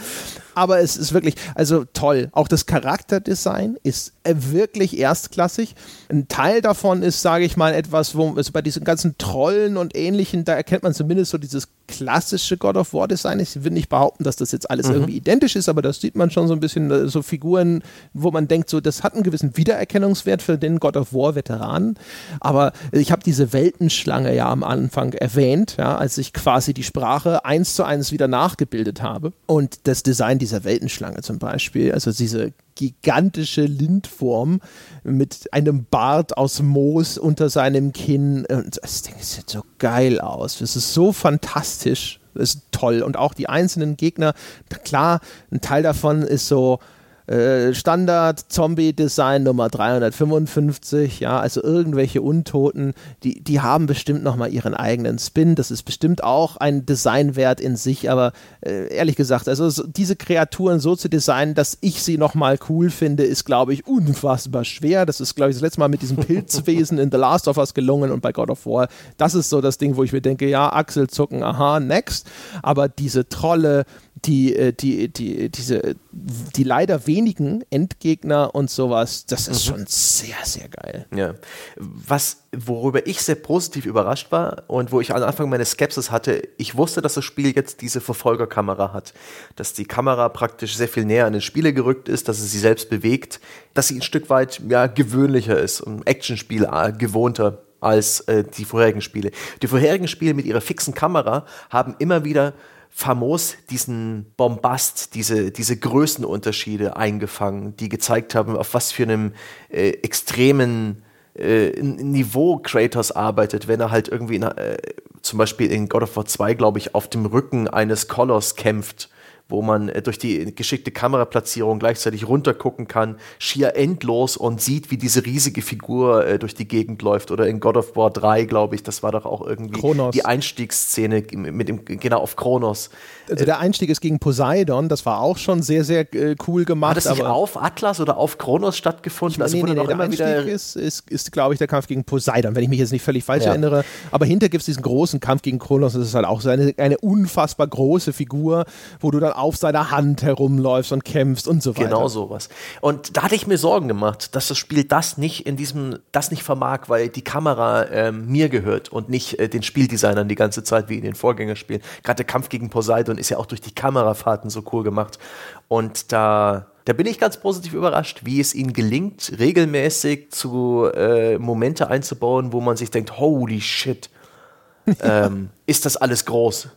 Aber es ist wirklich, also toll. Auch das Charakterdesign ist äh, wirklich erstklassig. Ein Teil davon ist, sage ich mal, etwas, wo also bei diesen ganzen Trollen und ähnlichen, da erkennt man zumindest so dieses klassische God of War Design. Ich will nicht behaupten, dass das jetzt alles mhm. irgendwie identisch ist, aber das sieht man schon so ein bisschen, äh, so Figuren, wo man denkt, so, das hat einen gewissen Wiedererkennungswert für den God of War Veteranen. Aber ich habe diese Weltenschlange ja am Anfang erwähnt, ja, als ich quasi die Sprache eins zu eins wieder nachgebildet habe. Und das Design dieser Weltenschlange zum Beispiel, also diese gigantische Lindform mit einem Bart aus Moos unter seinem Kinn. Und das Ding sieht so geil aus. Es ist so fantastisch. Das ist toll. Und auch die einzelnen Gegner, klar, ein Teil davon ist so äh, Standard-Zombie-Design Nummer 355, ja, also irgendwelche Untoten, die, die haben bestimmt nochmal ihren eigenen Spin. Das ist bestimmt auch ein Designwert in sich, aber äh, ehrlich gesagt, also so, diese Kreaturen so zu designen, dass ich sie nochmal cool finde, ist, glaube ich, unfassbar schwer. Das ist, glaube ich, das letzte Mal mit diesem Pilzwesen in The Last of Us gelungen und bei God of War. Das ist so das Ding, wo ich mir denke, ja, Achselzucken, aha, next. Aber diese Trolle, die, äh, die, die, diese, die leider wenigen Endgegner und sowas, das ist mhm. schon sehr, sehr geil. Ja. Was, worüber ich sehr positiv überrascht war und wo ich am Anfang meine Skepsis hatte, ich wusste, dass das Spiel jetzt diese Verfolgerkamera hat, dass die Kamera praktisch sehr viel näher an den Spieler gerückt ist, dass es sie selbst bewegt, dass sie ein Stück weit ja, gewöhnlicher ist, ein Actionspiel äh, gewohnter als äh, die vorherigen Spiele. Die vorherigen Spiele mit ihrer fixen Kamera haben immer wieder famos diesen Bombast, diese, diese Größenunterschiede eingefangen, die gezeigt haben, auf was für einem äh, extremen äh, Niveau Kratos arbeitet, wenn er halt irgendwie in, äh, zum Beispiel in God of War 2, glaube ich, auf dem Rücken eines Koloss kämpft wo man äh, durch die geschickte Kameraplatzierung gleichzeitig runtergucken kann, schier endlos und sieht, wie diese riesige Figur äh, durch die Gegend läuft. Oder in God of War 3, glaube ich, das war doch auch irgendwie Kronos. die Einstiegsszene mit dem, genau auf Kronos. Also der Einstieg ist gegen Poseidon, das war auch schon sehr, sehr äh, cool gemacht. Hat es nicht auf Atlas oder auf Kronos stattgefunden? Also nee, nee, nee, der Einstieg ist, ist, ist glaube ich, der Kampf gegen Poseidon, wenn ich mich jetzt nicht völlig falsch ja. erinnere. Aber hinter gibt es diesen großen Kampf gegen Kronos, das ist halt auch so eine, eine unfassbar große Figur, wo du dann auf seiner Hand herumläufst und kämpfst und so weiter. Genau sowas. Und da hatte ich mir Sorgen gemacht, dass das Spiel das nicht in diesem, das nicht vermag, weil die Kamera äh, mir gehört und nicht äh, den Spieldesignern die ganze Zeit wie in den Vorgängerspielen. Gerade der Kampf gegen Poseidon ist ja auch durch die Kamerafahrten so cool gemacht. Und da da bin ich ganz positiv überrascht, wie es ihnen gelingt, regelmäßig zu äh, Momente einzubauen, wo man sich denkt, holy shit, ähm, ist das alles groß.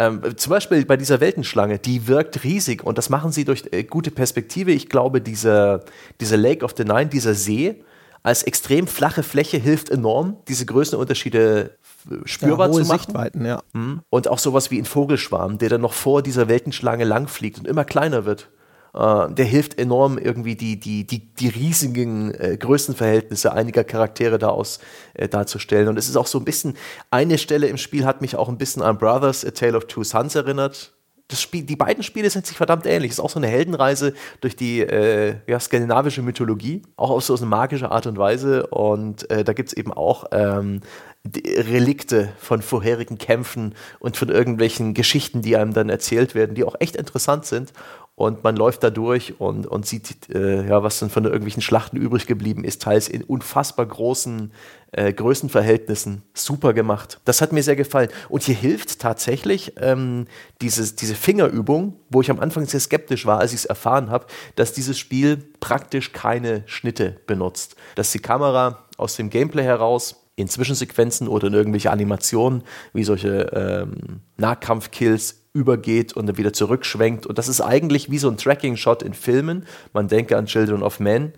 Ähm, zum Beispiel bei dieser Weltenschlange, die wirkt riesig und das machen sie durch äh, gute Perspektive. Ich glaube, diese, diese Lake of the Nine, dieser See, als extrem flache Fläche hilft enorm, diese Größenunterschiede spürbar ja, zu machen. Sichtweiten, ja. Mhm. Und auch sowas wie ein Vogelschwarm, der dann noch vor dieser Weltenschlange langfliegt und immer kleiner wird. Uh, der hilft enorm, irgendwie die, die, die, die riesigen äh, Größenverhältnisse einiger Charaktere da aus äh, darzustellen. Und es ist auch so ein bisschen, eine Stelle im Spiel hat mich auch ein bisschen an Brothers, A Tale of Two Sons erinnert. Das Spiel, die beiden Spiele sind sich verdammt ähnlich. Es ist auch so eine Heldenreise durch die äh, ja, skandinavische Mythologie, auch auf so eine magische Art und Weise. Und äh, da gibt es eben auch ähm, Relikte von vorherigen Kämpfen und von irgendwelchen Geschichten, die einem dann erzählt werden, die auch echt interessant sind und man läuft da durch und, und sieht, äh, ja, was dann von irgendwelchen Schlachten übrig geblieben ist, teils in unfassbar großen äh, Größenverhältnissen. Super gemacht. Das hat mir sehr gefallen. Und hier hilft tatsächlich ähm, dieses, diese Fingerübung, wo ich am Anfang sehr skeptisch war, als ich es erfahren habe, dass dieses Spiel praktisch keine Schnitte benutzt. Dass die Kamera aus dem Gameplay heraus in Zwischensequenzen oder in irgendwelche Animationen, wie solche ähm, Nahkampfkills übergeht und dann wieder zurückschwenkt. Und das ist eigentlich wie so ein Tracking-Shot in Filmen. Man denke an Children of Men.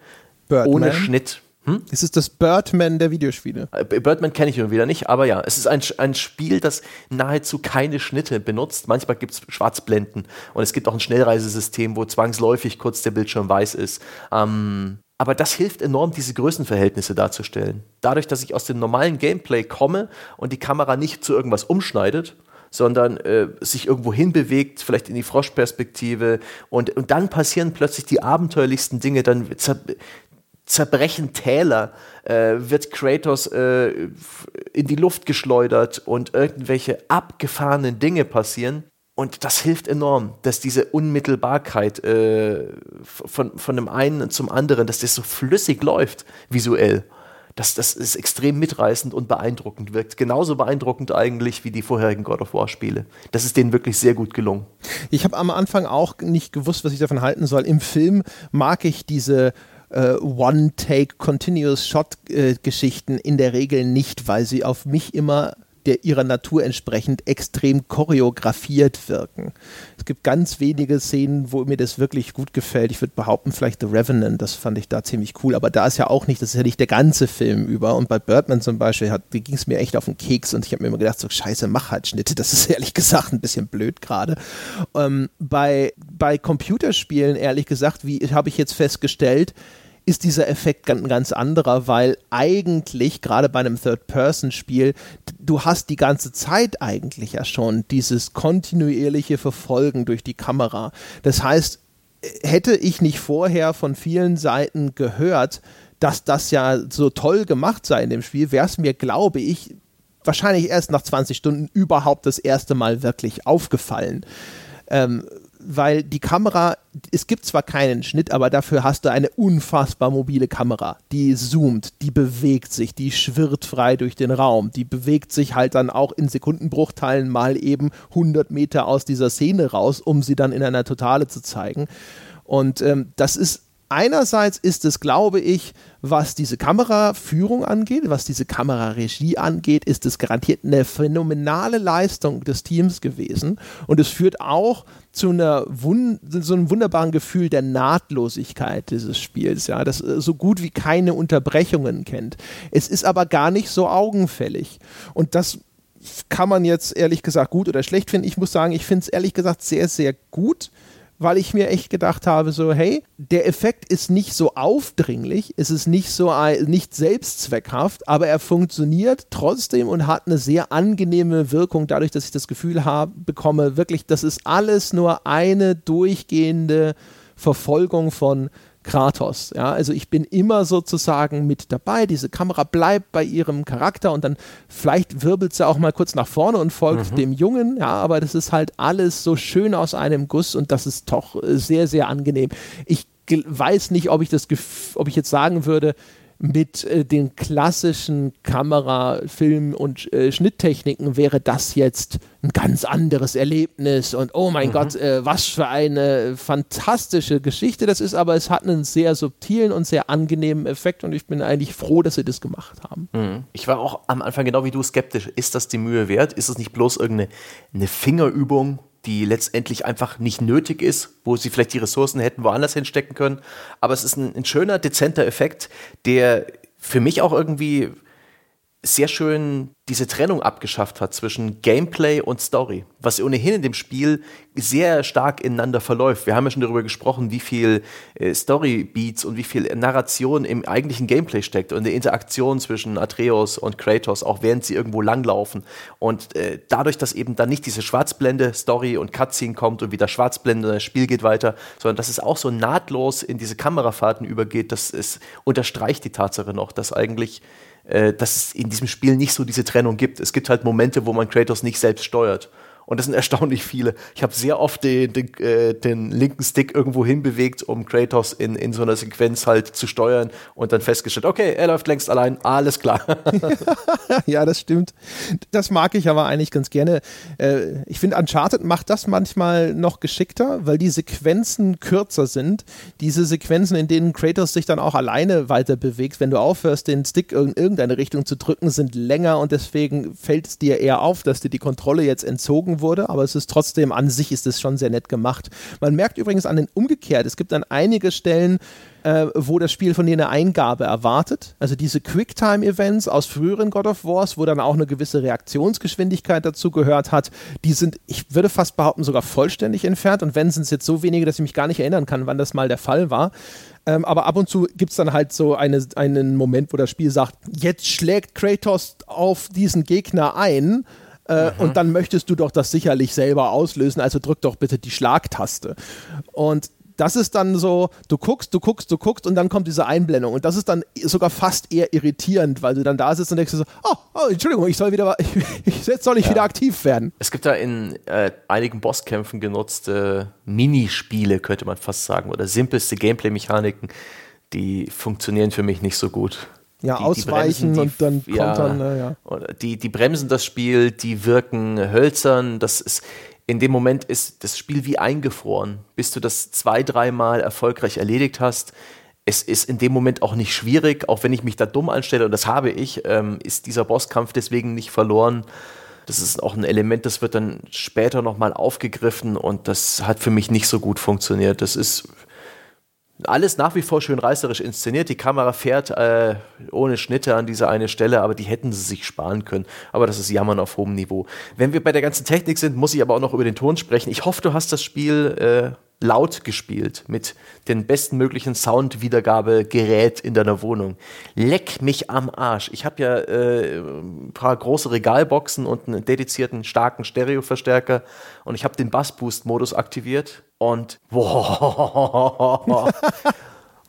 Birdman. Ohne Schnitt. Hm? Es ist das Birdman der Videospiele. Äh, Birdman kenne ich nun wieder nicht, aber ja, es ist ein, ein Spiel, das nahezu keine Schnitte benutzt. Manchmal gibt es Schwarzblenden und es gibt auch ein Schnellreisesystem, wo zwangsläufig kurz der Bildschirm weiß ist. Ähm, aber das hilft enorm, diese Größenverhältnisse darzustellen. Dadurch, dass ich aus dem normalen Gameplay komme und die Kamera nicht zu irgendwas umschneidet, sondern äh, sich irgendwo hinbewegt, vielleicht in die Froschperspektive und, und dann passieren plötzlich die abenteuerlichsten Dinge, dann zer zerbrechen Täler, äh, wird Kratos äh, in die Luft geschleudert und irgendwelche abgefahrenen Dinge passieren. Und das hilft enorm, dass diese Unmittelbarkeit äh, von, von dem einen zum anderen, dass das so flüssig läuft visuell das, das ist extrem mitreißend und beeindruckend wirkt. Genauso beeindruckend eigentlich wie die vorherigen God of War Spiele. Das ist denen wirklich sehr gut gelungen. Ich habe am Anfang auch nicht gewusst, was ich davon halten soll. Im Film mag ich diese äh, One-Take Continuous Shot äh, in der Regel nicht, weil sie auf mich immer der ihrer Natur entsprechend extrem choreografiert wirken. Es gibt ganz wenige Szenen, wo mir das wirklich gut gefällt. Ich würde behaupten, vielleicht The Revenant, das fand ich da ziemlich cool, aber da ist ja auch nicht, das ist ja nicht der ganze Film über. Und bei Birdman zum Beispiel ging es mir echt auf den Keks und ich habe mir immer gedacht, so scheiße, mach halt Schnitte. Das ist ehrlich gesagt ein bisschen blöd gerade. Ähm, bei, bei Computerspielen, ehrlich gesagt, wie habe ich jetzt festgestellt, ist dieser Effekt ein ganz anderer, weil eigentlich, gerade bei einem Third-Person-Spiel, du hast die ganze Zeit eigentlich ja schon dieses kontinuierliche Verfolgen durch die Kamera. Das heißt, hätte ich nicht vorher von vielen Seiten gehört, dass das ja so toll gemacht sei in dem Spiel, wäre es mir, glaube ich, wahrscheinlich erst nach 20 Stunden überhaupt das erste Mal wirklich aufgefallen. Ähm, weil die Kamera, es gibt zwar keinen Schnitt, aber dafür hast du eine unfassbar mobile Kamera. Die zoomt, die bewegt sich, die schwirrt frei durch den Raum, die bewegt sich halt dann auch in Sekundenbruchteilen mal eben 100 Meter aus dieser Szene raus, um sie dann in einer Totale zu zeigen. Und ähm, das ist einerseits ist es, glaube ich, was diese Kameraführung angeht, was diese Kameraregie angeht, ist es garantiert eine phänomenale Leistung des Teams gewesen. Und es führt auch zu einer Wun so einem wunderbaren Gefühl der Nahtlosigkeit dieses Spiels, ja, das äh, so gut wie keine Unterbrechungen kennt. Es ist aber gar nicht so augenfällig. Und das kann man jetzt ehrlich gesagt gut oder schlecht finden. Ich muss sagen, ich finde es ehrlich gesagt sehr, sehr gut weil ich mir echt gedacht habe, so, hey, der Effekt ist nicht so aufdringlich, es ist nicht so nicht selbstzweckhaft, aber er funktioniert trotzdem und hat eine sehr angenehme Wirkung, dadurch, dass ich das Gefühl habe, bekomme, wirklich, das ist alles nur eine durchgehende Verfolgung von Kratos. Ja, also ich bin immer sozusagen mit dabei. Diese Kamera bleibt bei ihrem Charakter und dann vielleicht wirbelt sie auch mal kurz nach vorne und folgt mhm. dem Jungen. Ja, aber das ist halt alles so schön aus einem Guss und das ist doch sehr, sehr angenehm. Ich weiß nicht, ob ich das, ob ich jetzt sagen würde, mit äh, den klassischen Kamera-, Film- und äh, Schnitttechniken wäre das jetzt ein ganz anderes Erlebnis und oh mein mhm. Gott, äh, was für eine fantastische Geschichte das ist, aber es hat einen sehr subtilen und sehr angenehmen Effekt und ich bin eigentlich froh, dass sie das gemacht haben. Mhm. Ich war auch am Anfang genau wie du skeptisch. Ist das die Mühe wert? Ist es nicht bloß irgendeine eine Fingerübung? Die letztendlich einfach nicht nötig ist, wo sie vielleicht die Ressourcen hätten woanders hinstecken können. Aber es ist ein, ein schöner, dezenter Effekt, der für mich auch irgendwie sehr schön diese Trennung abgeschafft hat zwischen Gameplay und Story, was ohnehin in dem Spiel sehr stark ineinander verläuft. Wir haben ja schon darüber gesprochen, wie viel äh, Story-Beats und wie viel Narration im eigentlichen Gameplay steckt und die Interaktion zwischen Atreus und Kratos, auch während sie irgendwo langlaufen. Und äh, dadurch, dass eben dann nicht diese Schwarzblende Story und Cutscene kommt und wieder Schwarzblende das Spiel geht weiter, sondern dass es auch so nahtlos in diese Kamerafahrten übergeht, das ist, unterstreicht die Tatsache noch, dass eigentlich dass es in diesem Spiel nicht so diese Trennung gibt. Es gibt halt Momente, wo man Kratos nicht selbst steuert. Und das sind erstaunlich viele. Ich habe sehr oft den, den, äh, den, linken Stick irgendwo hinbewegt, um Kratos in, in so einer Sequenz halt zu steuern und dann festgestellt, okay, er läuft längst allein, alles klar. ja, das stimmt. Das mag ich aber eigentlich ganz gerne. Äh, ich finde, Uncharted macht das manchmal noch geschickter, weil die Sequenzen kürzer sind. Diese Sequenzen, in denen Kratos sich dann auch alleine weiter bewegt, wenn du aufhörst, den Stick in irgendeine Richtung zu drücken, sind länger und deswegen fällt es dir eher auf, dass dir die Kontrolle jetzt entzogen gezogen wurde, aber es ist trotzdem an sich ist es schon sehr nett gemacht. Man merkt übrigens an den umgekehrt, es gibt dann einige Stellen, äh, wo das Spiel von dir eine Eingabe erwartet. Also diese Quicktime-Events aus früheren God of Wars, wo dann auch eine gewisse Reaktionsgeschwindigkeit dazu gehört hat, die sind, ich würde fast behaupten, sogar vollständig entfernt. Und wenn sind es jetzt so wenige, dass ich mich gar nicht erinnern kann, wann das mal der Fall war. Ähm, aber ab und zu gibt es dann halt so eine, einen Moment, wo das Spiel sagt, jetzt schlägt Kratos auf diesen Gegner ein äh, mhm. Und dann möchtest du doch das sicherlich selber auslösen, also drück doch bitte die Schlagtaste. Und das ist dann so, du guckst, du guckst, du guckst und dann kommt diese Einblendung. Und das ist dann sogar fast eher irritierend, weil du dann da sitzt und denkst so, oh, oh Entschuldigung, ich soll wieder, ich, ich, jetzt soll ich ja. wieder aktiv werden. Es gibt da in äh, einigen Bosskämpfen genutzte Minispiele, könnte man fast sagen, oder simpelste Gameplay-Mechaniken, die funktionieren für mich nicht so gut ja, die, ausweichen die bremsen, und dann ja, kontern. Ne, ja. Die, die bremsen das Spiel, die wirken hölzern. Das ist, in dem Moment ist das Spiel wie eingefroren, bis du das zwei, dreimal erfolgreich erledigt hast. Es ist in dem Moment auch nicht schwierig, auch wenn ich mich da dumm anstelle, und das habe ich, ähm, ist dieser Bosskampf deswegen nicht verloren. Das ist auch ein Element, das wird dann später nochmal aufgegriffen und das hat für mich nicht so gut funktioniert. Das ist alles nach wie vor schön reißerisch inszeniert. Die Kamera fährt äh, ohne Schnitte an diese eine Stelle, aber die hätten sie sich sparen können. Aber das ist Jammern auf hohem Niveau. Wenn wir bei der ganzen Technik sind, muss ich aber auch noch über den Ton sprechen. Ich hoffe, du hast das Spiel äh, laut gespielt mit den besten möglichen Soundwiedergabegerät in deiner Wohnung. Leck mich am Arsch. Ich habe ja äh, ein paar große Regalboxen und einen dedizierten starken Stereoverstärker und ich habe den Bassboost-Modus aktiviert und wow.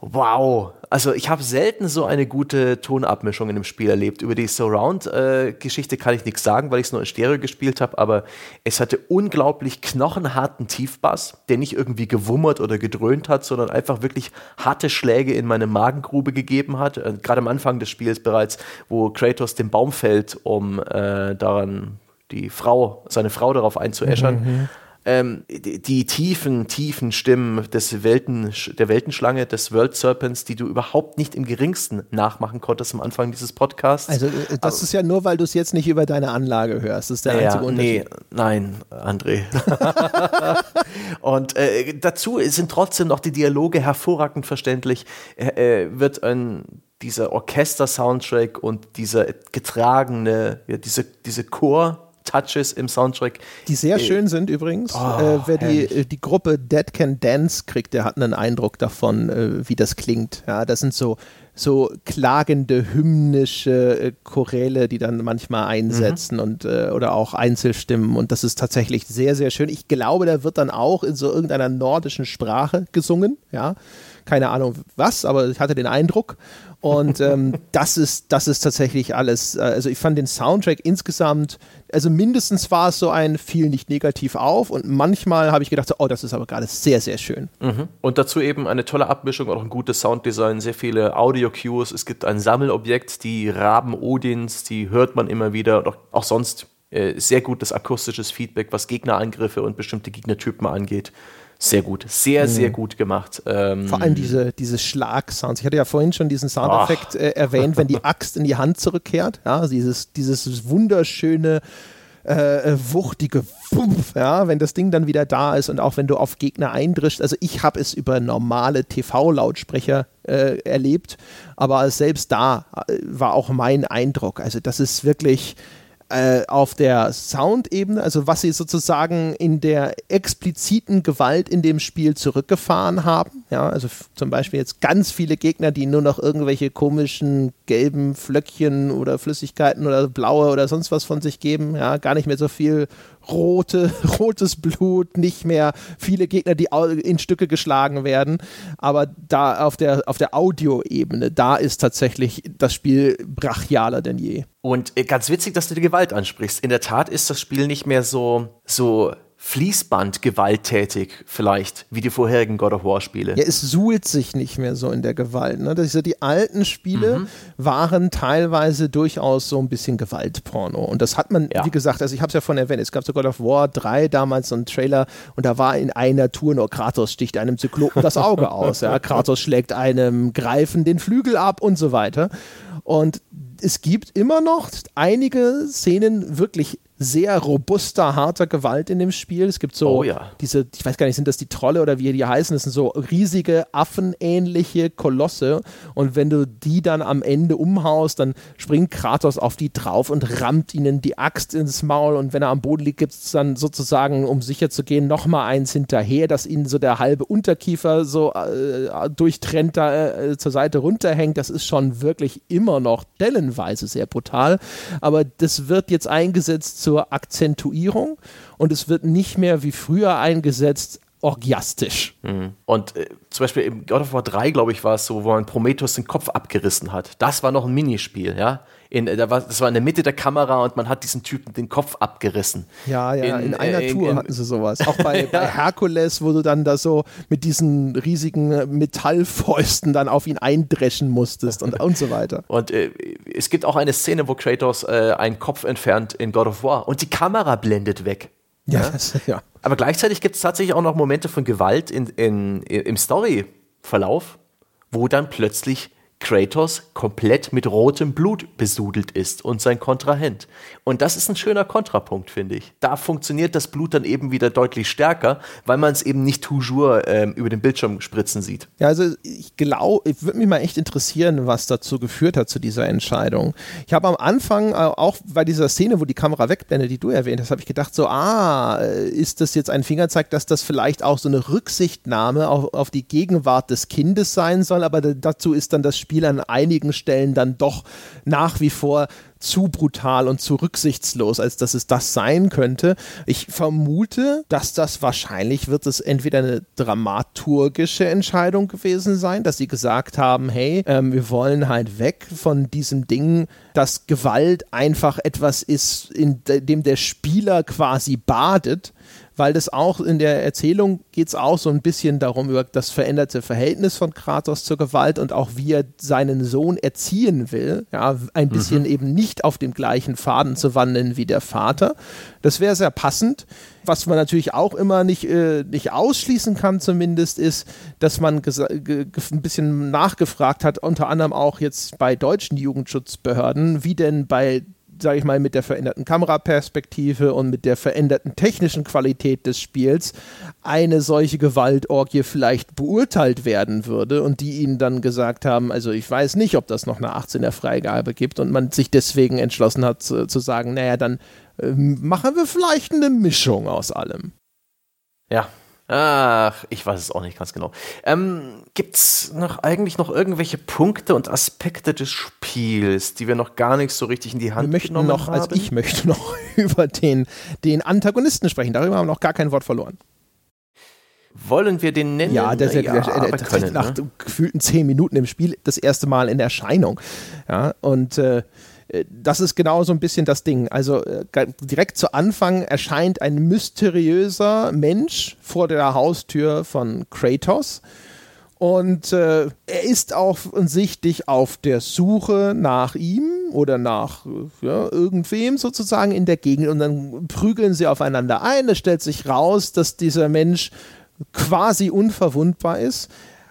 Wow, also ich habe selten so eine gute Tonabmischung in einem Spiel erlebt. Über die Surround-Geschichte kann ich nichts sagen, weil ich es nur in Stereo gespielt habe, aber es hatte unglaublich knochenharten Tiefbass, der nicht irgendwie gewummert oder gedröhnt hat, sondern einfach wirklich harte Schläge in meine Magengrube gegeben hat. Äh, Gerade am Anfang des Spiels bereits, wo Kratos den Baum fällt, um äh, daran die Frau, seine Frau darauf einzuäschern. Mhm ähm, die, die, tiefen, tiefen Stimmen des Welten, der Weltenschlange, des World Serpents, die du überhaupt nicht im geringsten nachmachen konntest am Anfang dieses Podcasts. Also äh, das Aber, ist ja nur, weil du es jetzt nicht über deine Anlage hörst. Das ist der ja, einzige Unterschied. Nee, nein, André. Und äh, dazu sind trotzdem noch die Dialoge hervorragend verständlich. Äh, äh wird ein dieser Orchester-Soundtrack und dieser getragene, ja, diese, diese Chor- Touches im Soundtrack. Die sehr äh, schön sind übrigens. Oh, äh, wer die, äh, die Gruppe Dead Can Dance kriegt, der hat einen Eindruck davon, äh, wie das klingt. Ja, das sind so, so klagende, hymnische äh, Choräle, die dann manchmal einsetzen mhm. und äh, oder auch Einzelstimmen. Und das ist tatsächlich sehr, sehr schön. Ich glaube, da wird dann auch in so irgendeiner nordischen Sprache gesungen. Ja, keine Ahnung was, aber ich hatte den Eindruck. Und ähm, das, ist, das ist tatsächlich alles. Äh, also ich fand den Soundtrack insgesamt, also mindestens war es so ein fiel nicht negativ auf und manchmal habe ich gedacht, so, oh, das ist aber gerade sehr, sehr schön. Mhm. Und dazu eben eine tolle Abmischung, auch ein gutes Sounddesign, sehr viele Audio-Cues. Es gibt ein Sammelobjekt, die Raben Odins, die hört man immer wieder und auch, auch sonst äh, sehr gutes akustisches Feedback, was Gegnerangriffe und bestimmte Gegnertypen angeht sehr gut. Sehr, mhm. sehr gut gemacht. Ähm Vor allem diese, diese Schlag-Sounds. Ich hatte ja vorhin schon diesen Soundeffekt äh, erwähnt, wenn die Axt in die Hand zurückkehrt. Ja, dieses, dieses wunderschöne, äh, äh, wuchtige Wumpf, ja, wenn das Ding dann wieder da ist und auch wenn du auf Gegner eindrischst. Also ich habe es über normale TV-Lautsprecher äh, erlebt, aber selbst da äh, war auch mein Eindruck. Also das ist wirklich äh, auf der Soundebene, also was sie sozusagen in der expliziten Gewalt in dem Spiel zurückgefahren haben. Ja, also zum Beispiel jetzt ganz viele Gegner, die nur noch irgendwelche komischen gelben Flöckchen oder Flüssigkeiten oder blaue oder sonst was von sich geben. Ja, gar nicht mehr so viel rote, rotes Blut, nicht mehr viele Gegner, die in Stücke geschlagen werden. Aber da auf der, auf der Audioebene, da ist tatsächlich das Spiel brachialer denn je. Und äh, ganz witzig, dass du die Gewalt ansprichst. In der Tat ist das Spiel nicht mehr so, so Fließband gewalttätig vielleicht, wie die vorherigen God of War Spiele. Ja, es suhlt sich nicht mehr so in der Gewalt. Ne? Das ist ja, die alten Spiele mhm. waren teilweise durchaus so ein bisschen Gewaltporno. Und das hat man, ja. wie gesagt, also ich habe es ja von erwähnt, es gab so God of War 3 damals so einen Trailer und da war in einer Tour nur Kratos sticht einem Zyklopen das Auge aus. Ja? Kratos schlägt einem Greifen den Flügel ab und so weiter. Und es gibt immer noch einige Szenen wirklich sehr robuster, harter Gewalt in dem Spiel. Es gibt so oh, ja. diese, ich weiß gar nicht, sind das die Trolle oder wie die heißen? Das sind so riesige, affenähnliche Kolosse. Und wenn du die dann am Ende umhaust, dann springt Kratos auf die drauf und rammt ihnen die Axt ins Maul. Und wenn er am Boden liegt, gibt es dann sozusagen, um sicher zu gehen, nochmal eins hinterher, dass ihnen so der halbe Unterkiefer so äh, durchtrennt da äh, zur Seite runterhängt. Das ist schon wirklich immer noch stellenweise sehr brutal. Aber das wird jetzt eingesetzt zur Akzentuierung. Und es wird nicht mehr wie früher eingesetzt orgiastisch. Mhm. Und äh, zum Beispiel im God of War 3, glaube ich, war es so, wo man Prometheus den Kopf abgerissen hat. Das war noch ein Minispiel, ja. In, äh, da war, das war in der Mitte der Kamera und man hat diesen Typen den Kopf abgerissen. Ja, ja, in, in einer äh, Tour in, hatten sie sowas. Auch bei, ja. bei Herkules, wo du dann da so mit diesen riesigen Metallfäusten dann auf ihn eindreschen musstest und, und so weiter. Und äh, es gibt auch eine Szene, wo Kratos äh, einen Kopf entfernt in God of War und die Kamera blendet weg. Ja, ja. Das, ja. Aber gleichzeitig gibt es tatsächlich auch noch Momente von Gewalt in, in, im Storyverlauf, wo dann plötzlich Kratos komplett mit rotem Blut besudelt ist und sein Kontrahent. Und das ist ein schöner Kontrapunkt, finde ich. Da funktioniert das Blut dann eben wieder deutlich stärker, weil man es eben nicht toujours ähm, über den Bildschirm spritzen sieht. Ja, also ich glaube, ich würde mich mal echt interessieren, was dazu geführt hat zu dieser Entscheidung. Ich habe am Anfang, äh, auch bei dieser Szene, wo die Kamera wegblendet, die du erwähnt hast, habe ich gedacht, so, ah, äh, ist das jetzt ein Fingerzeig, dass das vielleicht auch so eine Rücksichtnahme auf, auf die Gegenwart des Kindes sein soll, aber dazu ist dann das Spiel an einigen Stellen dann doch nach wie vor zu brutal und zu rücksichtslos, als dass es das sein könnte. Ich vermute, dass das wahrscheinlich wird es entweder eine dramaturgische Entscheidung gewesen sein, dass sie gesagt haben, hey, ähm, wir wollen halt weg von diesem Ding, dass Gewalt einfach etwas ist, in dem der Spieler quasi badet weil das auch in der Erzählung geht es auch so ein bisschen darum, über das veränderte Verhältnis von Kratos zur Gewalt und auch wie er seinen Sohn erziehen will, ja, ein bisschen mhm. eben nicht auf dem gleichen Faden zu wandeln wie der Vater. Das wäre sehr passend. Was man natürlich auch immer nicht, äh, nicht ausschließen kann, zumindest, ist, dass man ein bisschen nachgefragt hat, unter anderem auch jetzt bei deutschen Jugendschutzbehörden, wie denn bei sage ich mal, mit der veränderten Kameraperspektive und mit der veränderten technischen Qualität des Spiels eine solche Gewaltorgie vielleicht beurteilt werden würde und die ihnen dann gesagt haben, also ich weiß nicht, ob das noch eine 18er Freigabe gibt und man sich deswegen entschlossen hat zu, zu sagen, naja, dann äh, machen wir vielleicht eine Mischung aus allem. Ja, Ach, ich weiß es auch nicht ganz genau. Ähm, Gibt es noch eigentlich noch irgendwelche Punkte und Aspekte des Spiels, die wir noch gar nicht so richtig in die Hand wir möchten genommen noch, haben? Also ich möchte noch über den, den Antagonisten sprechen. Darüber haben wir noch gar kein Wort verloren. Wollen wir den nennen? Ja, der ist ja, ja der, der, können, nach ne? gefühlten zehn Minuten im Spiel das erste Mal in Erscheinung. Ja, und äh, äh, das ist genau so ein bisschen das Ding. Also äh, direkt zu Anfang erscheint ein mysteriöser Mensch vor der Haustür von Kratos. Und äh, er ist offensichtlich auf der Suche nach ihm oder nach ja, irgendwem sozusagen in der Gegend. Und dann prügeln sie aufeinander ein. Es stellt sich raus, dass dieser Mensch quasi unverwundbar ist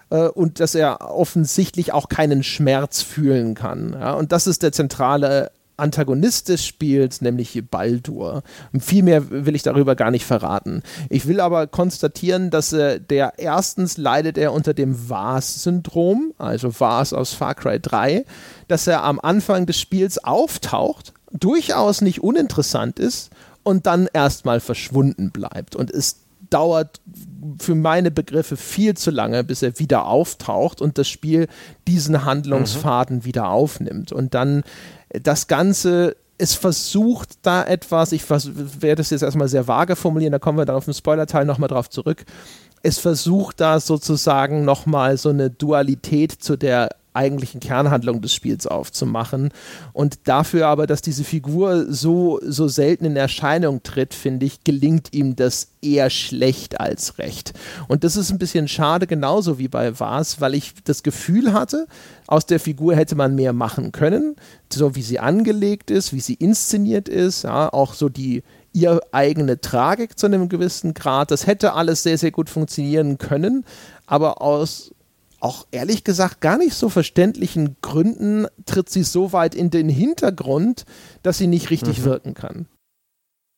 äh, und dass er offensichtlich auch keinen Schmerz fühlen kann. Ja? Und das ist der zentrale Antagonist des Spiels, nämlich Baldur. Und viel mehr will ich darüber gar nicht verraten. Ich will aber konstatieren, dass äh, der erstens leidet er unter dem Vars-Syndrom, also Vars aus Far Cry 3, dass er am Anfang des Spiels auftaucht, durchaus nicht uninteressant ist und dann erstmal verschwunden bleibt und ist dauert für meine Begriffe viel zu lange, bis er wieder auftaucht und das Spiel diesen Handlungsfaden mhm. wieder aufnimmt. Und dann das Ganze es versucht da etwas, ich werde das jetzt erstmal sehr vage formulieren, da kommen wir dann auf dem Spoiler-Teil nochmal drauf zurück. Es versucht da sozusagen nochmal so eine Dualität zu der eigentlichen Kernhandlung des Spiels aufzumachen. Und dafür aber, dass diese Figur so, so selten in Erscheinung tritt, finde ich, gelingt ihm das eher schlecht als recht. Und das ist ein bisschen schade, genauso wie bei Vars, weil ich das Gefühl hatte, aus der Figur hätte man mehr machen können, so wie sie angelegt ist, wie sie inszeniert ist, ja, auch so die ihr eigene Tragik zu einem gewissen Grad. Das hätte alles sehr, sehr gut funktionieren können, aber aus auch ehrlich gesagt gar nicht so verständlichen Gründen tritt sie so weit in den Hintergrund, dass sie nicht richtig mhm. wirken kann.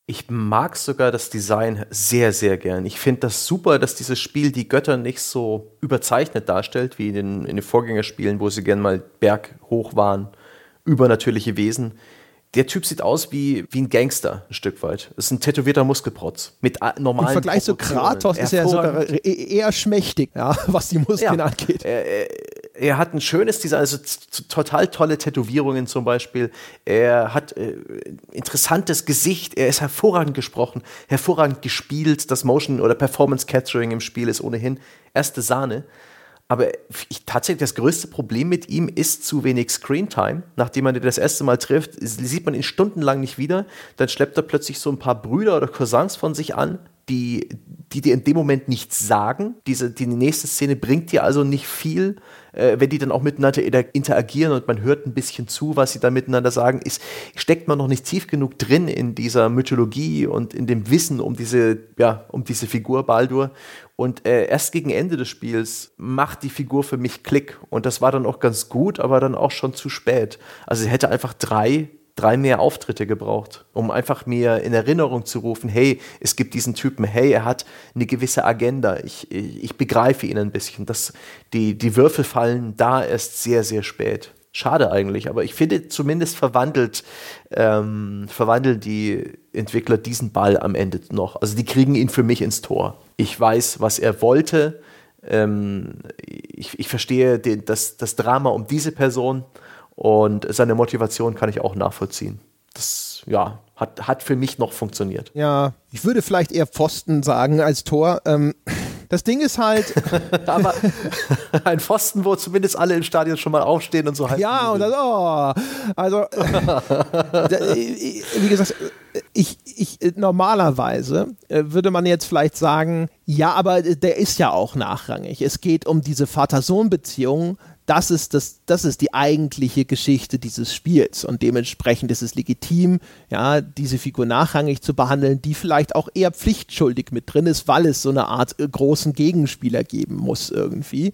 Ich mag sogar das Design sehr, sehr gern. Ich finde das super, dass dieses Spiel die Götter nicht so überzeichnet darstellt, wie in den, in den Vorgängerspielen, wo sie gern mal berghoch waren, übernatürliche Wesen der Typ sieht aus wie, wie ein Gangster, ein Stück weit. Das ist ein tätowierter Muskelprotz. Mit normalen Im Vergleich zu Kratos ist er sogar e-, eher schmächtig, ja, was die Muskeln ja, angeht. Er, er, er, hat ein schönes Design, also total tolle Tätowierungen zum Beispiel. Er hat äh, interessantes Gesicht, er ist hervorragend gesprochen, hervorragend gespielt. Das Motion- oder Performance-Capturing im Spiel ist ohnehin erste Sahne. Aber ich, tatsächlich das größte Problem mit ihm ist zu wenig Screentime. Nachdem man ihn das erste Mal trifft, sieht man ihn stundenlang nicht wieder. Dann schleppt er plötzlich so ein paar Brüder oder Cousins von sich an, die, die dir in dem Moment nichts sagen. Diese, die nächste Szene bringt dir also nicht viel. Äh, wenn die dann auch miteinander interagieren und man hört ein bisschen zu, was sie da miteinander sagen, ist, steckt man noch nicht tief genug drin in dieser Mythologie und in dem Wissen um diese, ja, um diese Figur Baldur. Und äh, erst gegen Ende des Spiels macht die Figur für mich Klick. Und das war dann auch ganz gut, aber dann auch schon zu spät. Also sie hätte einfach drei, drei mehr Auftritte gebraucht, um einfach mir in Erinnerung zu rufen, hey, es gibt diesen Typen, hey, er hat eine gewisse Agenda. Ich, ich, ich begreife ihn ein bisschen. Das, die, die Würfel fallen da erst sehr, sehr spät. Schade eigentlich, aber ich finde zumindest verwandelt, ähm, verwandeln die Entwickler diesen Ball am Ende noch. Also die kriegen ihn für mich ins Tor. Ich weiß, was er wollte. Ähm, ich, ich, verstehe den, das, das Drama um diese Person und seine Motivation kann ich auch nachvollziehen. Das ja, hat, hat für mich noch funktioniert. Ja, ich würde vielleicht eher Pfosten sagen als Tor. Ähm das Ding ist halt. Aber ein Pfosten, wo zumindest alle im Stadion schon mal aufstehen und so halt. Ja, und das, oh, also, wie gesagt, ich, ich, äh, normalerweise äh, würde man jetzt vielleicht sagen, ja, aber der ist ja auch nachrangig. Es geht um diese Vater-Sohn-Beziehung. Das ist, das, das ist die eigentliche Geschichte dieses Spiels und dementsprechend ist es legitim, ja, diese Figur nachrangig zu behandeln, die vielleicht auch eher pflichtschuldig mit drin ist, weil es so eine Art äh, großen Gegenspieler geben muss irgendwie.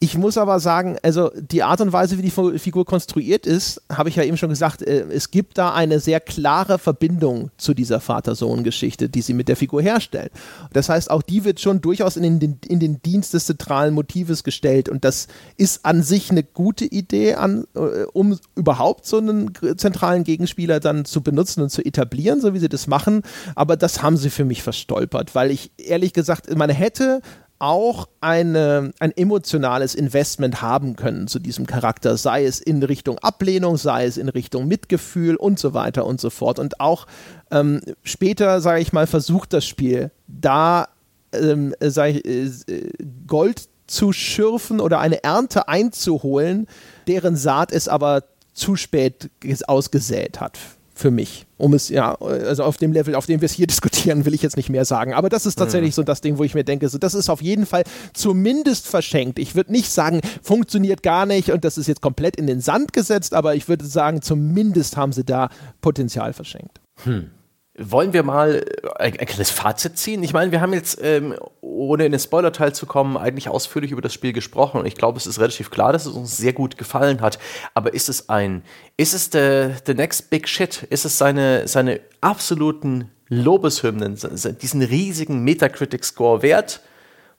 Ich muss aber sagen, also die Art und Weise, wie die Figur konstruiert ist, habe ich ja eben schon gesagt, äh, es gibt da eine sehr klare Verbindung zu dieser Vater-Sohn-Geschichte, die sie mit der Figur herstellen. Das heißt, auch die wird schon durchaus in den, in den Dienst des zentralen Motives gestellt und das ist an sich eine gute Idee, an, äh, um überhaupt so einen zentralen Gegenspieler dann zu benutzen und zu etablieren, so wie sie das machen. Aber das haben sie für mich verstolpert, weil ich ehrlich gesagt, man hätte auch eine, ein emotionales Investment haben können zu diesem Charakter, sei es in Richtung Ablehnung, sei es in Richtung Mitgefühl und so weiter und so fort. Und auch ähm, später, sage ich mal, versucht das Spiel da ähm, ich, äh, Gold zu schürfen oder eine Ernte einzuholen, deren Saat es aber zu spät ausgesät hat für mich. Um es, ja, also auf dem Level, auf dem wir es hier diskutieren, will ich jetzt nicht mehr sagen. Aber das ist tatsächlich mhm. so das Ding, wo ich mir denke, so, das ist auf jeden Fall zumindest verschenkt. Ich würde nicht sagen, funktioniert gar nicht und das ist jetzt komplett in den Sand gesetzt, aber ich würde sagen, zumindest haben sie da Potenzial verschenkt. Hm. Wollen wir mal ein, ein kleines Fazit ziehen? Ich meine, wir haben jetzt, ähm, ohne in den Spoiler-Teil zu kommen, eigentlich ausführlich über das Spiel gesprochen. Und ich glaube, es ist relativ klar, dass es uns sehr gut gefallen hat. Aber ist es ein, ist es the, the next big shit? Ist es seine, seine absoluten Lobeshymnen, diesen riesigen Metacritic-Score wert?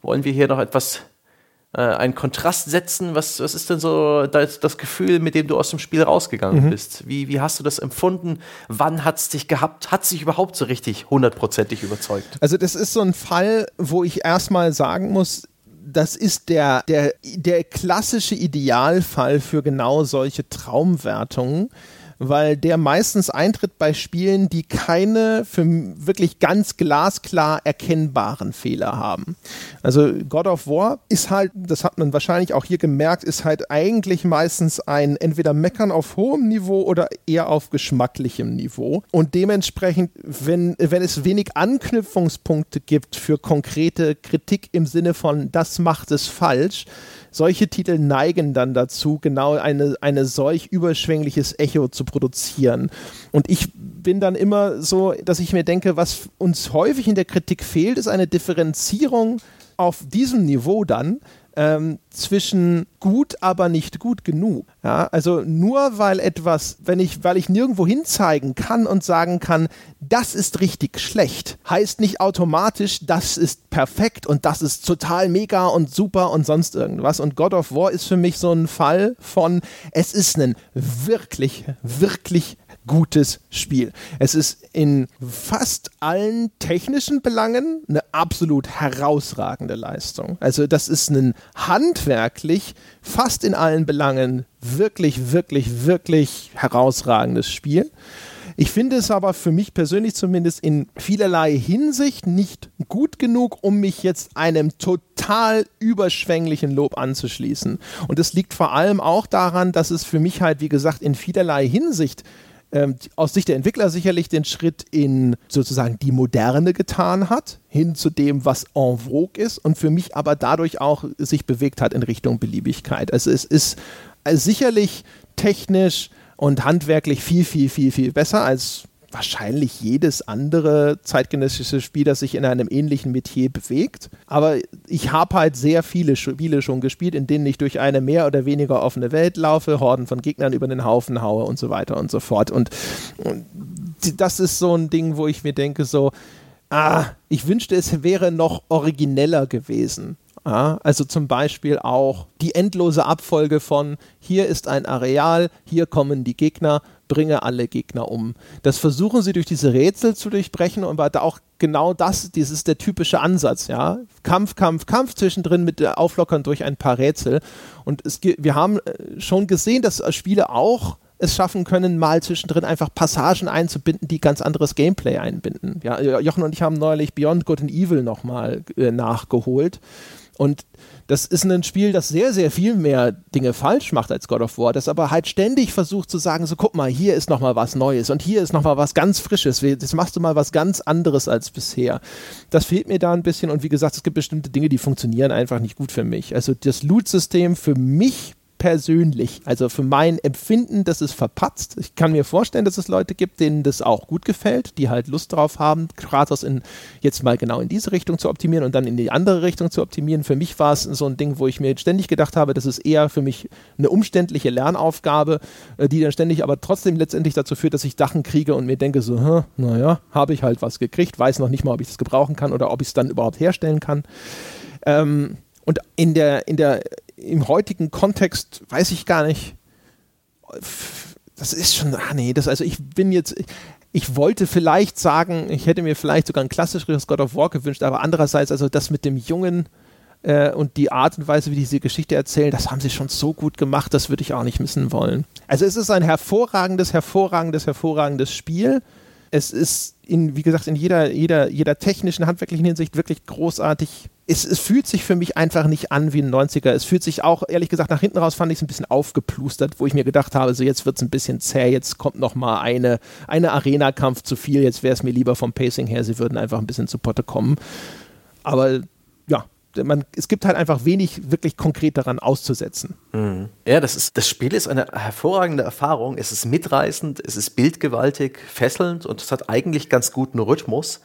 Wollen wir hier noch etwas äh, einen Kontrast setzen? Was, was ist denn so das, das, Gefühl, mit dem du aus dem Spiel rausgegangen mhm. bist? Wie, wie hast du das empfunden? Wann hat es dich gehabt? Hat es dich überhaupt so richtig hundertprozentig überzeugt? Also das ist so ein Fall, wo ich erstmal sagen muss, das ist der, der, der klassische Idealfall für genau solche Traumwertungen weil der meistens eintritt bei Spielen, die keine für wirklich ganz glasklar erkennbaren Fehler haben. Also God of War ist halt, das hat man wahrscheinlich auch hier gemerkt, ist halt eigentlich meistens ein entweder Meckern auf hohem Niveau oder eher auf geschmacklichem Niveau. Und dementsprechend, wenn, wenn es wenig Anknüpfungspunkte gibt für konkrete Kritik im Sinne von, das macht es falsch, solche Titel neigen dann dazu, genau eine, eine solch überschwängliches Echo zu produzieren. Und ich bin dann immer so, dass ich mir denke, was uns häufig in der Kritik fehlt, ist eine Differenzierung auf diesem Niveau dann ähm, zwischen gut, aber nicht gut genug. Ja, also nur weil etwas, wenn ich, weil ich nirgendwo hinzeigen kann und sagen kann, das ist richtig schlecht, heißt nicht automatisch, das ist perfekt und das ist total mega und super und sonst irgendwas. Und God of War ist für mich so ein Fall von, es ist ein wirklich, wirklich gutes Spiel. Es ist in fast allen technischen Belangen eine absolut herausragende Leistung. Also das ist ein handwerklich fast in allen Belangen wirklich, wirklich, wirklich herausragendes Spiel. Ich finde es aber für mich persönlich zumindest in vielerlei Hinsicht nicht gut genug, um mich jetzt einem total überschwänglichen Lob anzuschließen. Und es liegt vor allem auch daran, dass es für mich halt, wie gesagt, in vielerlei Hinsicht ähm, aus Sicht der Entwickler sicherlich den Schritt in sozusagen die Moderne getan hat, hin zu dem, was en vogue ist und für mich aber dadurch auch sich bewegt hat in Richtung Beliebigkeit. Also es ist äh, sicherlich technisch und handwerklich viel, viel, viel, viel besser als wahrscheinlich jedes andere zeitgenössische Spiel, das sich in einem ähnlichen Metier bewegt. Aber ich habe halt sehr viele Spiele schon gespielt, in denen ich durch eine mehr oder weniger offene Welt laufe, Horden von Gegnern über den Haufen haue und so weiter und so fort. Und, und das ist so ein Ding, wo ich mir denke, so, ah, ich wünschte, es wäre noch origineller gewesen. Ja, also zum Beispiel auch die endlose Abfolge von hier ist ein Areal, hier kommen die Gegner, bringe alle Gegner um. Das versuchen sie durch diese Rätsel zu durchbrechen, aber auch genau das, das ist der typische Ansatz, ja. Kampf, Kampf, Kampf zwischendrin mit Auflockern durch ein paar Rätsel. Und es, wir haben äh, schon gesehen, dass Spiele auch es schaffen können, mal zwischendrin einfach Passagen einzubinden, die ganz anderes Gameplay einbinden. Ja, Jochen und ich haben neulich Beyond Good and Evil nochmal äh, nachgeholt. Und das ist ein Spiel, das sehr, sehr viel mehr Dinge falsch macht als God of War, das aber halt ständig versucht zu sagen, so guck mal, hier ist nochmal was Neues und hier ist nochmal was ganz Frisches, jetzt machst du mal was ganz anderes als bisher. Das fehlt mir da ein bisschen und wie gesagt, es gibt bestimmte Dinge, die funktionieren einfach nicht gut für mich. Also das Loot-System für mich persönlich, also für mein Empfinden, das ist verpatzt. Ich kann mir vorstellen, dass es Leute gibt, denen das auch gut gefällt, die halt Lust drauf haben, Kratos in, jetzt mal genau in diese Richtung zu optimieren und dann in die andere Richtung zu optimieren. Für mich war es so ein Ding, wo ich mir ständig gedacht habe, das ist eher für mich eine umständliche Lernaufgabe, äh, die dann ständig aber trotzdem letztendlich dazu führt, dass ich Dachen kriege und mir denke so, naja, habe ich halt was gekriegt, weiß noch nicht mal, ob ich das gebrauchen kann oder ob ich es dann überhaupt herstellen kann. Ähm, und in der, in der im heutigen Kontext weiß ich gar nicht. Das ist schon, ah nee, das, also ich bin jetzt, ich wollte vielleicht sagen, ich hätte mir vielleicht sogar ein klassischeres God of War gewünscht, aber andererseits, also das mit dem Jungen äh, und die Art und Weise, wie diese Geschichte erzählen, das haben sie schon so gut gemacht, das würde ich auch nicht missen wollen. Also es ist ein hervorragendes, hervorragendes, hervorragendes Spiel. Es ist in, wie gesagt, in jeder, jeder, jeder technischen, handwerklichen Hinsicht wirklich großartig es, es, fühlt sich für mich einfach nicht an wie ein 90er. Es fühlt sich auch, ehrlich gesagt, nach hinten raus fand ich es ein bisschen aufgeplustert, wo ich mir gedacht habe, so jetzt wird es ein bisschen zäh, jetzt kommt noch mal eine, eine Arena-Kampf zu viel, jetzt wäre es mir lieber vom Pacing her, sie würden einfach ein bisschen zu Potte kommen. Aber ja, man, es gibt halt einfach wenig wirklich konkret daran auszusetzen. Mhm. Ja, das, ist, das Spiel ist eine hervorragende Erfahrung. Es ist mitreißend, es ist bildgewaltig, fesselnd und es hat eigentlich ganz guten Rhythmus.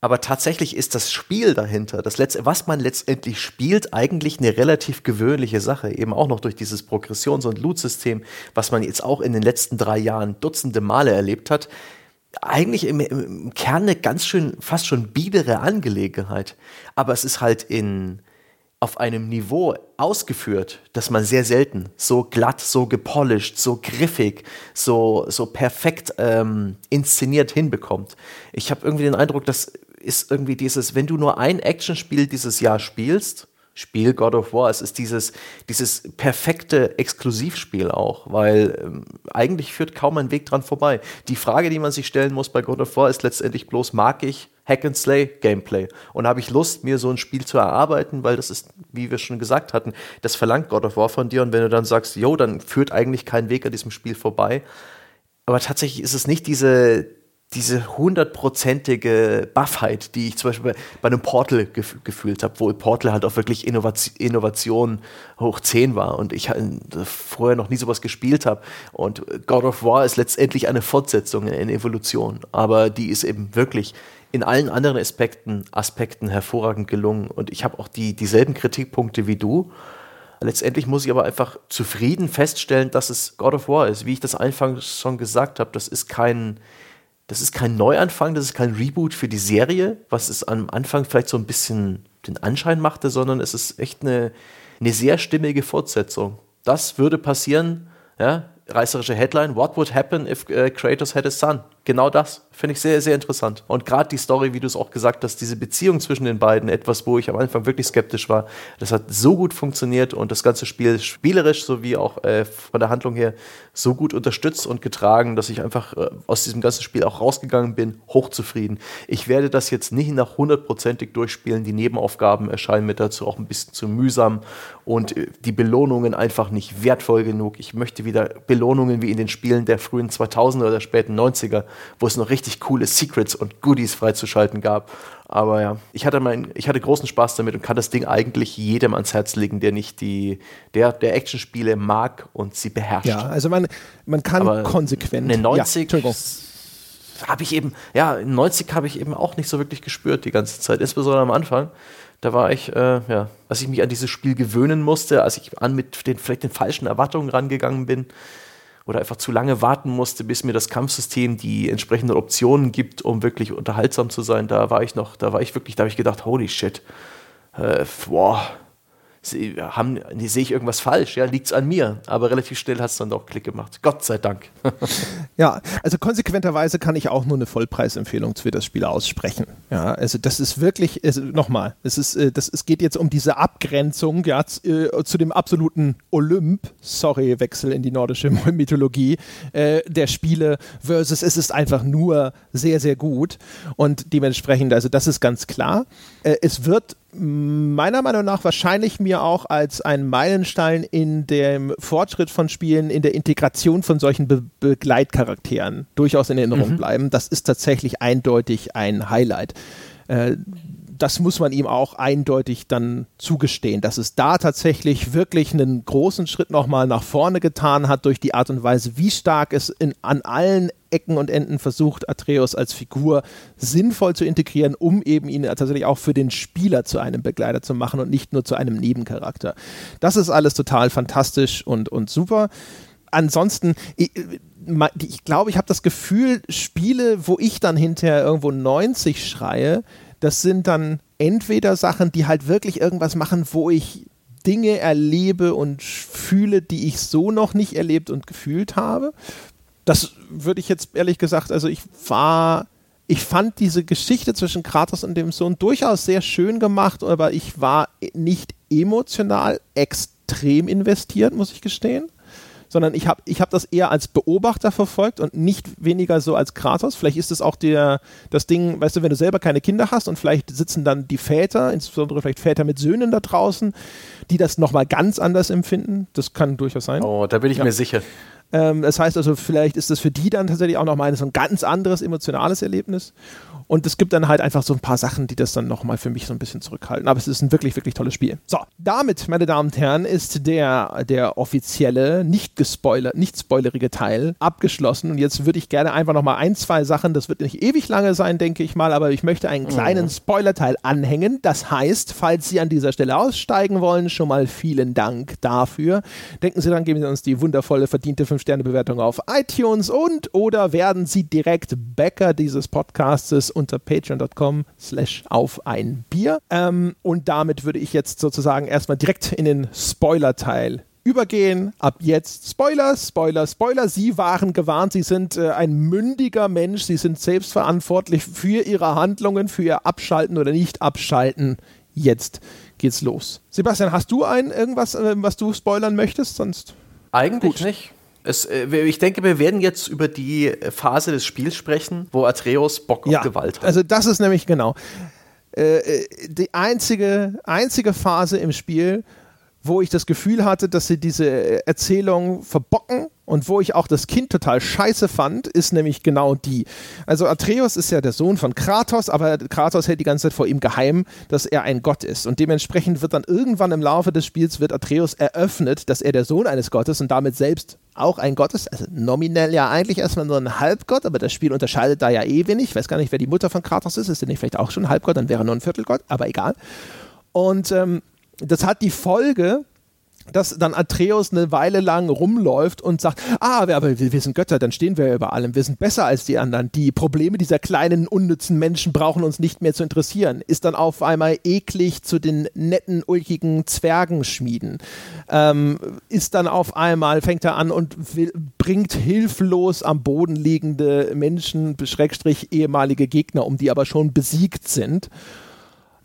Aber tatsächlich ist das Spiel dahinter, das letzte, was man letztendlich spielt, eigentlich eine relativ gewöhnliche Sache. Eben auch noch durch dieses Progressions- und Loot-System, was man jetzt auch in den letzten drei Jahren dutzende Male erlebt hat. Eigentlich im, im Kern eine ganz schön, fast schon biedere Angelegenheit. Aber es ist halt in, auf einem Niveau ausgeführt, dass man sehr selten so glatt, so gepolished, so griffig, so, so perfekt ähm, inszeniert hinbekommt. Ich habe irgendwie den Eindruck, dass ist irgendwie dieses, wenn du nur ein Actionspiel dieses Jahr spielst, Spiel God of War, es ist dieses, dieses perfekte Exklusivspiel auch, weil ähm, eigentlich führt kaum ein Weg dran vorbei. Die Frage, die man sich stellen muss bei God of War, ist letztendlich bloß, mag ich Hack and Slay Gameplay? Und habe ich Lust, mir so ein Spiel zu erarbeiten, weil das ist, wie wir schon gesagt hatten, das verlangt God of War von dir. Und wenn du dann sagst, yo, dann führt eigentlich kein Weg an diesem Spiel vorbei. Aber tatsächlich ist es nicht diese, diese hundertprozentige Buffheit, die ich zum Beispiel bei, bei einem Portal gef gefühlt habe, wo Portal halt auch wirklich Innovation, Innovation hoch 10 war und ich halt vorher noch nie sowas gespielt habe. Und God of War ist letztendlich eine Fortsetzung, eine Evolution, aber die ist eben wirklich in allen anderen Aspekten, Aspekten hervorragend gelungen. Und ich habe auch die, dieselben Kritikpunkte wie du. Letztendlich muss ich aber einfach zufrieden feststellen, dass es God of War ist. Wie ich das Anfang schon gesagt habe, das ist kein, das ist kein Neuanfang, das ist kein Reboot für die Serie, was es am Anfang vielleicht so ein bisschen den Anschein machte, sondern es ist echt eine, eine sehr stimmige Fortsetzung. Das würde passieren, ja, reißerische Headline, What would happen if uh, Kratos had a son? Genau das finde ich sehr, sehr interessant. Und gerade die Story, wie du es auch gesagt hast, diese Beziehung zwischen den beiden, etwas, wo ich am Anfang wirklich skeptisch war, das hat so gut funktioniert und das ganze Spiel spielerisch sowie auch äh, von der Handlung her so gut unterstützt und getragen, dass ich einfach äh, aus diesem ganzen Spiel auch rausgegangen bin, hochzufrieden. Ich werde das jetzt nicht nach hundertprozentig durchspielen. Die Nebenaufgaben erscheinen mir dazu auch ein bisschen zu mühsam und äh, die Belohnungen einfach nicht wertvoll genug. Ich möchte wieder Belohnungen wie in den Spielen der frühen 2000er oder späten 90er wo es noch richtig coole Secrets und Goodies freizuschalten gab. Aber ja, ich hatte, mein, ich hatte großen Spaß damit und kann das Ding eigentlich jedem ans Herz legen, der nicht die, der, der Actionspiele mag und sie beherrscht. Ja, also man, man kann Aber konsequent. Eine 90 ja, habe ich eben, ja, 90 habe ich eben auch nicht so wirklich gespürt die ganze Zeit, insbesondere am Anfang. Da war ich, äh, ja, als ich mich an dieses Spiel gewöhnen musste, als ich an mit den vielleicht den falschen Erwartungen rangegangen bin, oder einfach zu lange warten musste, bis mir das Kampfsystem die entsprechenden Optionen gibt, um wirklich unterhaltsam zu sein. Da war ich noch, da war ich wirklich, da habe ich gedacht, holy shit, äh, boah, Sehe ich irgendwas falsch, ja, liegt es an mir. Aber relativ schnell hat es dann doch Klick gemacht. Gott sei Dank. ja, also konsequenterweise kann ich auch nur eine Vollpreisempfehlung für das Spiel aussprechen. Ja, also das ist wirklich, also nochmal, es ist, äh, das, es geht jetzt um diese Abgrenzung, ja, äh, zu dem absoluten Olymp, sorry, Wechsel in die nordische Mythologie, äh, der Spiele versus es ist einfach nur sehr, sehr gut. Und dementsprechend, also das ist ganz klar. Äh, es wird meiner Meinung nach wahrscheinlich mir auch als ein Meilenstein in dem Fortschritt von Spielen, in der Integration von solchen Be Begleitcharakteren durchaus in Erinnerung mhm. bleiben. Das ist tatsächlich eindeutig ein Highlight. Äh, das muss man ihm auch eindeutig dann zugestehen, dass es da tatsächlich wirklich einen großen Schritt nochmal nach vorne getan hat durch die Art und Weise, wie stark es in, an allen Ecken und Enden versucht, Atreus als Figur sinnvoll zu integrieren, um eben ihn tatsächlich auch für den Spieler zu einem Begleiter zu machen und nicht nur zu einem Nebencharakter. Das ist alles total fantastisch und, und super. Ansonsten, ich, ich glaube, ich habe das Gefühl, Spiele, wo ich dann hinterher irgendwo 90 schreie, das sind dann entweder Sachen, die halt wirklich irgendwas machen, wo ich Dinge erlebe und fühle, die ich so noch nicht erlebt und gefühlt habe. Das würde ich jetzt ehrlich gesagt, also ich war, ich fand diese Geschichte zwischen Kratos und dem Sohn durchaus sehr schön gemacht, aber ich war nicht emotional extrem investiert, muss ich gestehen sondern ich habe ich hab das eher als Beobachter verfolgt und nicht weniger so als Kratos. Vielleicht ist es auch der, das Ding, weißt du, wenn du selber keine Kinder hast und vielleicht sitzen dann die Väter, insbesondere vielleicht Väter mit Söhnen da draußen, die das nochmal ganz anders empfinden. Das kann durchaus sein. Oh, da bin ich ja. mir sicher. Ähm, das heißt also, vielleicht ist das für die dann tatsächlich auch nochmal so ein ganz anderes emotionales Erlebnis. Und es gibt dann halt einfach so ein paar Sachen, die das dann nochmal für mich so ein bisschen zurückhalten. Aber es ist ein wirklich, wirklich tolles Spiel. So, damit, meine Damen und Herren, ist der, der offizielle, nicht gespoilert, nicht spoilerige Teil abgeschlossen. Und jetzt würde ich gerne einfach nochmal ein, zwei Sachen, das wird nicht ewig lange sein, denke ich mal, aber ich möchte einen kleinen mhm. Spoilerteil anhängen. Das heißt, falls Sie an dieser Stelle aussteigen wollen, schon mal vielen Dank dafür. Denken Sie dann, geben Sie uns die wundervolle, verdiente 5-Sterne-Bewertung auf iTunes und oder werden Sie direkt Bäcker dieses Podcastes unter patreon.com slash auf ein Bier. Ähm, und damit würde ich jetzt sozusagen erstmal direkt in den Spoiler-Teil übergehen. Ab jetzt Spoiler, Spoiler, Spoiler. Sie waren gewarnt, Sie sind äh, ein mündiger Mensch, Sie sind selbstverantwortlich für Ihre Handlungen, für Ihr Abschalten oder nicht Abschalten. Jetzt geht's los. Sebastian, hast du ein irgendwas, äh, was du spoilern möchtest? Sonst eigentlich Gut. nicht. Es, äh, ich denke, wir werden jetzt über die Phase des Spiels sprechen, wo Atreus Bock auf ja, Gewalt hat. Also das ist nämlich genau äh, äh, die einzige, einzige Phase im Spiel, wo ich das Gefühl hatte, dass sie diese Erzählung verbocken und wo ich auch das Kind total scheiße fand, ist nämlich genau die. Also Atreus ist ja der Sohn von Kratos, aber Kratos hält die ganze Zeit vor ihm geheim, dass er ein Gott ist. Und dementsprechend wird dann irgendwann im Laufe des Spiels wird Atreus eröffnet, dass er der Sohn eines Gottes und damit selbst auch ein Gott ist. Also nominell ja eigentlich erstmal nur ein Halbgott, aber das Spiel unterscheidet da ja eh wenig. Ich weiß gar nicht, wer die Mutter von Kratos ist. Ist er nicht vielleicht auch schon ein Halbgott? Dann wäre er nur ein Viertelgott, aber egal. Und ähm, das hat die Folge, dass dann Atreus eine Weile lang rumläuft und sagt, ah, aber wir, wir sind Götter, dann stehen wir über allem, wir sind besser als die anderen. Die Probleme dieser kleinen, unnützen Menschen brauchen uns nicht mehr zu interessieren. Ist dann auf einmal eklig zu den netten, ulkigen Zwergen schmieden. Ähm, ist dann auf einmal, fängt er an und will, bringt hilflos am Boden liegende Menschen, Schrägstrich ehemalige Gegner um, die aber schon besiegt sind.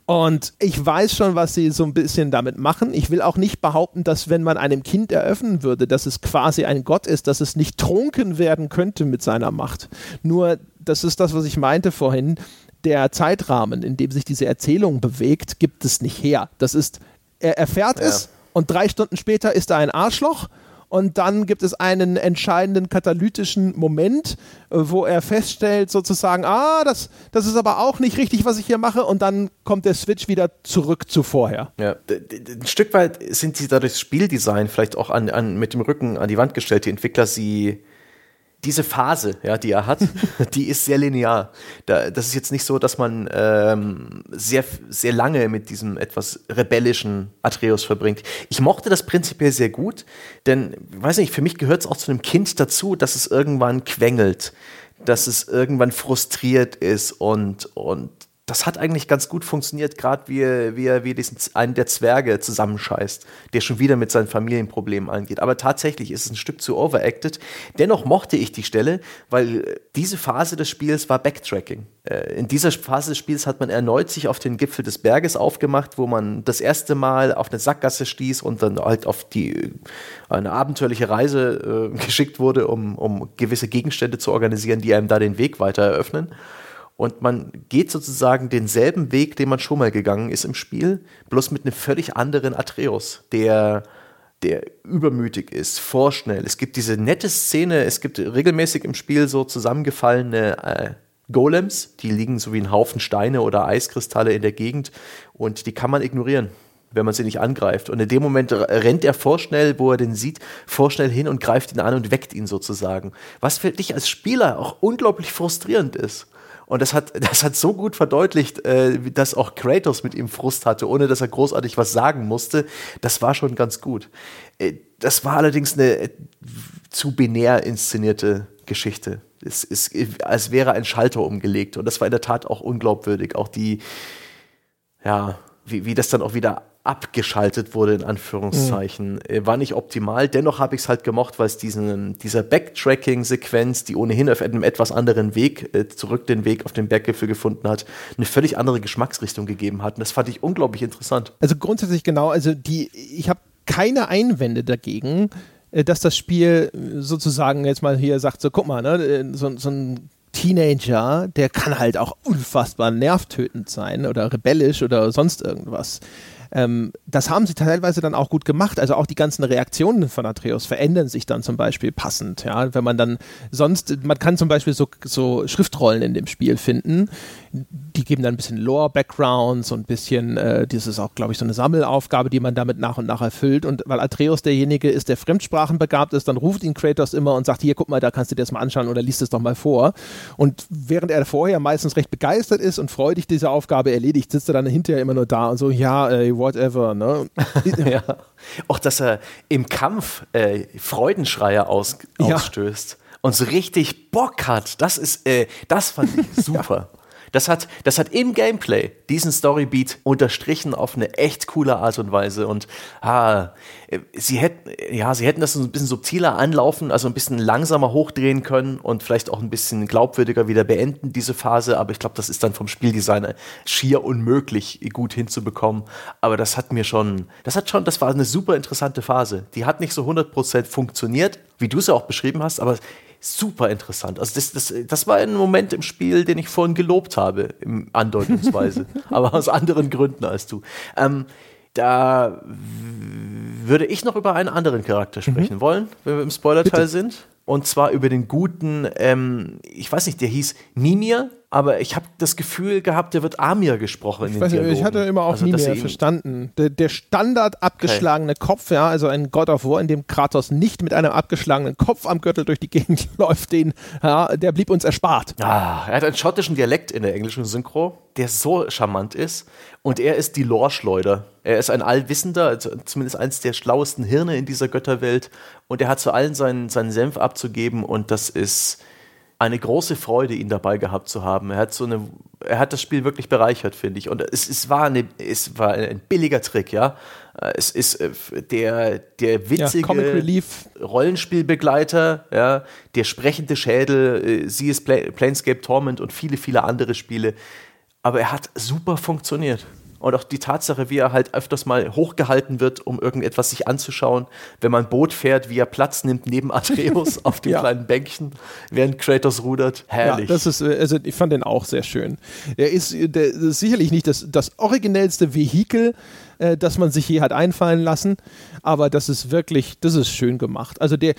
Und ich weiß schon, was sie so ein bisschen damit machen. Ich will auch nicht behaupten, dass wenn man einem Kind eröffnen würde, dass es quasi ein Gott ist, dass es nicht trunken werden könnte mit seiner Macht. Nur, das ist das, was ich meinte vorhin. Der Zeitrahmen, in dem sich diese Erzählung bewegt, gibt es nicht her. Das ist, er erfährt ja. es und drei Stunden später ist er ein Arschloch und dann gibt es einen entscheidenden katalytischen Moment, äh, wo er feststellt sozusagen, ah, das, das ist aber auch nicht richtig, was ich hier mache und dann kommt der Switch wieder zurück zu vorher. Ja, ein Stück weit sind sie dadurch Spieldesign vielleicht auch an, an, mit dem Rücken an die Wand gestellt, die Entwickler sie diese Phase, ja, die er hat, die ist sehr linear. Da, das ist jetzt nicht so, dass man ähm, sehr, sehr lange mit diesem etwas rebellischen Atreus verbringt. Ich mochte das prinzipiell sehr gut, denn, weiß nicht, für mich gehört es auch zu einem Kind dazu, dass es irgendwann quengelt, dass es irgendwann frustriert ist und, und das hat eigentlich ganz gut funktioniert, gerade wie, wie er wie diesen einen der Zwerge zusammenscheißt, der schon wieder mit seinen Familienproblemen angeht. Aber tatsächlich ist es ein Stück zu overacted. Dennoch mochte ich die Stelle, weil diese Phase des Spiels war Backtracking. Äh, in dieser Phase des Spiels hat man erneut sich auf den Gipfel des Berges aufgemacht, wo man das erste Mal auf eine Sackgasse stieß und dann halt auf die eine abenteuerliche Reise äh, geschickt wurde, um, um gewisse Gegenstände zu organisieren, die einem da den Weg weiter eröffnen. Und man geht sozusagen denselben Weg, den man schon mal gegangen ist im Spiel, bloß mit einem völlig anderen Atreus, der, der übermütig ist, vorschnell. Es gibt diese nette Szene, es gibt regelmäßig im Spiel so zusammengefallene äh, Golems, die liegen so wie ein Haufen Steine oder Eiskristalle in der Gegend und die kann man ignorieren wenn man sie nicht angreift. Und in dem Moment rennt er vorschnell, wo er den sieht, vorschnell hin und greift ihn an und weckt ihn sozusagen. Was für dich als Spieler auch unglaublich frustrierend ist. Und das hat, das hat so gut verdeutlicht, äh, dass auch Kratos mit ihm Frust hatte, ohne dass er großartig was sagen musste. Das war schon ganz gut. Äh, das war allerdings eine äh, zu binär inszenierte Geschichte. Es ist, als wäre ein Schalter umgelegt. Und das war in der Tat auch unglaubwürdig. Auch die, ja, wie, wie das dann auch wieder abgeschaltet wurde, in Anführungszeichen. Mhm. War nicht optimal, dennoch habe ich es halt gemocht, weil es diesen, dieser Backtracking-Sequenz, die ohnehin auf einem etwas anderen Weg äh, zurück den Weg auf den Berggipfel gefunden hat, eine völlig andere Geschmacksrichtung gegeben hat. Und das fand ich unglaublich interessant. Also grundsätzlich genau, also die, ich habe keine Einwände dagegen, äh, dass das Spiel sozusagen jetzt mal hier sagt, so guck mal, ne, so, so ein Teenager, der kann halt auch unfassbar nervtötend sein oder rebellisch oder sonst irgendwas. Ähm, das haben sie teilweise dann auch gut gemacht. Also auch die ganzen Reaktionen von Atreus verändern sich dann zum Beispiel passend. Ja, wenn man dann sonst, man kann zum Beispiel so, so Schriftrollen in dem Spiel finden, die geben dann ein bisschen Lore-Background, so ein bisschen, äh, das ist auch, glaube ich, so eine Sammelaufgabe, die man damit nach und nach erfüllt. Und weil Atreus derjenige ist, der fremdsprachenbegabt ist, dann ruft ihn Kratos immer und sagt, hier, guck mal, da kannst du dir das mal anschauen oder liest es doch mal vor. Und während er vorher meistens recht begeistert ist und freudig diese Aufgabe erledigt, sitzt er dann hinterher immer nur da und so, ja, äh, whatever, ne? ja. Auch, dass er im Kampf äh, Freudenschreie aus, ja. ausstößt und so richtig Bock hat. Das ist, äh, das fand ich super. ja. Das hat, das hat im Gameplay diesen Storybeat unterstrichen auf eine echt coole Art und Weise. Und ah, sie hätten, ja, sie hätten das ein bisschen subtiler anlaufen, also ein bisschen langsamer hochdrehen können und vielleicht auch ein bisschen glaubwürdiger wieder beenden, diese Phase. Aber ich glaube, das ist dann vom Spieldesigner schier unmöglich gut hinzubekommen. Aber das hat mir schon, das hat schon, das war eine super interessante Phase. Die hat nicht so 100% funktioniert, wie du es ja auch beschrieben hast, aber super interessant. Also das, das, das war ein Moment im Spiel, den ich vorhin gelobt habe, im andeutungsweise, aber aus anderen Gründen als du. Ähm, da würde ich noch über einen anderen Charakter mhm. sprechen mhm. wollen, wenn wir im Spoiler-Teil sind. Und zwar über den guten, ähm, ich weiß nicht, der hieß Mimir, aber ich habe das Gefühl gehabt, der wird Amir gesprochen. Ich, weiß nicht, ich hatte immer auch also, Mimir verstanden. Der, der Standard abgeschlagene okay. Kopf, ja, also ein God of War, in dem Kratos nicht mit einem abgeschlagenen Kopf am Gürtel durch die Gegend läuft, den, ja, der blieb uns erspart. Ah, er hat einen schottischen Dialekt in der englischen Synchro, der so charmant ist. Und er ist die Lore-Schleuder. Er ist ein Allwissender, also zumindest eines der schlauesten Hirne in dieser Götterwelt. Und er hat zu allen seinen, seinen Senf abzugeben. Und das ist eine große Freude, ihn dabei gehabt zu haben. Er hat so eine, er hat das Spiel wirklich bereichert, finde ich. Und es, es, war eine, es war ein billiger Trick, ja. Es ist äh, der, der witzige ja, Rollenspielbegleiter, ja, der sprechende Schädel, äh, sie ist Planescape Torment und viele, viele andere Spiele. Aber er hat super funktioniert und auch die Tatsache, wie er halt öfters mal hochgehalten wird, um irgendetwas sich anzuschauen, wenn man Boot fährt, wie er Platz nimmt neben Atreus auf dem ja. kleinen Bänkchen, während Kratos rudert. Herrlich. Ja, das ist, äh, also ich fand den auch sehr schön. Er ist, der, ist sicherlich nicht das, das originellste Vehikel, äh, das man sich je hat einfallen lassen. Aber das ist wirklich, das ist schön gemacht. Also der,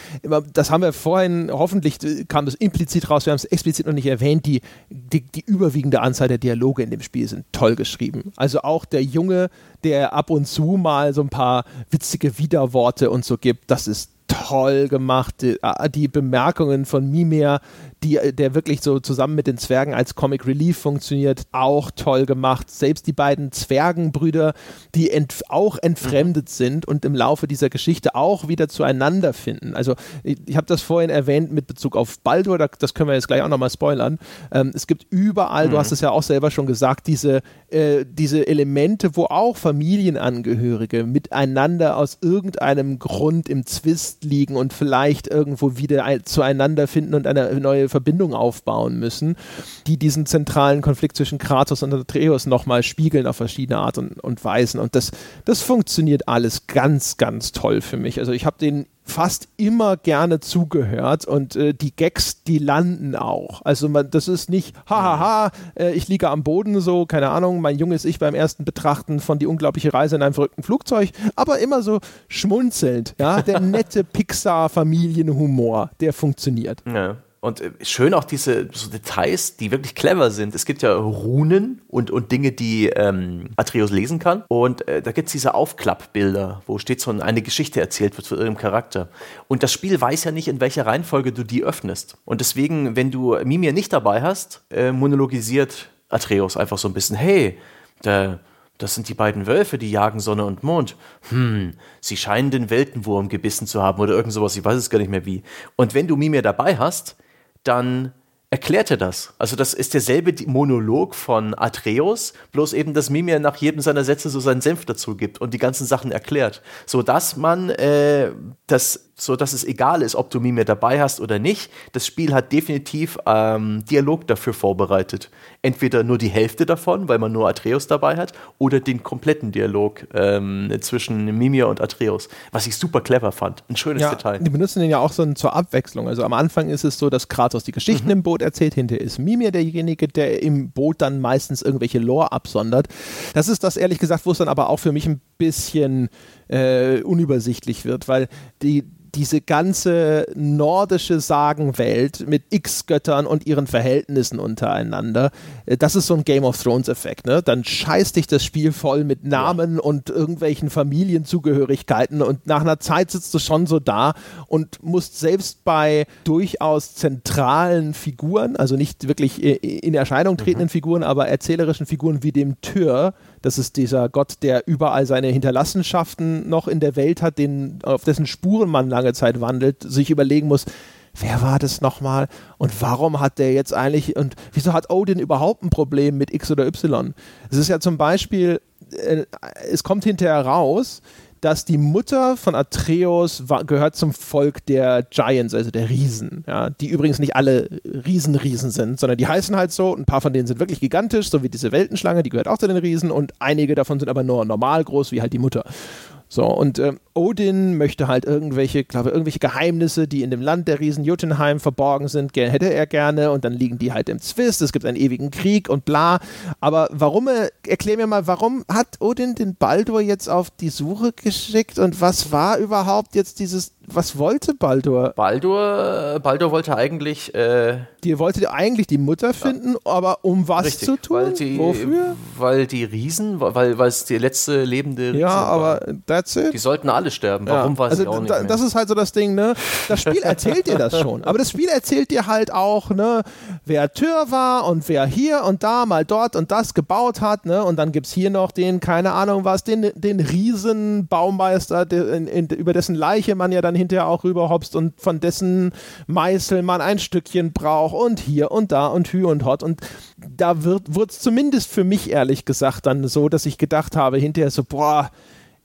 das haben wir vorhin, hoffentlich kam das implizit raus, wir haben es explizit noch nicht erwähnt, die, die, die überwiegende Anzahl der Dialoge in dem Spiel sind toll geschrieben. Also auch der Junge, der ab und zu mal so ein paar witzige Widerworte und so gibt, das ist toll gemacht. Die, äh, die, Bemerkungen von Mimir, die, äh, der wirklich so zusammen mit den Zwergen als Comic Relief funktioniert, auch toll gemacht. Selbst die beiden Zwergenbrüder, die ent, auch entfremdet mhm. sind und im Laufe dieser Geschichte auch wieder zueinander finden. Also ich, ich habe das vorhin erwähnt mit Bezug auf Baldur, da, das können wir jetzt gleich auch nochmal spoilern. Ähm, es gibt überall, mhm. du hast es ja auch selber schon gesagt, diese, äh, diese Elemente, wo auch Familienangehörige miteinander aus irgendeinem Grund im Zwist liegen und vielleicht irgendwo wieder ein, zueinander finden und eine neue Verbindung aufbauen müssen, die diesen zentralen Konflikt zwischen Kratos und Atreus nochmal spiegeln auf verschiedene Art und, und Weisen. Und das, das funktioniert alles ganz, ganz toll für mich. Also ich habe den fast immer gerne zugehört und äh, die Gags, die landen auch. Also man, das ist nicht, hahaha, äh, ich liege am Boden so, keine Ahnung, mein junges Ich beim ersten Betrachten von die unglaubliche Reise in einem verrückten Flugzeug, aber immer so schmunzelnd, ja, der nette Pixar-Familienhumor, der funktioniert. Ja. Und äh, schön auch diese so Details, die wirklich clever sind. Es gibt ja Runen und, und Dinge, die ähm, Atreus lesen kann. Und äh, da gibt es diese Aufklappbilder, wo steht so eine Geschichte erzählt wird zu irgendeinem Charakter. Und das Spiel weiß ja nicht, in welcher Reihenfolge du die öffnest. Und deswegen, wenn du Mimir nicht dabei hast, äh, monologisiert Atreus einfach so ein bisschen, hey, der das sind die beiden Wölfe, die jagen Sonne und Mond. Hm, sie scheinen den Weltenwurm gebissen zu haben oder irgend sowas, ich weiß es gar nicht mehr wie. Und wenn du Mimir dabei hast, dann erklärt er das. Also das ist derselbe Monolog von Atreus, bloß eben, dass Mimir nach jedem seiner Sätze so seinen Senf dazu gibt und die ganzen Sachen erklärt, so dass man äh, das so dass es egal ist, ob du Mimir dabei hast oder nicht. Das Spiel hat definitiv ähm, Dialog dafür vorbereitet. Entweder nur die Hälfte davon, weil man nur Atreus dabei hat, oder den kompletten Dialog ähm, zwischen Mimir und Atreus, was ich super clever fand. Ein schönes ja, Detail. Die benutzen den ja auch so zur Abwechslung. Also am Anfang ist es so, dass Kratos die Geschichten mhm. im Boot erzählt, hinterher ist Mimir derjenige, der im Boot dann meistens irgendwelche Lore absondert. Das ist das ehrlich gesagt, wo es dann aber auch für mich ein bisschen äh, unübersichtlich wird, weil die diese ganze nordische Sagenwelt mit X-Göttern und ihren Verhältnissen untereinander, äh, das ist so ein Game of Thrones-Effekt. Ne? Dann scheißt dich das Spiel voll mit Namen ja. und irgendwelchen Familienzugehörigkeiten und nach einer Zeit sitzt du schon so da und musst selbst bei durchaus zentralen Figuren, also nicht wirklich in Erscheinung tretenden mhm. Figuren, aber erzählerischen Figuren wie dem Tür, das ist dieser Gott, der überall seine Hinterlassenschaften noch in der Welt hat, den, auf dessen Spuren man lange Zeit wandelt, sich überlegen muss, wer war das nochmal und warum hat der jetzt eigentlich und wieso hat Odin überhaupt ein Problem mit X oder Y? Es ist ja zum Beispiel, äh, es kommt hinterher raus, dass die Mutter von Atreus war, gehört zum Volk der Giants, also der Riesen, ja, die übrigens nicht alle Riesenriesen sind, sondern die heißen halt so. Ein paar von denen sind wirklich gigantisch, so wie diese Weltenschlange, die gehört auch zu den Riesen und einige davon sind aber nur normal groß, wie halt die Mutter. So, und äh, Odin möchte halt irgendwelche, glaube irgendwelche Geheimnisse, die in dem Land der Riesen Jotunheim verborgen sind, hätte er gerne. Und dann liegen die halt im Zwist, es gibt einen ewigen Krieg und bla. Aber warum, äh, erklär mir mal, warum hat Odin den Baldur jetzt auf die Suche geschickt? Und was war überhaupt jetzt dieses was wollte Baldur? Baldur, Baldur wollte eigentlich. Äh, die wollte eigentlich die Mutter finden, ja. aber um was richtig, zu tun? Weil die, Wofür? Weil die Riesen, weil, es die letzte lebende Riesen Ja, aber war. that's it. Die sollten alle sterben. Warum ja. weiß also, ich auch nicht. Da, das ist halt so das Ding, ne? Das Spiel erzählt dir das schon. Aber das Spiel erzählt dir halt auch, ne, wer Tür war und wer hier und da mal dort und das gebaut hat, ne? Und dann gibt es hier noch den, keine Ahnung was, den, den Riesenbaumeister, den, in, über dessen Leiche man ja dann dann hinterher auch rüberhopst und von dessen Meißel man ein Stückchen braucht und hier und da und hü und hot. Und da wird es zumindest für mich ehrlich gesagt dann so, dass ich gedacht habe, hinterher so, boah,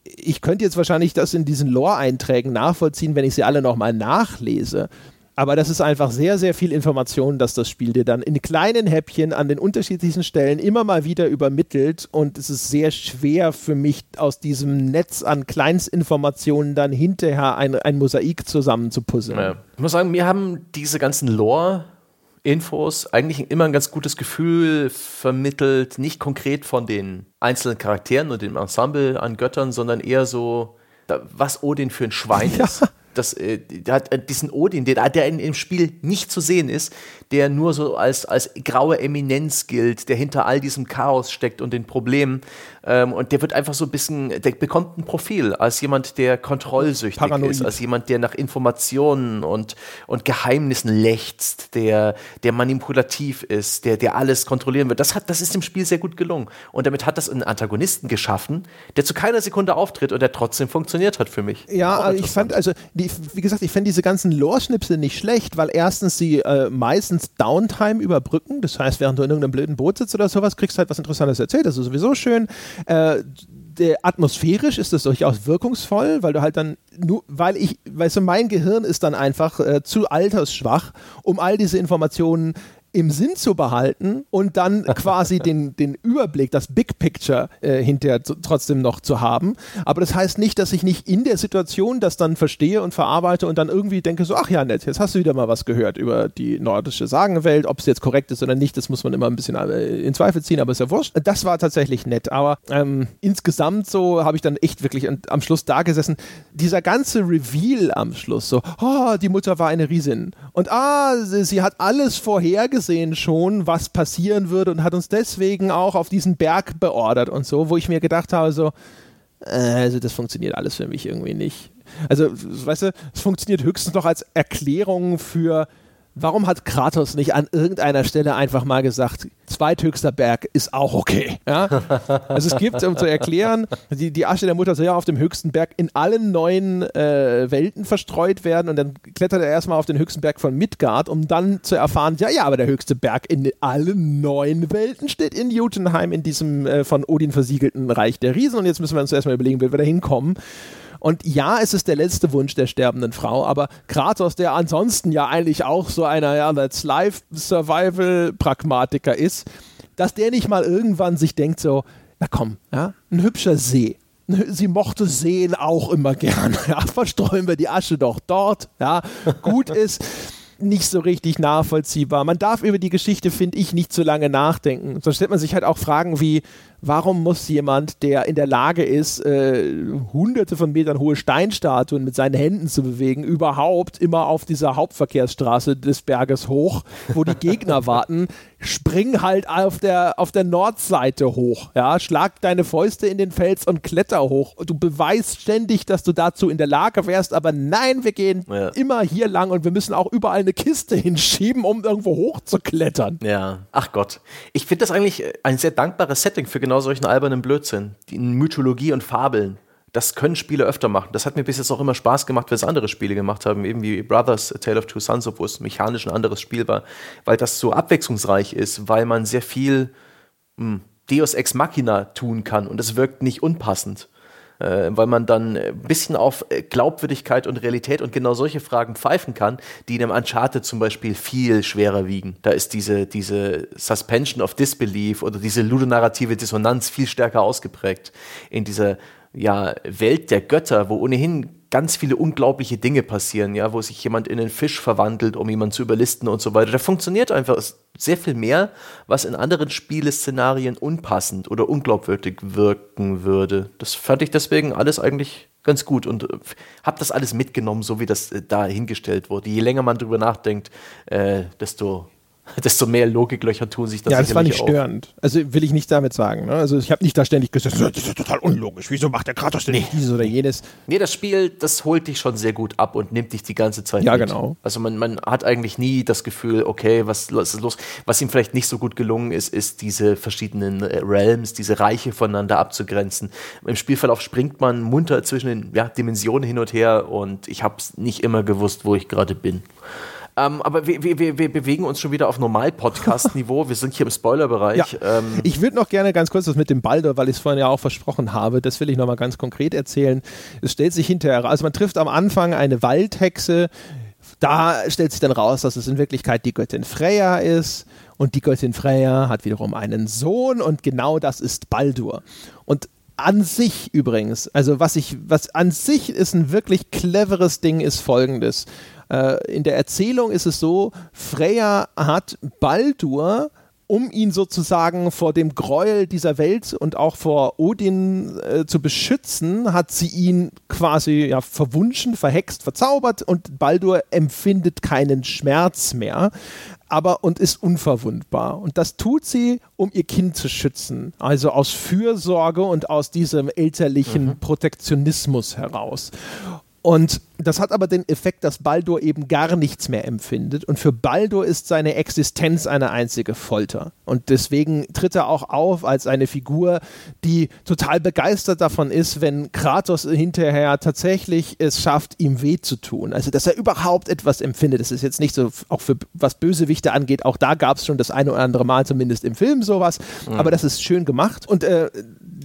ich könnte jetzt wahrscheinlich das in diesen Lore-Einträgen nachvollziehen, wenn ich sie alle nochmal nachlese. Aber das ist einfach sehr, sehr viel Information, dass das Spiel dir dann in kleinen Häppchen an den unterschiedlichsten Stellen immer mal wieder übermittelt. Und es ist sehr schwer für mich, aus diesem Netz an Kleinstinformationen dann hinterher ein, ein Mosaik zusammenzupuzzeln. Ja. Ich muss sagen, mir haben diese ganzen Lore- Infos eigentlich immer ein ganz gutes Gefühl vermittelt, nicht konkret von den einzelnen Charakteren und dem Ensemble an Göttern, sondern eher so, was Odin für ein Schwein ja. Das, äh, diesen Odin, der, der in, im Spiel nicht zu sehen ist, der nur so als, als graue Eminenz gilt, der hinter all diesem Chaos steckt und den Problemen. Ähm, und der wird einfach so ein bisschen, der bekommt ein Profil als jemand, der kontrollsüchtig Paranoid. ist, als jemand, der nach Informationen und, und Geheimnissen lechzt, der, der manipulativ ist, der, der alles kontrollieren wird. Das, hat, das ist dem Spiel sehr gut gelungen. Und damit hat das einen Antagonisten geschaffen, der zu keiner Sekunde auftritt und der trotzdem funktioniert hat für mich. Ja, ich fand, also, die, wie gesagt, ich fände diese ganzen Lore-Schnipsel nicht schlecht, weil erstens sie äh, meistens Downtime überbrücken. Das heißt, während du in irgendeinem blöden Boot sitzt oder sowas, kriegst du halt was Interessantes erzählt. Das ist sowieso schön. Äh, atmosphärisch ist das durchaus wirkungsvoll, weil du halt dann nur, weil ich, weißt du, mein Gehirn ist dann einfach äh, zu altersschwach, um all diese Informationen im Sinn zu behalten und dann quasi den, den Überblick, das Big Picture äh, hinterher zu, trotzdem noch zu haben. Aber das heißt nicht, dass ich nicht in der Situation das dann verstehe und verarbeite und dann irgendwie denke so, ach ja, nett, jetzt hast du wieder mal was gehört über die nordische Sagenwelt, ob es jetzt korrekt ist oder nicht, das muss man immer ein bisschen äh, in Zweifel ziehen, aber ist ja wurscht. Das war tatsächlich nett, aber ähm, insgesamt so habe ich dann echt wirklich am Schluss da gesessen. Dieser ganze Reveal am Schluss, so, oh, die Mutter war eine Riesin und ah, sie, sie hat alles vorhergesehen schon, was passieren würde und hat uns deswegen auch auf diesen Berg beordert und so, wo ich mir gedacht habe, so, äh, also das funktioniert alles für mich irgendwie nicht. Also, weißt du, es funktioniert höchstens noch als Erklärung für warum hat Kratos nicht an irgendeiner Stelle einfach mal gesagt, zweithöchster Berg ist auch okay? Ja? Also es gibt, um zu erklären, die, die Asche der Mutter soll ja auf dem höchsten Berg in allen neuen äh, Welten verstreut werden und dann klettert er erstmal auf den höchsten Berg von Midgard, um dann zu erfahren, ja, ja, aber der höchste Berg in allen neuen Welten steht in Jotunheim, in diesem äh, von Odin versiegelten Reich der Riesen und jetzt müssen wir uns erstmal überlegen, wie wir da hinkommen. Und ja, es ist der letzte Wunsch der sterbenden Frau, aber Kratos, der ansonsten ja eigentlich auch so einer ja, Let's Life Survival Pragmatiker ist, dass der nicht mal irgendwann sich denkt so, na komm, ja, ein hübscher See. Sie mochte Seen auch immer gern. Ja, verstreuen wir die Asche doch dort. Ja, gut ist nicht so richtig nachvollziehbar. Man darf über die Geschichte, finde ich, nicht zu lange nachdenken. Sonst stellt man sich halt auch Fragen wie, warum muss jemand, der in der Lage ist, äh, hunderte von Metern hohe Steinstatuen mit seinen Händen zu bewegen, überhaupt immer auf dieser Hauptverkehrsstraße des Berges hoch, wo die Gegner warten, spring halt auf der, auf der Nordseite hoch, ja, schlag deine Fäuste in den Fels und kletter hoch. Du beweist ständig, dass du dazu in der Lage wärst, aber nein, wir gehen ja. immer hier lang und wir müssen auch überall eine Kiste hinschieben, um irgendwo hochzuklettern. Ja, ach Gott. Ich finde das eigentlich ein sehr dankbares Setting für genau solchen albernen Blödsinn. Die Mythologie und Fabeln. Das können Spiele öfter machen. Das hat mir bis jetzt auch immer Spaß gemacht, wenn es andere Spiele gemacht haben, eben wie Brothers, A Tale of Two Sons, wo es mechanisch ein anderes Spiel war, weil das so abwechslungsreich ist, weil man sehr viel mh, hm, Deus Ex Machina tun kann und es wirkt nicht unpassend äh, weil man dann ein bisschen auf äh, Glaubwürdigkeit und Realität und genau solche Fragen pfeifen kann, die in einem Uncharted zum Beispiel viel schwerer wiegen. Da ist diese, diese Suspension of Disbelief oder diese ludonarrative Dissonanz viel stärker ausgeprägt. In dieser ja, Welt der Götter, wo ohnehin ganz viele unglaubliche Dinge passieren, ja, wo sich jemand in einen Fisch verwandelt, um jemanden zu überlisten und so weiter. Da funktioniert einfach sehr viel mehr, was in anderen Spieleszenarien unpassend oder unglaubwürdig wirken würde. Das fand ich deswegen alles eigentlich ganz gut und äh, habe das alles mitgenommen, so wie das äh, da hingestellt wurde. Je länger man drüber nachdenkt, äh, desto desto mehr Logiklöcher tun sich das Ja, das war nicht störend. Also will ich nicht damit sagen. Ne? Also ich habe nicht da ständig gesagt, das ist ja total unlogisch. Wieso macht der Kratos denn nicht dieses oder jenes? Nee, das Spiel, das holt dich schon sehr gut ab und nimmt dich die ganze Zeit Ja, mit. genau. Also man, man hat eigentlich nie das Gefühl, okay, was, was ist los? Was ihm vielleicht nicht so gut gelungen ist, ist diese verschiedenen äh, Realms, diese Reiche voneinander abzugrenzen. Im Spielverlauf springt man munter zwischen den ja, Dimensionen hin und her und ich habe nicht immer gewusst, wo ich gerade bin. Ähm, aber wir, wir, wir bewegen uns schon wieder auf Normal-Podcast-Niveau. wir sind hier im Spoilerbereich. Ja. Ähm ich würde noch gerne ganz kurz das mit dem Balder, weil ich es vorhin ja auch versprochen habe, das will ich nochmal ganz konkret erzählen. Es stellt sich hinterher, also man trifft am Anfang eine Waldhexe, da stellt sich dann raus, dass es in Wirklichkeit die Göttin Freya ist. Und die Göttin Freya hat wiederum einen Sohn und genau das ist Baldur. Und an sich übrigens, also was ich, was an sich ist ein wirklich cleveres Ding, ist folgendes. Äh, in der Erzählung ist es so, Freya hat Baldur um ihn sozusagen vor dem Gräuel dieser Welt und auch vor Odin äh, zu beschützen, hat sie ihn quasi ja, verwunschen, verhext, verzaubert und Baldur empfindet keinen Schmerz mehr, aber und ist unverwundbar. Und das tut sie, um ihr Kind zu schützen, also aus Fürsorge und aus diesem elterlichen mhm. Protektionismus heraus. Und das hat aber den Effekt, dass Baldur eben gar nichts mehr empfindet. Und für Baldur ist seine Existenz eine einzige Folter. Und deswegen tritt er auch auf als eine Figur, die total begeistert davon ist, wenn Kratos hinterher tatsächlich es schafft, ihm weh zu tun. Also, dass er überhaupt etwas empfindet. Das ist jetzt nicht so, auch für was Bösewichte angeht, auch da gab es schon das eine oder andere Mal zumindest im Film sowas. Mhm. Aber das ist schön gemacht. Und äh,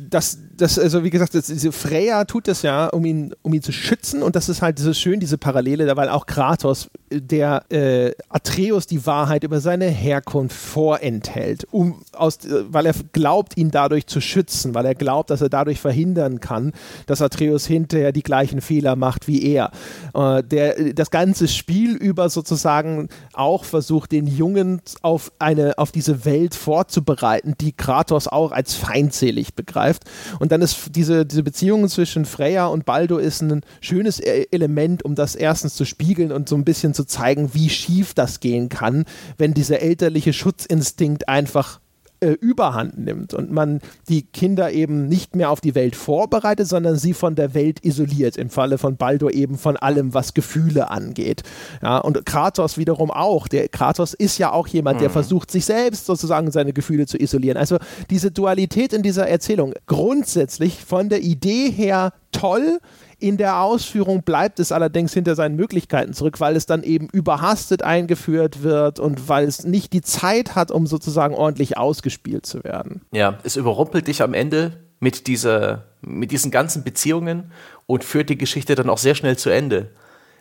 das, das, also wie gesagt, das, diese Freya tut das ja, um ihn, um ihn zu schützen. Und das ist halt so schön, diese Parallele, weil auch Kratos, der äh, Atreus die Wahrheit über seine Herkunft vorenthält, um aus, weil er glaubt, ihn dadurch zu schützen, weil er glaubt, dass er dadurch verhindern kann, dass Atreus hinterher die gleichen Fehler macht wie er. Äh, der das ganze Spiel über sozusagen auch versucht, den Jungen auf eine, auf diese Welt vorzubereiten, die Kratos auch als feindselig begreift. Und dann ist diese, diese Beziehung zwischen Freya und Baldo ist ein schönes e-, Element, um das erstens zu spiegeln und so ein bisschen zu zeigen, wie schief das gehen kann, wenn dieser elterliche Schutzinstinkt einfach äh, überhand nimmt und man die Kinder eben nicht mehr auf die Welt vorbereitet, sondern sie von der Welt isoliert. Im Falle von Baldur eben von allem, was Gefühle angeht. Ja, und Kratos wiederum auch. Der Kratos ist ja auch jemand, der mhm. versucht, sich selbst sozusagen seine Gefühle zu isolieren. Also diese Dualität in dieser Erzählung grundsätzlich von der Idee her toll, in der Ausführung bleibt es allerdings hinter seinen Möglichkeiten zurück, weil es dann eben überhastet eingeführt wird und weil es nicht die Zeit hat, um sozusagen ordentlich ausgespielt zu werden. Ja, es überrumpelt dich am Ende mit, dieser, mit diesen ganzen Beziehungen und führt die Geschichte dann auch sehr schnell zu Ende.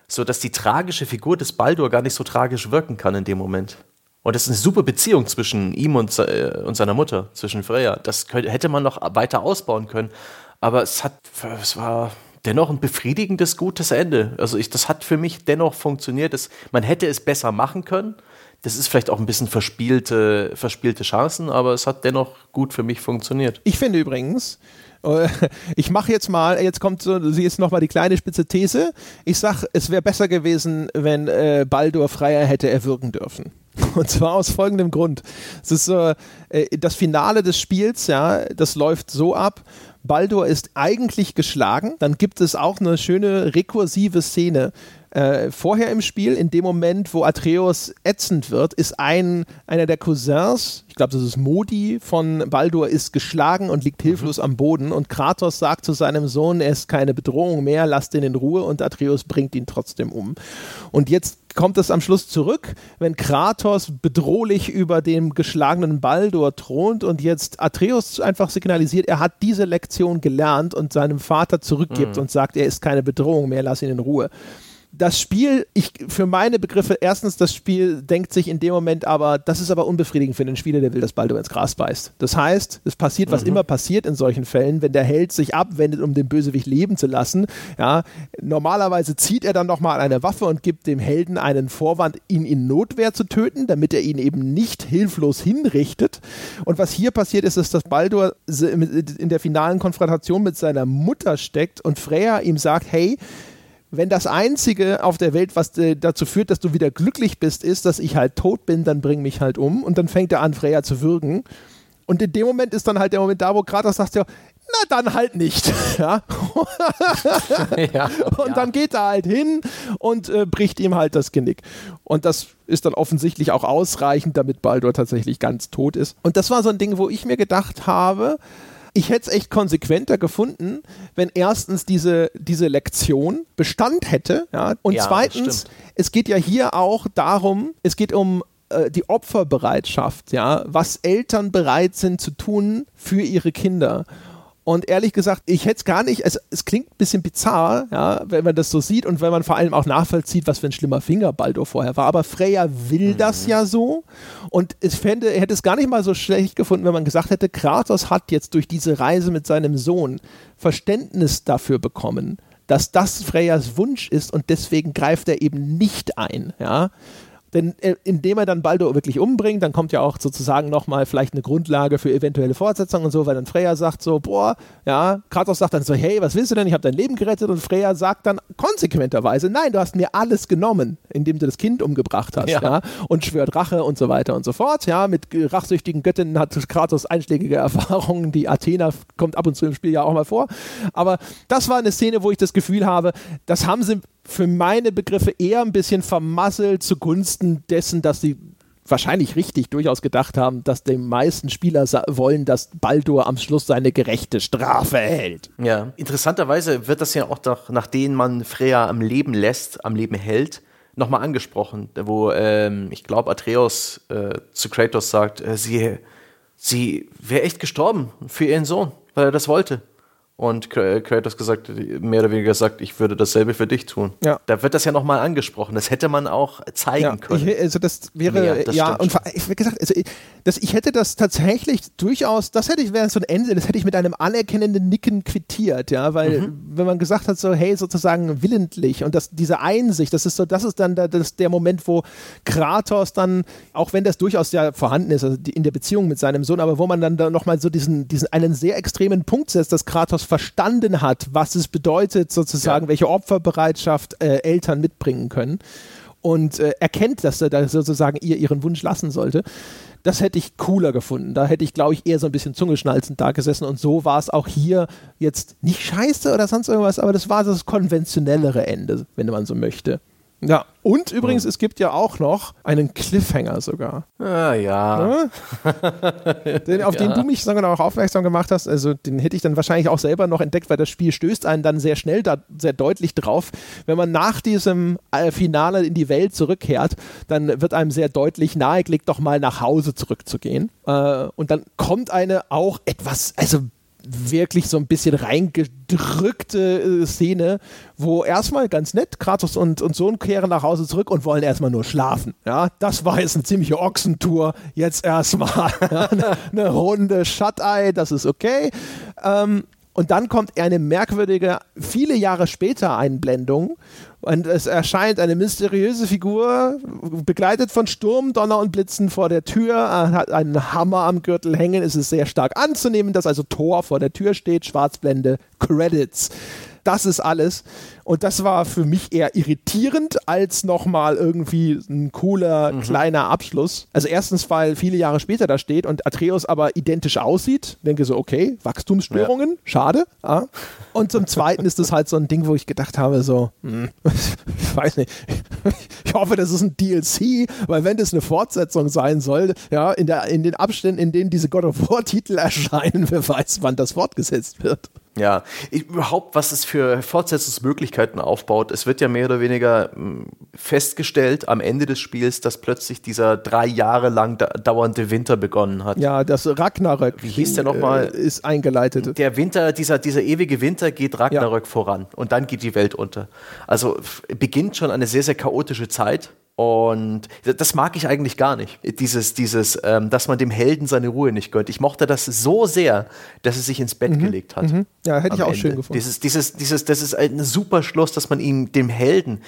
So dass die tragische Figur des Baldur gar nicht so tragisch wirken kann in dem Moment. Und es ist eine super Beziehung zwischen ihm und, äh, und seiner Mutter, zwischen Freya. Das könnte, hätte man noch weiter ausbauen können. Aber es hat, es war dennoch ein befriedigendes, gutes Ende. Also ich, das hat für mich dennoch funktioniert. Das, man hätte es besser machen können. Das ist vielleicht auch ein bisschen verspielte, verspielte Chancen, aber es hat dennoch gut für mich funktioniert. Ich finde übrigens, äh, ich mache jetzt mal, jetzt kommt so, sie ist nochmal die kleine spitze These. Ich sage, es wäre besser gewesen, wenn äh, Baldur Freier hätte erwürgen dürfen. Und zwar aus folgendem Grund. Es ist so, äh, das Finale des Spiels, ja, das läuft so ab. Baldur ist eigentlich geschlagen. Dann gibt es auch eine schöne rekursive Szene. Äh, vorher im Spiel, in dem Moment, wo Atreus ätzend wird, ist ein, einer der Cousins, ich glaube, das ist Modi von Baldur, ist geschlagen und liegt hilflos mhm. am Boden. Und Kratos sagt zu seinem Sohn, er ist keine Bedrohung mehr, lasst ihn in Ruhe. Und Atreus bringt ihn trotzdem um. Und jetzt kommt es am Schluss zurück, wenn Kratos bedrohlich über dem geschlagenen Baldur thront und jetzt Atreus einfach signalisiert, er hat diese Lektion gelernt und seinem Vater zurückgibt mhm. und sagt, er ist keine Bedrohung mehr, lass ihn in Ruhe das Spiel, ich für meine Begriffe, erstens, das Spiel denkt sich in dem Moment aber, das ist aber unbefriedigend für den Spieler, der will, dass Baldur ins Gras beißt. Das heißt, es passiert, was mhm. immer passiert in solchen Fällen, wenn der Held sich abwendet, um den Bösewicht leben zu lassen. Ja, normalerweise zieht er dann nochmal eine Waffe und gibt dem Helden einen Vorwand, ihn in Notwehr zu töten, damit er ihn eben nicht hilflos hinrichtet. Und was hier passiert ist, ist, dass Baldur in der finalen Konfrontation mit seiner Mutter steckt und Freya ihm sagt, hey, wenn das Einzige auf der Welt, was äh, dazu führt, dass du wieder glücklich bist, ist, dass ich halt tot bin, dann bring mich halt um. Und dann fängt er an, Freya zu würgen. Und in dem Moment ist dann halt der Moment da, wo Kratos sagt, ja, na dann halt nicht. ja. ja und ja. dann geht er halt hin und äh, bricht ihm halt das Genick. Und das ist dann offensichtlich auch ausreichend, damit Baldur tatsächlich ganz tot ist. Und das war so ein Ding, wo ich mir gedacht habe, ich hätte es echt konsequenter gefunden, wenn erstens diese, diese Lektion Bestand hätte. Ja? Und ja, zweitens, es geht ja hier auch darum, es geht um äh, die Opferbereitschaft, ja, was Eltern bereit sind zu tun für ihre Kinder. Und ehrlich gesagt, ich hätte es gar nicht, es, es klingt ein bisschen bizarr, ja, wenn man das so sieht und wenn man vor allem auch nachvollzieht, was für ein schlimmer Finger Baldur vorher war. Aber Freya will mhm. das ja so. Und ich fände, er hätte es gar nicht mal so schlecht gefunden, wenn man gesagt hätte, Kratos hat jetzt durch diese Reise mit seinem Sohn Verständnis dafür bekommen, dass das Freyas Wunsch ist und deswegen greift er eben nicht ein, ja. Denn äh, indem er dann Baldur wirklich umbringt, dann kommt ja auch sozusagen nochmal vielleicht eine Grundlage für eventuelle Fortsetzungen und so, weil dann Freya sagt so, boah, ja, Kratos sagt dann so, hey, was willst du denn? Ich habe dein Leben gerettet. Und Freya sagt dann konsequenterweise, nein, du hast mir alles genommen, indem du das Kind umgebracht hast, ja, ja und schwört Rache und so weiter und so fort, ja, mit rachsüchtigen Göttinnen hat Kratos einschlägige Erfahrungen, die Athena kommt ab und zu im Spiel ja auch mal vor, aber das war eine Szene, wo ich das Gefühl habe, das haben sie für meine Begriffe eher ein bisschen vermasselt zugunsten dessen, dass sie wahrscheinlich richtig durchaus gedacht haben, dass die meisten Spieler wollen, dass Baldur am Schluss seine gerechte Strafe erhält. Ja, interessanterweise wird das ja auch doch, nachdem man Freya am Leben lässt, am Leben hält, nochmal angesprochen, wo ähm, ich glaube Atreus äh, zu Kratos sagt, äh, sie, sie wäre echt gestorben für ihren Sohn. weil er das wollte. Und Kratos gesagt, mehr oder weniger sagt, ich würde dasselbe für dich tun. Ja. Da wird das ja nochmal angesprochen. Das hätte man auch zeigen ja, können. Ich, also das wäre, Mehr, das ja, und wie gesagt, also das, ich hätte das tatsächlich durchaus, das hätte ich, wäre so ein Ende, das hätte ich mit einem anerkennenden Nicken quittiert, ja, weil Mhm. wenn man gesagt hat, so, hey, sozusagen willentlich und das, diese Einsicht, das ist so, das ist dann der, das, der Moment, wo Kratos dann, auch wenn das durchaus ja vorhanden ist, also die, in der Beziehung mit seinem Sohn, aber wo man dann da nochmal so diesen, diesen einen sehr extremen Punkt setzt, dass Kratos verstanden hat, was es bedeutet, sozusagen, Ja. welche Opferbereitschaft äh, Eltern mitbringen können und äh, erkennt, dass er da sozusagen ihr ihren Wunsch lassen sollte. Das hätte ich cooler gefunden. Da hätte ich, glaube ich, eher so ein bisschen zungeschnalzend da gesessen. Und so war es auch hier jetzt nicht scheiße oder sonst irgendwas, aber das war das konventionellere Ende, wenn man so möchte. Ja, und übrigens, es gibt ja auch noch einen Cliffhanger sogar. Ah, ja. Ne? den, auf den du mich sogar auch aufmerksam gemacht hast, also den hätte ich dann wahrscheinlich auch selber noch entdeckt, weil das Spiel stößt einen dann sehr schnell da sehr deutlich drauf. Wenn man nach diesem äh, Finale in die Welt zurückkehrt, dann wird einem sehr deutlich nahegelegt, doch mal nach Hause zurückzugehen. Äh, und dann kommt eine auch etwas, also wirklich so ein bisschen reingedrückte äh, Szene, wo erstmal ganz nett, Kratos und, und Sohn kehren nach Hause zurück und wollen erstmal nur schlafen. Ja, das war jetzt eine ziemliche Ochsentour. Jetzt erstmal eine, eine Runde Shut-Eye, das ist okay. Ähm, und dann kommt eine merkwürdige, viele Jahre später Einblendung und es erscheint eine mysteriöse Figur, begleitet von Sturm, Donner und Blitzen vor der Tür, hat einen Hammer am Gürtel hängen. Es ist sehr stark anzunehmen, dass also Thor vor der Tür steht, Schwarzblende, Credits. Das ist alles. Und das war für mich eher irritierend als nochmal irgendwie ein cooler kleiner Abschluss. Also erstens, weil viele Jahre später da steht und Atreus aber identisch aussieht. Denke so, okay, Wachstumsstörungen, schade. Ja. Und zum Zweiten ist das halt so ein Ding, wo ich gedacht habe, so, hm, ich weiß nicht, ich hoffe, das ist ein DLC, weil wenn das eine Fortsetzung sein soll, ja, in, der, in den Abständen, in denen diese God of War-Titel erscheinen, wer weiß, wann das fortgesetzt wird. Ja, ich, überhaupt, was es für Fortsetzungsmöglichkeiten aufbaut. Es wird ja mehr oder weniger mh, festgestellt am Ende des Spiels, dass plötzlich dieser drei Jahre lang da dauernde Winter begonnen hat. Ja, das Ragnarök Wie hieß der nochmal? äh, ist eingeleitet. Der Winter, dieser, dieser ewige Winter geht Ragnarök voran und dann geht die Welt unter. Also beginnt schon eine sehr, sehr chaotische Zeit. Und das mag ich eigentlich gar nicht. Dieses, dieses, ähm, dass man dem Helden seine Ruhe nicht gönnt. Ich mochte das so sehr, dass er sich ins Bett gelegt hat. Ja, hätte ich auch Ende. schön gefunden. Dieses, dieses, dieses, das ist ein super Schluss, dass man ihm, dem Helden,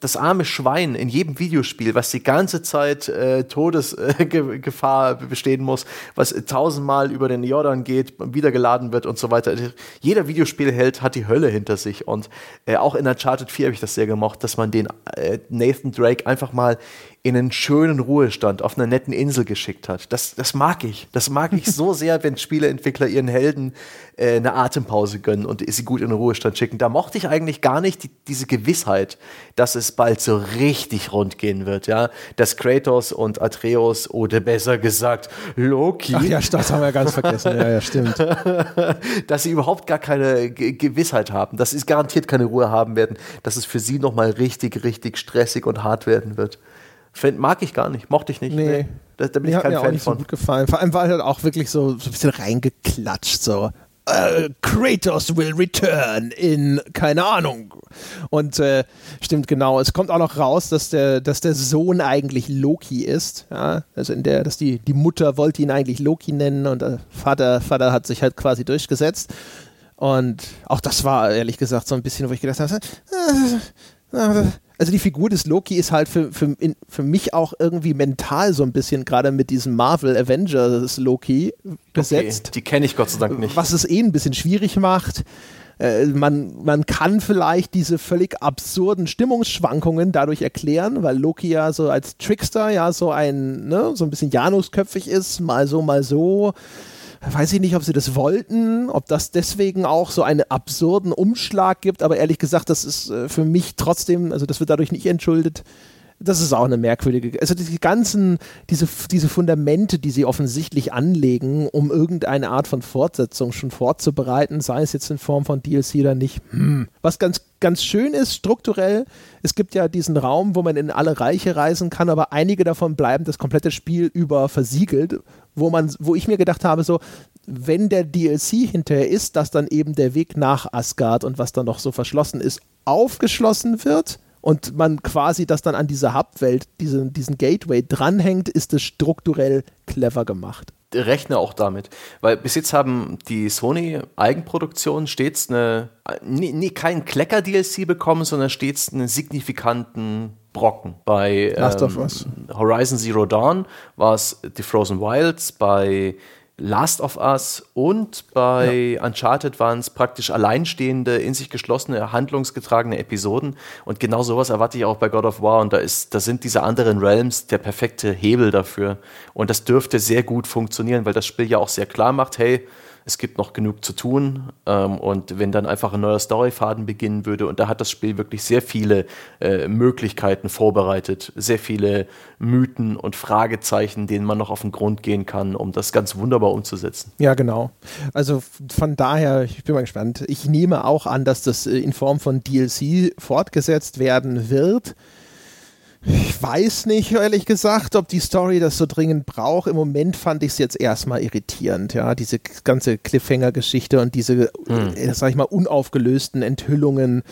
das arme Schwein in jedem Videospiel, was die ganze Zeit äh, Todesgefahr bestehen muss, was tausendmal über den Jordan geht, wiedergeladen wird und so weiter. Jeder Videospielheld hat die Hölle hinter sich und äh, auch in Uncharted 4 habe ich das sehr gemocht, dass man den äh, Nathan Drake einfach mal in einen schönen Ruhestand auf einer netten Insel geschickt hat. Das, das mag ich. Das mag ich so sehr, wenn Spieleentwickler ihren Helden äh, eine Atempause gönnen und sie gut in den Ruhestand schicken. Da mochte ich eigentlich gar nicht die, diese Gewissheit, dass es bald so richtig rund gehen wird, ja. Dass Kratos und Atreus oder besser gesagt Loki, Ach ja, das haben wir ganz vergessen. Ja, ja, stimmt. dass sie überhaupt gar keine Ge Gewissheit haben, dass sie garantiert keine Ruhe haben werden, dass es für sie nochmal richtig, richtig stressig und hart werden wird. Find, mag ich gar nicht, mochte ich nicht. Nee. Da, da bin ich kein mir auch Fan nicht so von. gut gefallen. Vor allem war halt auch wirklich so, so ein bisschen reingeklatscht, so. Äh, Kratos will return in, keine Ahnung. Und äh, stimmt genau, es kommt auch noch raus, dass der, dass der Sohn eigentlich Loki ist. Ja? Also in der, dass die, die Mutter wollte ihn eigentlich Loki nennen und der Vater, Vater hat sich halt quasi durchgesetzt. Und auch das war ehrlich gesagt so ein bisschen, wo ich gedacht habe, äh, äh, also die Figur des Loki ist halt für, für, in, für mich auch irgendwie mental so ein bisschen gerade mit diesem Marvel Avengers Loki besetzt, Okay, die kenne ich Gott sei Dank nicht. was es eh ein bisschen schwierig macht. Äh, man, man kann vielleicht diese völlig absurden Stimmungsschwankungen dadurch erklären, weil Loki ja so als Trickster ja so ein, ne, so ein bisschen Janusköpfig ist, mal so, mal so. Weiß ich nicht, ob sie das wollten, ob das deswegen auch so einen absurden Umschlag gibt, aber ehrlich gesagt, das ist äh, für mich trotzdem, also das wird dadurch nicht entschuldet. das ist auch eine merkwürdige, also die ganzen, diese, diese Fundamente, die sie offensichtlich anlegen, um irgendeine Art von Fortsetzung schon vorzubereiten, sei es jetzt in Form von DLC oder nicht. Hm. Was ganz, ganz schön ist, strukturell, es gibt ja diesen Raum, wo man in alle Reiche reisen kann, aber einige davon bleiben das komplette Spiel über versiegelt, wo man, wo ich mir gedacht habe, so, wenn der DLC hinterher ist, dass dann eben der Weg nach Asgard und was da noch so verschlossen ist, aufgeschlossen wird und man quasi das dann an diese Hubwelt, diesen, diesen Gateway dranhängt, ist es strukturell clever gemacht. Rechne auch damit, weil bis jetzt haben die Sony Eigenproduktionen stets eine, nie, nie keinen Klecker-DLC bekommen, sondern stets einen signifikanten Brocken. Bei ähm, Horizon Zero Dawn war es The Frozen Wilds, bei Last of Us und bei ja. Uncharted waren es praktisch alleinstehende, in sich geschlossene, handlungsgetragene Episoden. Und genau sowas erwarte ich auch bei God of War. Und da, ist, da sind diese anderen Realms der perfekte Hebel dafür. Und das dürfte sehr gut funktionieren, weil das Spiel ja auch sehr klar macht, hey, es gibt noch genug zu tun. Ähm, und wenn dann einfach ein neuer Storyfaden beginnen würde, und da hat das Spiel wirklich sehr viele äh, Möglichkeiten vorbereitet, sehr viele Mythen und Fragezeichen, denen man noch auf den Grund gehen kann, um das ganz wunderbar umzusetzen. Ja, genau. Also von daher, ich bin mal gespannt. Ich nehme auch an, dass das äh, in Form von DLC fortgesetzt werden wird. Ich weiß nicht, ehrlich gesagt, ob die Story das so dringend braucht. Im Moment fand ich es jetzt erstmal irritierend, ja, diese ganze Cliffhanger-Geschichte und diese, hm. Äh, sag ich mal, unaufgelösten Enthüllungen.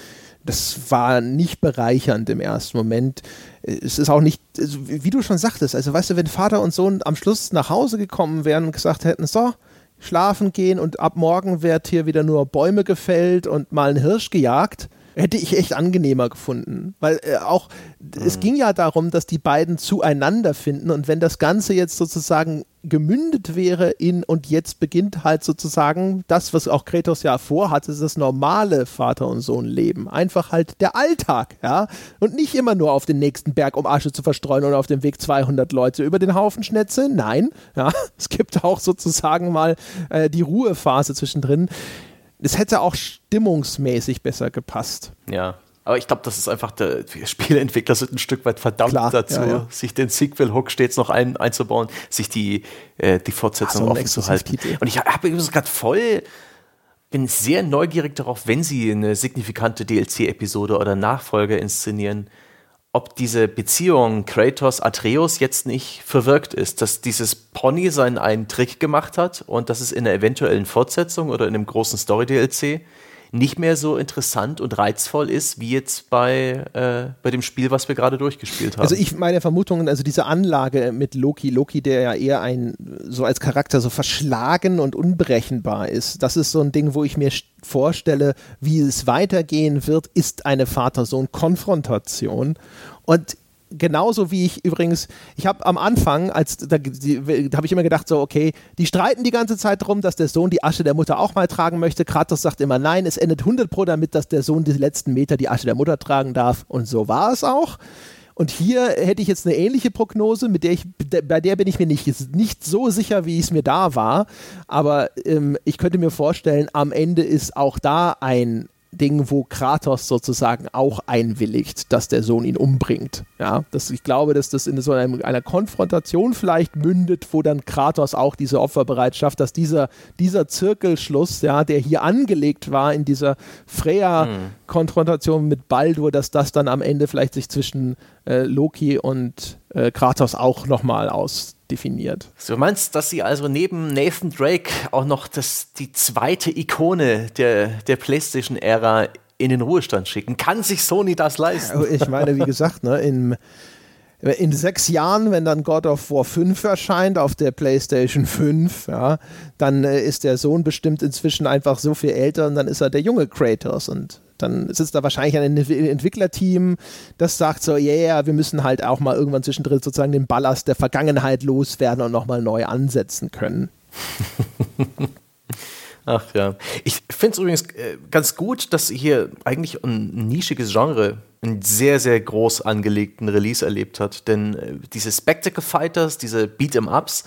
Das war nicht bereichernd im ersten Moment. Es ist auch nicht, also wie du schon sagtest, also weißt du, wenn Vater und Sohn am Schluss nach Hause gekommen wären und gesagt hätten, so, schlafen gehen und ab morgen wird hier wieder nur Bäume gefällt und mal ein Hirsch gejagt, hätte ich echt angenehmer gefunden. Weil äh, auch, mhm. es ging ja darum, dass die beiden zueinander finden und wenn das Ganze jetzt sozusagen gemündet wäre in und jetzt beginnt halt sozusagen das, was auch Kratos ja vorhatte, ist das normale Vater- und Sohn-Leben. Einfach halt der Alltag, ja. Und nicht immer nur auf den nächsten Berg, um Asche zu verstreuen und auf dem Weg 200 Leute über den Haufen Schnetze. Nein, ja. Es gibt auch sozusagen mal äh, die Ruhephase zwischendrin es hätte auch stimmungsmäßig besser gepasst. Ja. Aber ich glaube, das ist einfach, der, die Spieleentwickler sind ein Stück weit verdammt Klar, dazu, ja, ja. sich den Sequel-Hook stets noch ein, einzubauen, sich die, äh, die Fortsetzung offen zu halten. Und ich habe gerade voll, bin sehr neugierig darauf, wenn sie eine signifikante DLC-Episode oder Nachfolge inszenieren, ob diese Beziehung Kratos-Atreus jetzt nicht verwirkt ist, dass dieses Pony seinen einen Trick gemacht hat und dass es in einer eventuellen Fortsetzung oder in einem großen Story-DLC nicht mehr so interessant und reizvoll ist, wie jetzt bei, äh, bei dem Spiel, was wir gerade durchgespielt haben. Also ich meine Vermutungen, also diese Anlage mit Loki, Loki, der ja eher ein, so als Charakter so verschlagen und unberechenbar ist, das ist so ein Ding, wo ich mir vorstelle, wie es weitergehen wird, ist eine Vater-Sohn-Konfrontation. Und genauso wie ich übrigens, ich habe am Anfang, als da, da habe ich immer gedacht, so, okay, die streiten die ganze Zeit darum, dass der Sohn die Asche der Mutter auch mal tragen möchte. Kratos sagt immer nein, es endet 100 Pro damit, dass der Sohn die letzten Meter die Asche der Mutter tragen darf. Und so war es auch. Und hier hätte ich jetzt eine ähnliche Prognose, mit der ich, bei der bin ich mir nicht, nicht so sicher, wie es mir da war. Aber ähm, ich könnte mir vorstellen, am Ende ist auch da ein Ding, wo Kratos sozusagen auch einwilligt, dass der Sohn ihn umbringt. Ja, das, ich glaube, dass das in so einem, einer Konfrontation vielleicht mündet, wo dann Kratos auch diese Opferbereitschaft, dass dieser, dieser Zirkelschluss, ja, der hier angelegt war in dieser Freya-Konfrontation mit Baldur, dass das dann am Ende vielleicht sich zwischen äh, Loki und äh, Kratos auch nochmal ausdefiniert. Du meinst, dass sie also neben Nathan Drake auch noch das, die zweite Ikone der, der PlayStation-Ära in den Ruhestand schicken? Kann sich Sony das leisten? Ich meine, wie gesagt, ne, in, in sechs Jahren, wenn dann God of War 5 erscheint auf der PlayStation 5, ja, dann äh, ist der Sohn bestimmt inzwischen einfach so viel älter und dann ist er der junge Kratos und dann sitzt da wahrscheinlich ein Entwicklerteam, das sagt so, yeah, wir müssen halt auch mal irgendwann zwischendrin sozusagen den Ballast der Vergangenheit loswerden und nochmal neu ansetzen können. Ach ja. Ich finde es übrigens äh, ganz gut, dass hier eigentlich ein nischiges Genre einen sehr, sehr groß angelegten Release erlebt hat. Denn äh, diese Spectacle Fighters, diese Beat'em-Ups,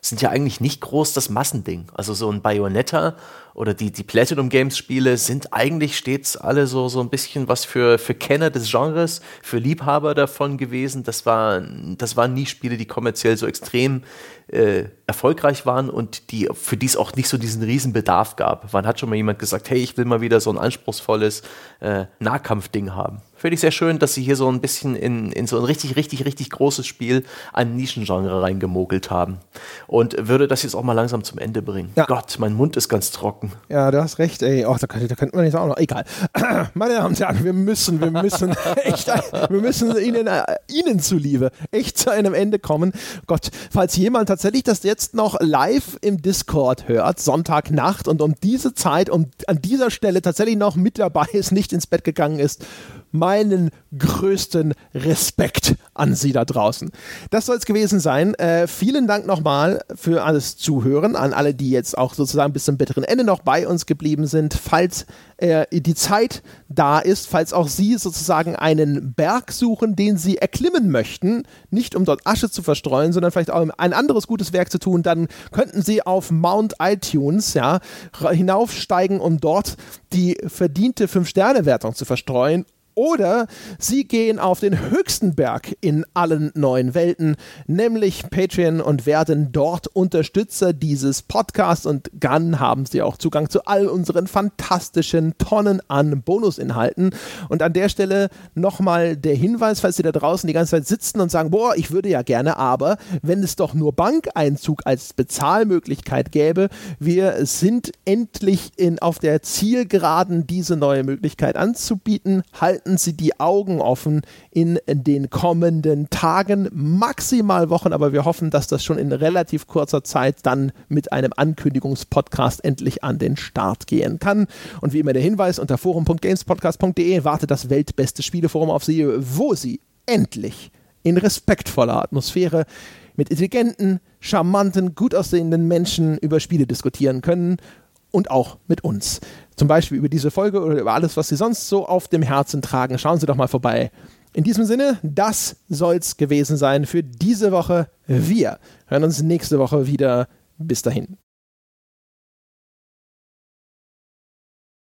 sind ja eigentlich nicht groß das Massending. Also so ein Bayonetta oder die, die Platinum Games Spiele sind eigentlich stets alle so, so ein bisschen was für, für Kenner des Genres, für Liebhaber davon gewesen. Das, war, das waren nie Spiele, die kommerziell so extrem äh, erfolgreich waren und die, für die es auch nicht so diesen riesen Bedarf gab. Wann hat schon mal jemand gesagt, hey, ich will mal wieder so ein anspruchsvolles äh, Nahkampfding haben? Finde ich sehr schön, dass sie hier so ein bisschen in, in so ein richtig, richtig, richtig großes Spiel ein Nischengenre reingemogelt haben. Und würde das jetzt auch mal langsam zum Ende bringen. Ja. Gott, mein Mund ist ganz trocken. Ja, du hast recht, ey. Oh, da, da könnte man nicht auch noch. Egal. Meine Damen und Herren, wir müssen, wir müssen echt, wir müssen Ihnen, äh, Ihnen zuliebe echt zu einem Ende kommen. Gott, falls jemand tatsächlich das jetzt noch live im Discord hört, Sonntagnacht und um diese Zeit, um an dieser Stelle tatsächlich noch mit dabei ist, nicht ins Bett gegangen ist, meinen größten Respekt an Sie da draußen. Das soll es gewesen sein. Äh, vielen Dank nochmal für alles Zuhören, an alle, die jetzt auch sozusagen bis zum bitteren Ende noch bei uns geblieben sind. Falls äh, die Zeit da ist, falls auch Sie sozusagen einen Berg suchen, den Sie erklimmen möchten, nicht um dort Asche zu verstreuen, sondern vielleicht auch ein anderes gutes Werk zu tun, dann könnten Sie auf Mount iTunes ja, hinaufsteigen, um dort die verdiente 5-Sterne-Wertung zu verstreuen oder sie gehen auf den höchsten Berg in allen neuen Welten, nämlich Patreon und werden dort Unterstützer dieses Podcasts und dann haben sie auch Zugang zu all unseren fantastischen Tonnen an Bonusinhalten. Und an der Stelle nochmal der Hinweis, falls Sie da draußen die ganze Zeit sitzen und sagen, boah, ich würde ja gerne, aber wenn es doch nur Bankeinzug als Bezahlmöglichkeit gäbe, wir sind endlich in, auf der Zielgeraden, diese neue Möglichkeit anzubieten, halten halten Sie die Augen offen in den kommenden Tagen, maximal Wochen, aber wir hoffen, dass das schon in relativ kurzer Zeit dann mit einem Ankündigungspodcast endlich an den Start gehen kann. Und wie immer der Hinweis, unter forum.gamespodcast.de wartet das weltbeste Spieleforum auf Sie, wo Sie endlich in respektvoller Atmosphäre mit intelligenten, charmanten, gut aussehenden Menschen über Spiele diskutieren können und auch mit uns. Zum Beispiel über diese Folge oder über alles, was Sie sonst so auf dem Herzen tragen. Schauen Sie doch mal vorbei. In diesem Sinne, das soll's gewesen sein für diese Woche. Wir hören uns nächste Woche wieder. Bis dahin.